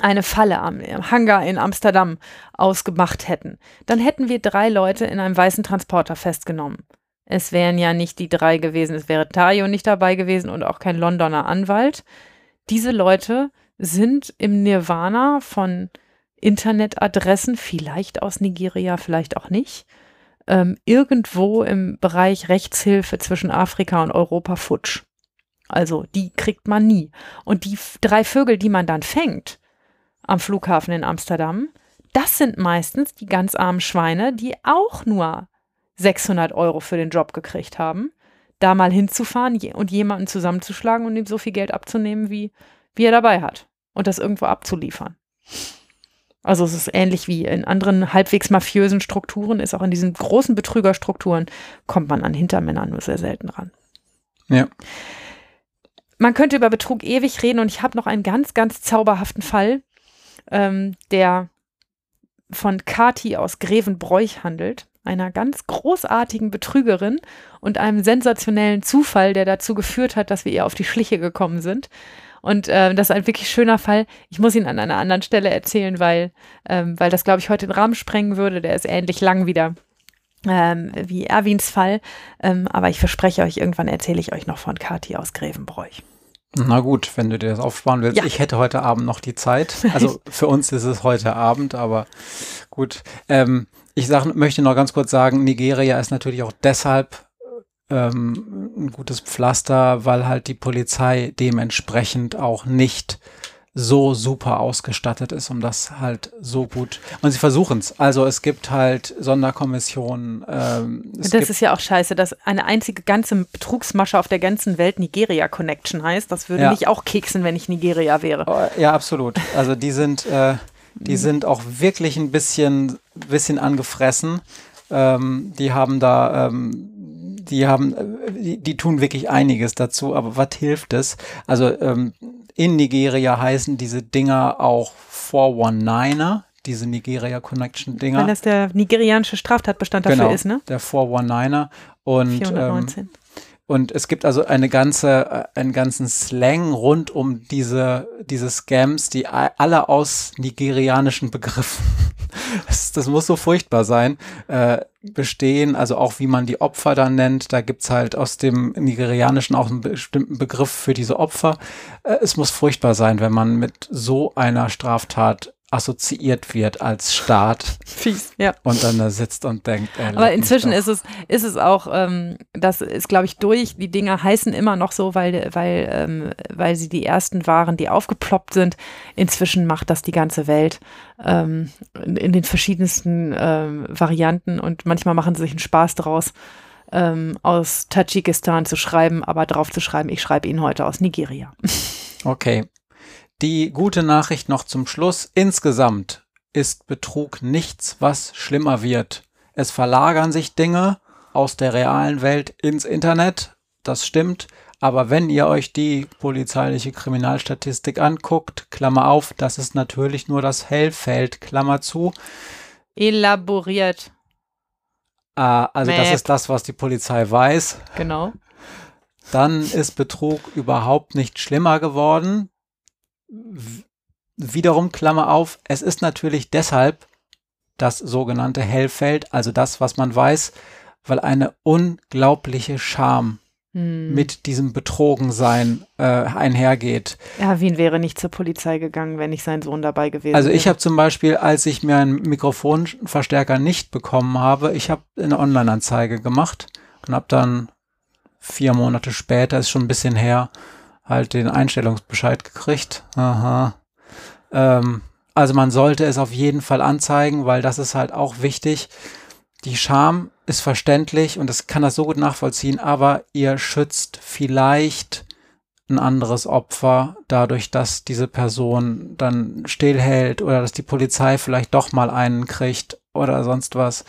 S2: eine Falle am Hangar in Amsterdam ausgemacht hätten, dann hätten wir drei Leute in einem weißen Transporter festgenommen. Es wären ja nicht die drei gewesen, es wäre Tayo nicht dabei gewesen und auch kein Londoner Anwalt. Diese Leute sind im Nirvana von Internetadressen, vielleicht aus Nigeria, vielleicht auch nicht, ähm, irgendwo im Bereich Rechtshilfe zwischen Afrika und Europa futsch. Also die kriegt man nie. Und die drei Vögel, die man dann fängt am Flughafen in Amsterdam, das sind meistens die ganz armen Schweine, die auch nur 600 Euro für den Job gekriegt haben, da mal hinzufahren und jemanden zusammenzuschlagen und ihm so viel Geld abzunehmen, wie, wie er dabei hat und das irgendwo abzuliefern. Also es ist ähnlich wie in anderen halbwegs mafiösen Strukturen, ist auch in diesen großen Betrügerstrukturen, kommt man an Hintermännern nur sehr selten ran.
S1: Ja.
S2: Man könnte über Betrug ewig reden und ich habe noch einen ganz, ganz zauberhaften Fall, ähm, der von Kati aus Grevenbroich handelt, einer ganz großartigen Betrügerin und einem sensationellen Zufall, der dazu geführt hat, dass wir ihr auf die Schliche gekommen sind. Und äh, das ist ein wirklich schöner Fall. Ich muss ihn an einer anderen Stelle erzählen, weil, ähm, weil das, glaube ich, heute den Rahmen sprengen würde. Der ist ähnlich lang wieder ähm, wie Erwins Fall. Ähm, aber ich verspreche euch, irgendwann erzähle ich euch noch von Kathi aus Grevenbroich.
S1: Na gut, wenn du dir das aufsparen willst. Ja. Ich hätte heute Abend noch die Zeit. Also [LAUGHS] für uns ist es heute Abend, aber gut. Ähm, ich sag, möchte noch ganz kurz sagen, Nigeria ist natürlich auch deshalb ähm, ein gutes Pflaster, weil halt die Polizei dementsprechend auch nicht so super ausgestattet ist, um das halt so gut. Und sie versuchen es. Also es gibt halt Sonderkommissionen. Ähm,
S2: das ist ja auch scheiße, dass eine einzige ganze Betrugsmasche auf der ganzen Welt Nigeria Connection heißt. Das würde ja. mich auch keksen, wenn ich Nigeria wäre.
S1: Oh, ja, absolut. Also die sind, äh, die mhm. sind auch wirklich ein bisschen, bisschen angefressen. Ähm, die haben da ähm, die haben, die, die, tun wirklich einiges dazu, aber was hilft es? Also ähm, in Nigeria heißen diese Dinger auch 419er, diese Nigeria Connection Dinger.
S2: Weil das der nigerianische Straftatbestand dafür
S1: genau,
S2: ist, ne?
S1: Der 419er und 419. Ähm, Und es gibt also eine ganze, äh, einen ganzen Slang rund um diese, diese Scams, die alle aus nigerianischen Begriffen, [LAUGHS] das, das muss so furchtbar sein, äh, bestehen. Also auch wie man die Opfer dann nennt. Da gibt's halt aus dem Nigerianischen auch einen bestimmten Begriff für diese Opfer. Äh, es muss furchtbar sein, wenn man mit so einer Straftat assoziiert wird als Staat. [LAUGHS]
S2: Fies, ja.
S1: Und dann da sitzt und denkt.
S2: Ey, Aber inzwischen ist es, ist es auch, ähm, das ist, glaube ich, durch. Die Dinger heißen immer noch so, weil, weil, ähm, weil sie die ersten waren, die aufgeploppt sind. Inzwischen macht das die ganze Welt ähm, in, in, den verschiedensten ähm, Varianten und manchmal machen sie sich einen Spaß draus. Ähm, aus Tadschikistan zu schreiben, aber drauf zu schreiben, ich schreibe ihn heute aus Nigeria. [LAUGHS]
S1: Okay, die gute Nachricht noch zum Schluss. Insgesamt ist Betrug nichts, was schlimmer wird. Es verlagern sich Dinge aus der realen Welt ins Internet. Das stimmt. Aber wenn ihr euch die polizeiliche Kriminalstatistik anguckt, Klammer auf, das ist natürlich nur das Hellfeld, Klammer zu.
S2: Elaboriert.
S1: Ah, also Map. das ist das, was die Polizei weiß.
S2: Genau.
S1: Dann ist Betrug überhaupt nicht schlimmer geworden wiederum Klammer auf, es ist natürlich deshalb das sogenannte Hellfeld, also das, was man weiß, weil eine unglaubliche Scham hm. mit diesem Betrogensein äh, einhergeht.
S2: Ja, Wien wäre nicht zur Polizei gegangen, wenn nicht sein Sohn dabei gewesen
S1: Also ich
S2: habe
S1: zum Beispiel, als ich mir einen Mikrofonverstärker nicht bekommen habe, ich habe eine Online-Anzeige gemacht und habe dann vier Monate später, ist schon ein bisschen her, halt den Einstellungsbescheid gekriegt. Aha. Ähm, also man sollte es auf jeden Fall anzeigen, weil das ist halt auch wichtig. Die Scham ist verständlich und das kann das so gut nachvollziehen, aber ihr schützt vielleicht ein anderes Opfer dadurch, dass diese Person dann stillhält oder dass die Polizei vielleicht doch mal einen kriegt oder sonst was.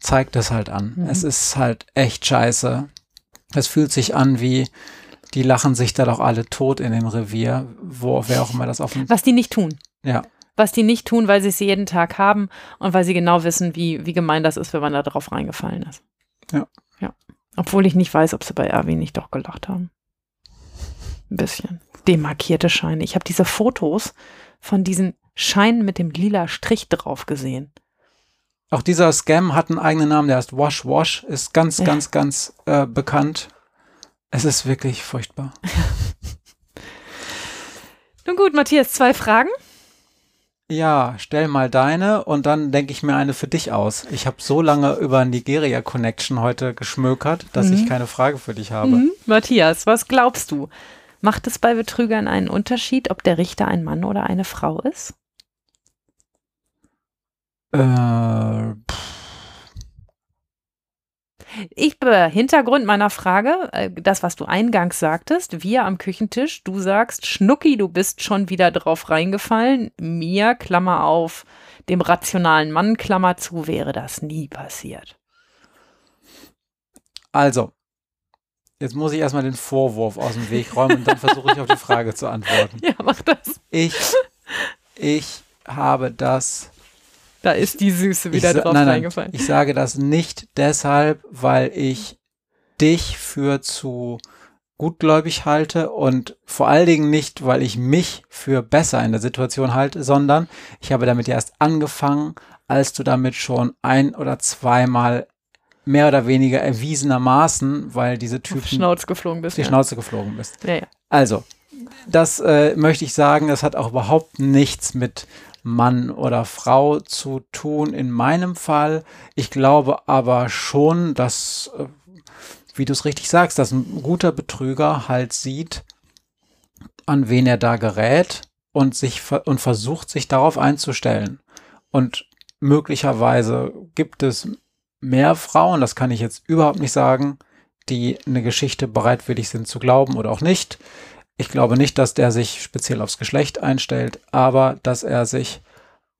S1: Zeigt es halt an. Mhm. Es ist halt echt scheiße. Es fühlt sich an wie, die lachen sich da doch alle tot in dem Revier, wo wer auch immer das offen.
S2: Was die nicht tun.
S1: Ja.
S2: Was die nicht tun, weil sie es jeden Tag haben und weil sie genau wissen, wie, wie gemein das ist, wenn man da drauf reingefallen ist.
S1: Ja.
S2: Ja. Obwohl ich nicht weiß, ob sie bei Erwin nicht doch gelacht haben. Ein bisschen. Demarkierte Scheine. Ich habe diese Fotos von diesen Scheinen mit dem lila Strich drauf gesehen.
S1: Auch dieser Scam hat einen eigenen Namen, der heißt Wash Wash, ist ganz, ja. ganz, ganz äh, bekannt. Es ist wirklich furchtbar. [LAUGHS]
S2: Nun gut, Matthias, zwei Fragen.
S1: Ja, stell mal deine und dann denke ich mir eine für dich aus. Ich habe so lange über Nigeria Connection heute geschmökert, dass mhm. ich keine Frage für dich habe. Mhm.
S2: Matthias, was glaubst du? Macht es bei Betrügern einen Unterschied, ob der Richter ein Mann oder eine Frau ist?
S1: Äh,
S2: ich, äh, Hintergrund meiner Frage, äh, das, was du eingangs sagtest, wir am Küchentisch, du sagst, Schnucki, du bist schon wieder drauf reingefallen. Mir, Klammer auf, dem rationalen Mann, Klammer zu, wäre das nie passiert.
S1: Also, jetzt muss ich erstmal den Vorwurf aus dem Weg räumen und dann versuche ich auf die Frage zu antworten. [LAUGHS]
S2: Ja, mach das.
S1: Ich, ich habe das
S2: da ist die Süße wieder drauf
S1: nein, nein,
S2: reingefallen.
S1: Ich sage das nicht deshalb, weil ich dich für zu gutgläubig halte und vor allen Dingen nicht, weil ich mich für besser in der Situation halte, sondern ich habe damit erst angefangen, als du damit schon ein oder zweimal mehr oder weniger erwiesenermaßen, weil diese Typen
S2: auf Schnauze geflogen bist.
S1: Die
S2: ja.
S1: Schnauze geflogen bist.
S2: Ja, ja.
S1: Also, das äh, möchte ich sagen, das hat auch überhaupt nichts mit Mann oder Frau zu tun in meinem Fall. Ich glaube aber schon, dass, äh, wie du es richtig sagst, dass ein guter Betrüger halt sieht, an wen er da gerät und sich und versucht, sich darauf einzustellen. Und möglicherweise gibt es mehr Frauen, das kann ich jetzt überhaupt nicht sagen, die eine Geschichte bereitwillig sind zu glauben oder auch nicht. Ich glaube nicht, dass der sich speziell aufs Geschlecht einstellt, aber dass er sich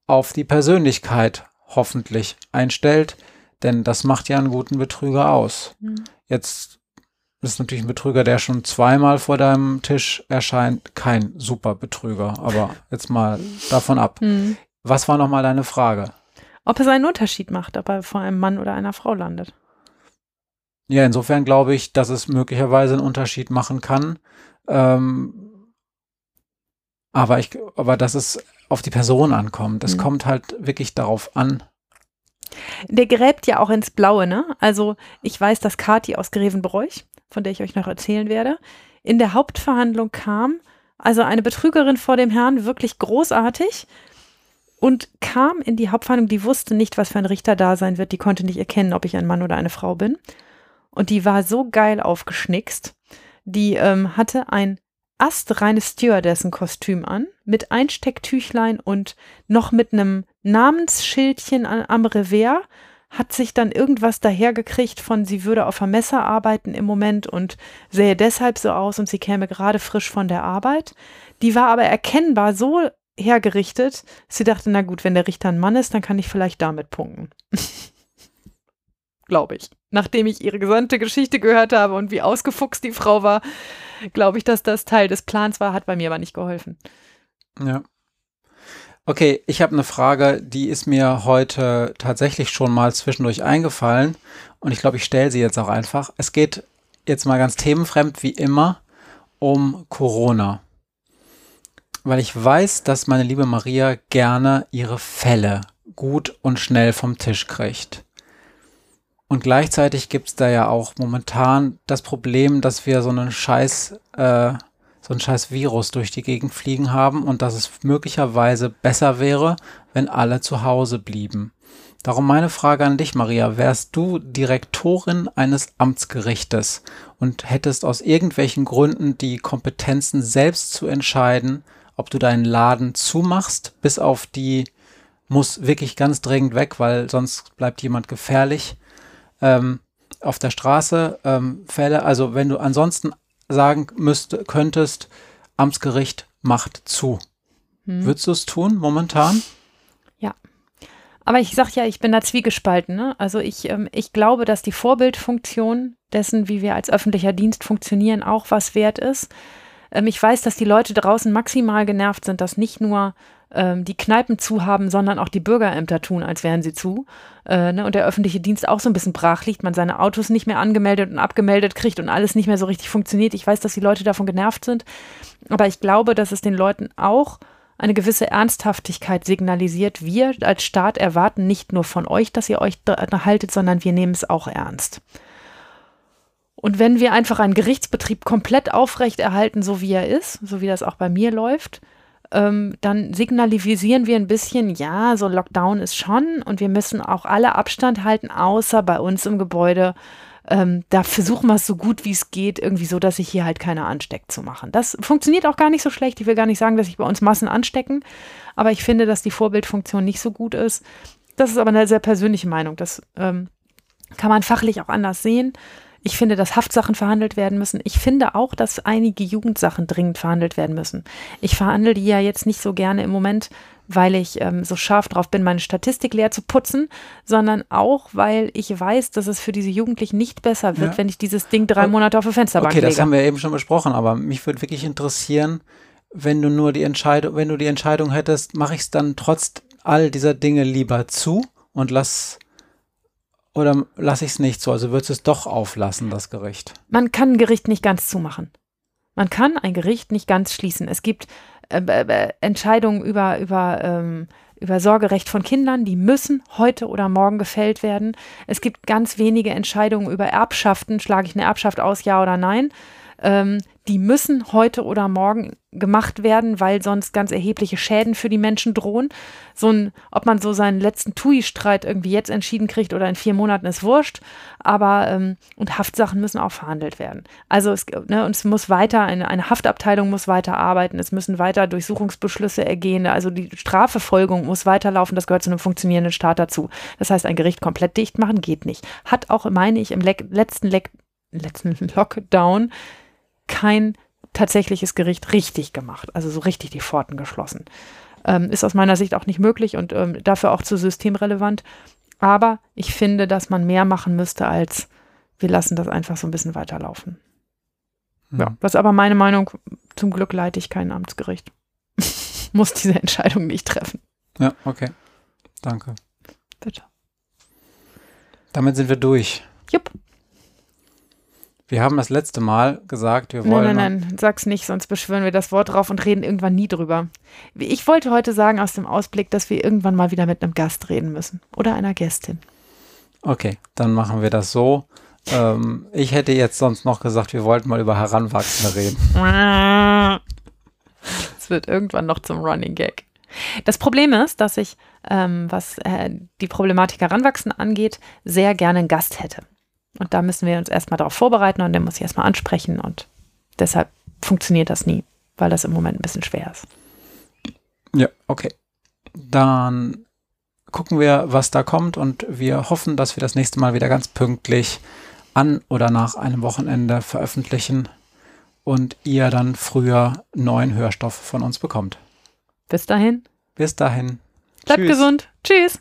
S1: auf die Persönlichkeit hoffentlich einstellt, denn das macht ja einen guten Betrüger aus. Mhm. Jetzt ist natürlich ein Betrüger, der schon zweimal vor deinem Tisch erscheint, kein super Betrüger, aber jetzt mal davon ab. Mhm. Was war nochmal deine Frage?
S2: Ob es einen Unterschied macht, ob er vor einem Mann oder einer Frau landet.
S1: ja, insofern glaube ich, dass es möglicherweise einen Unterschied machen kann. Ähm, aber ich, aber dass es auf die Person ankommt. Es
S2: Mhm.
S1: kommt halt wirklich darauf an.
S2: Der gräbt ja auch ins Blaue, ne? Also ich weiß, dass Kathi aus Grevenbroich, von der ich euch noch erzählen werde, in der Hauptverhandlung kam, also eine Betrügerin vor dem Herrn, wirklich großartig und kam in die Hauptverhandlung, die wusste nicht, was für ein Richter da sein wird, die konnte nicht erkennen, ob ich ein Mann oder eine Frau bin. Und die war so geil aufgeschnickst. Die ähm, hatte ein astreines Stewardessen-Kostüm an, mit Einstecktüchlein und noch mit einem Namensschildchen am Revers, hat sich dann irgendwas dahergekriegt von, sie würde auf einem Messer arbeiten im Moment und sähe deshalb so aus und sie käme gerade frisch von der Arbeit. Die war aber erkennbar so hergerichtet, sie dachte, na gut, wenn der Richter ein Mann ist, dann kann ich vielleicht damit punkten. [LAUGHS] Glaube ich. Nachdem ich ihre gesamte Geschichte gehört habe und wie ausgefuchst die Frau war, glaube ich, dass das Teil des Plans war, hat bei mir aber nicht geholfen.
S1: Ja. Okay, ich habe eine Frage, die ist mir heute tatsächlich schon mal zwischendurch eingefallen und ich glaube, ich stelle sie jetzt auch einfach. Es geht jetzt mal ganz themenfremd wie immer um Corona. Weil ich weiß, dass meine liebe Maria gerne ihre Fälle gut und schnell vom Tisch kriegt. Und gleichzeitig gibt es da ja auch momentan das Problem, dass wir so einen scheiß, äh, so ein scheiß Virus durch die Gegend fliegen haben und dass es möglicherweise besser wäre, wenn alle zu Hause blieben. Darum meine Frage an dich, Maria. Wärst du Direktorin eines Amtsgerichtes und hättest aus irgendwelchen Gründen die Kompetenzen selbst zu entscheiden, ob du deinen Laden zumachst, bis auf die muss wirklich ganz dringend weg, weil sonst bleibt jemand gefährlich ähm, auf der Straße ähm, Fälle. Also wenn du ansonsten sagen müsst, könntest, Amtsgericht macht zu.
S2: Hm.
S1: Würdest du es tun momentan?
S2: Aber ich sag ja, ich bin da zwiegespalten. Ne? Also ich, ähm, ich glaube, dass die Vorbildfunktion dessen, wie wir als öffentlicher Dienst funktionieren, auch was wert ist. Ähm, ich weiß, dass die Leute draußen maximal genervt sind, dass nicht nur ähm, die Kneipen zu haben, sondern auch die Bürgerämter tun, als wären sie zu. Äh, ne? Und der öffentliche Dienst auch so ein bisschen brach liegt, man seine Autos nicht mehr angemeldet und abgemeldet kriegt und alles nicht mehr so richtig funktioniert. Ich weiß, dass die Leute davon genervt sind. Aber ich glaube, dass es den Leuten auch eine gewisse Ernsthaftigkeit signalisiert. Wir als Staat erwarten nicht nur von euch, dass ihr euch haltet, sondern wir nehmen es auch ernst. Und wenn wir einfach einen Gerichtsbetrieb komplett aufrechterhalten, so wie er ist, so wie das auch bei mir läuft, ähm, dann signalisieren wir ein bisschen, ja, so Lockdown ist schon und wir müssen auch alle Abstand halten, außer bei uns im Gebäude. Ähm, da versuchen wir es so gut wie es geht, irgendwie so, dass sich hier halt keiner ansteckt zu machen. Das funktioniert auch gar nicht so schlecht. Ich will gar nicht sagen, dass sich bei uns Massen anstecken, aber ich finde, dass die Vorbildfunktion nicht so gut ist. Das ist aber eine sehr persönliche Meinung. Das ähm, kann man fachlich auch anders sehen. Ich finde, dass Haftsachen verhandelt werden müssen. Ich finde auch, dass einige Jugendsachen dringend verhandelt werden müssen. Ich verhandle die ja jetzt nicht so gerne im Moment, weil ich ähm, so scharf drauf bin, meine Statistik leer zu putzen, sondern auch, weil ich weiß, dass es für diese Jugendlichen nicht besser wird,
S1: Ja.
S2: wenn ich dieses Ding drei Monate auf der Fensterbank
S1: Okay, das
S2: lege.
S1: haben wir eben schon besprochen, aber mich würde wirklich interessieren, wenn du nur die Entscheidung, wenn du die Entscheidung hättest, mache ich es dann trotz all dieser Dinge lieber zu und lass oder lasse ich es nicht so? Also würdest es doch auflassen, das Gericht?
S2: Man kann ein Gericht nicht ganz zumachen. Man kann ein Gericht nicht ganz schließen. Es gibt äh, äh, Entscheidungen über, über, ähm, über Sorgerecht von Kindern, die müssen heute oder morgen gefällt werden. Es gibt ganz wenige Entscheidungen über Erbschaften. Schlage ich eine Erbschaft aus, ja oder nein? Ähm, die müssen heute oder morgen gemacht werden, weil sonst ganz erhebliche Schäden für die Menschen drohen. So ein, ob man so seinen letzten TUI-Streit irgendwie jetzt entschieden kriegt oder in vier Monaten ist wurscht. Aber ähm, und Haftsachen müssen auch verhandelt werden. Also es, ne, und es muss weiter, eine, eine Haftabteilung muss weiter arbeiten, es müssen weiter Durchsuchungsbeschlüsse ergehen, also die Strafverfolgung muss weiterlaufen, das gehört zu einem funktionierenden Staat dazu. Das heißt, ein Gericht komplett dicht machen geht nicht. Hat auch, meine ich, im Le letzten, Le letzten Lockdown kein tatsächliches Gericht richtig gemacht, also so richtig die Pforten geschlossen. Ähm, ist aus meiner Sicht auch nicht möglich und ähm, dafür auch zu systemrelevant. Aber ich finde, dass man mehr machen müsste, als wir lassen das einfach so ein bisschen weiterlaufen. Ja,
S1: Hm.
S2: das ist aber meine Meinung. Zum Glück leite ich kein Amtsgericht. [LAUGHS] Muss diese Entscheidung nicht treffen.
S1: Ja, okay. Danke.
S2: Bitte.
S1: Damit sind wir durch.
S2: Jupp.
S1: Wir haben das letzte Mal gesagt, wir wollen.
S2: Nein, nein, nein, sag's nicht, sonst beschwören wir das Wort drauf und reden irgendwann nie drüber. Ich wollte heute sagen aus dem Ausblick, dass wir irgendwann mal wieder mit einem Gast reden müssen. Oder einer Gästin.
S1: Okay, dann machen wir das so. Ähm, ich hätte jetzt sonst noch gesagt, wir wollten mal über Heranwachsende reden. [LAUGHS]
S2: Es wird irgendwann noch zum Running Gag. Das Problem ist, dass ich, ähm, was äh, die Problematik Heranwachsen angeht, sehr gerne einen Gast hätte. Und da müssen wir uns erstmal darauf vorbereiten und den muss ich erstmal ansprechen und deshalb funktioniert das nie, weil das im Moment ein bisschen schwer ist.
S1: Ja, okay. Dann gucken wir, was da kommt und wir hoffen, dass wir das nächste Mal wieder ganz pünktlich an oder nach einem Wochenende veröffentlichen und ihr dann früher neuen Hörstoff von uns bekommt.
S2: Bis dahin.
S1: Bis dahin.
S2: Bleibt Tschüss. gesund. Tschüss.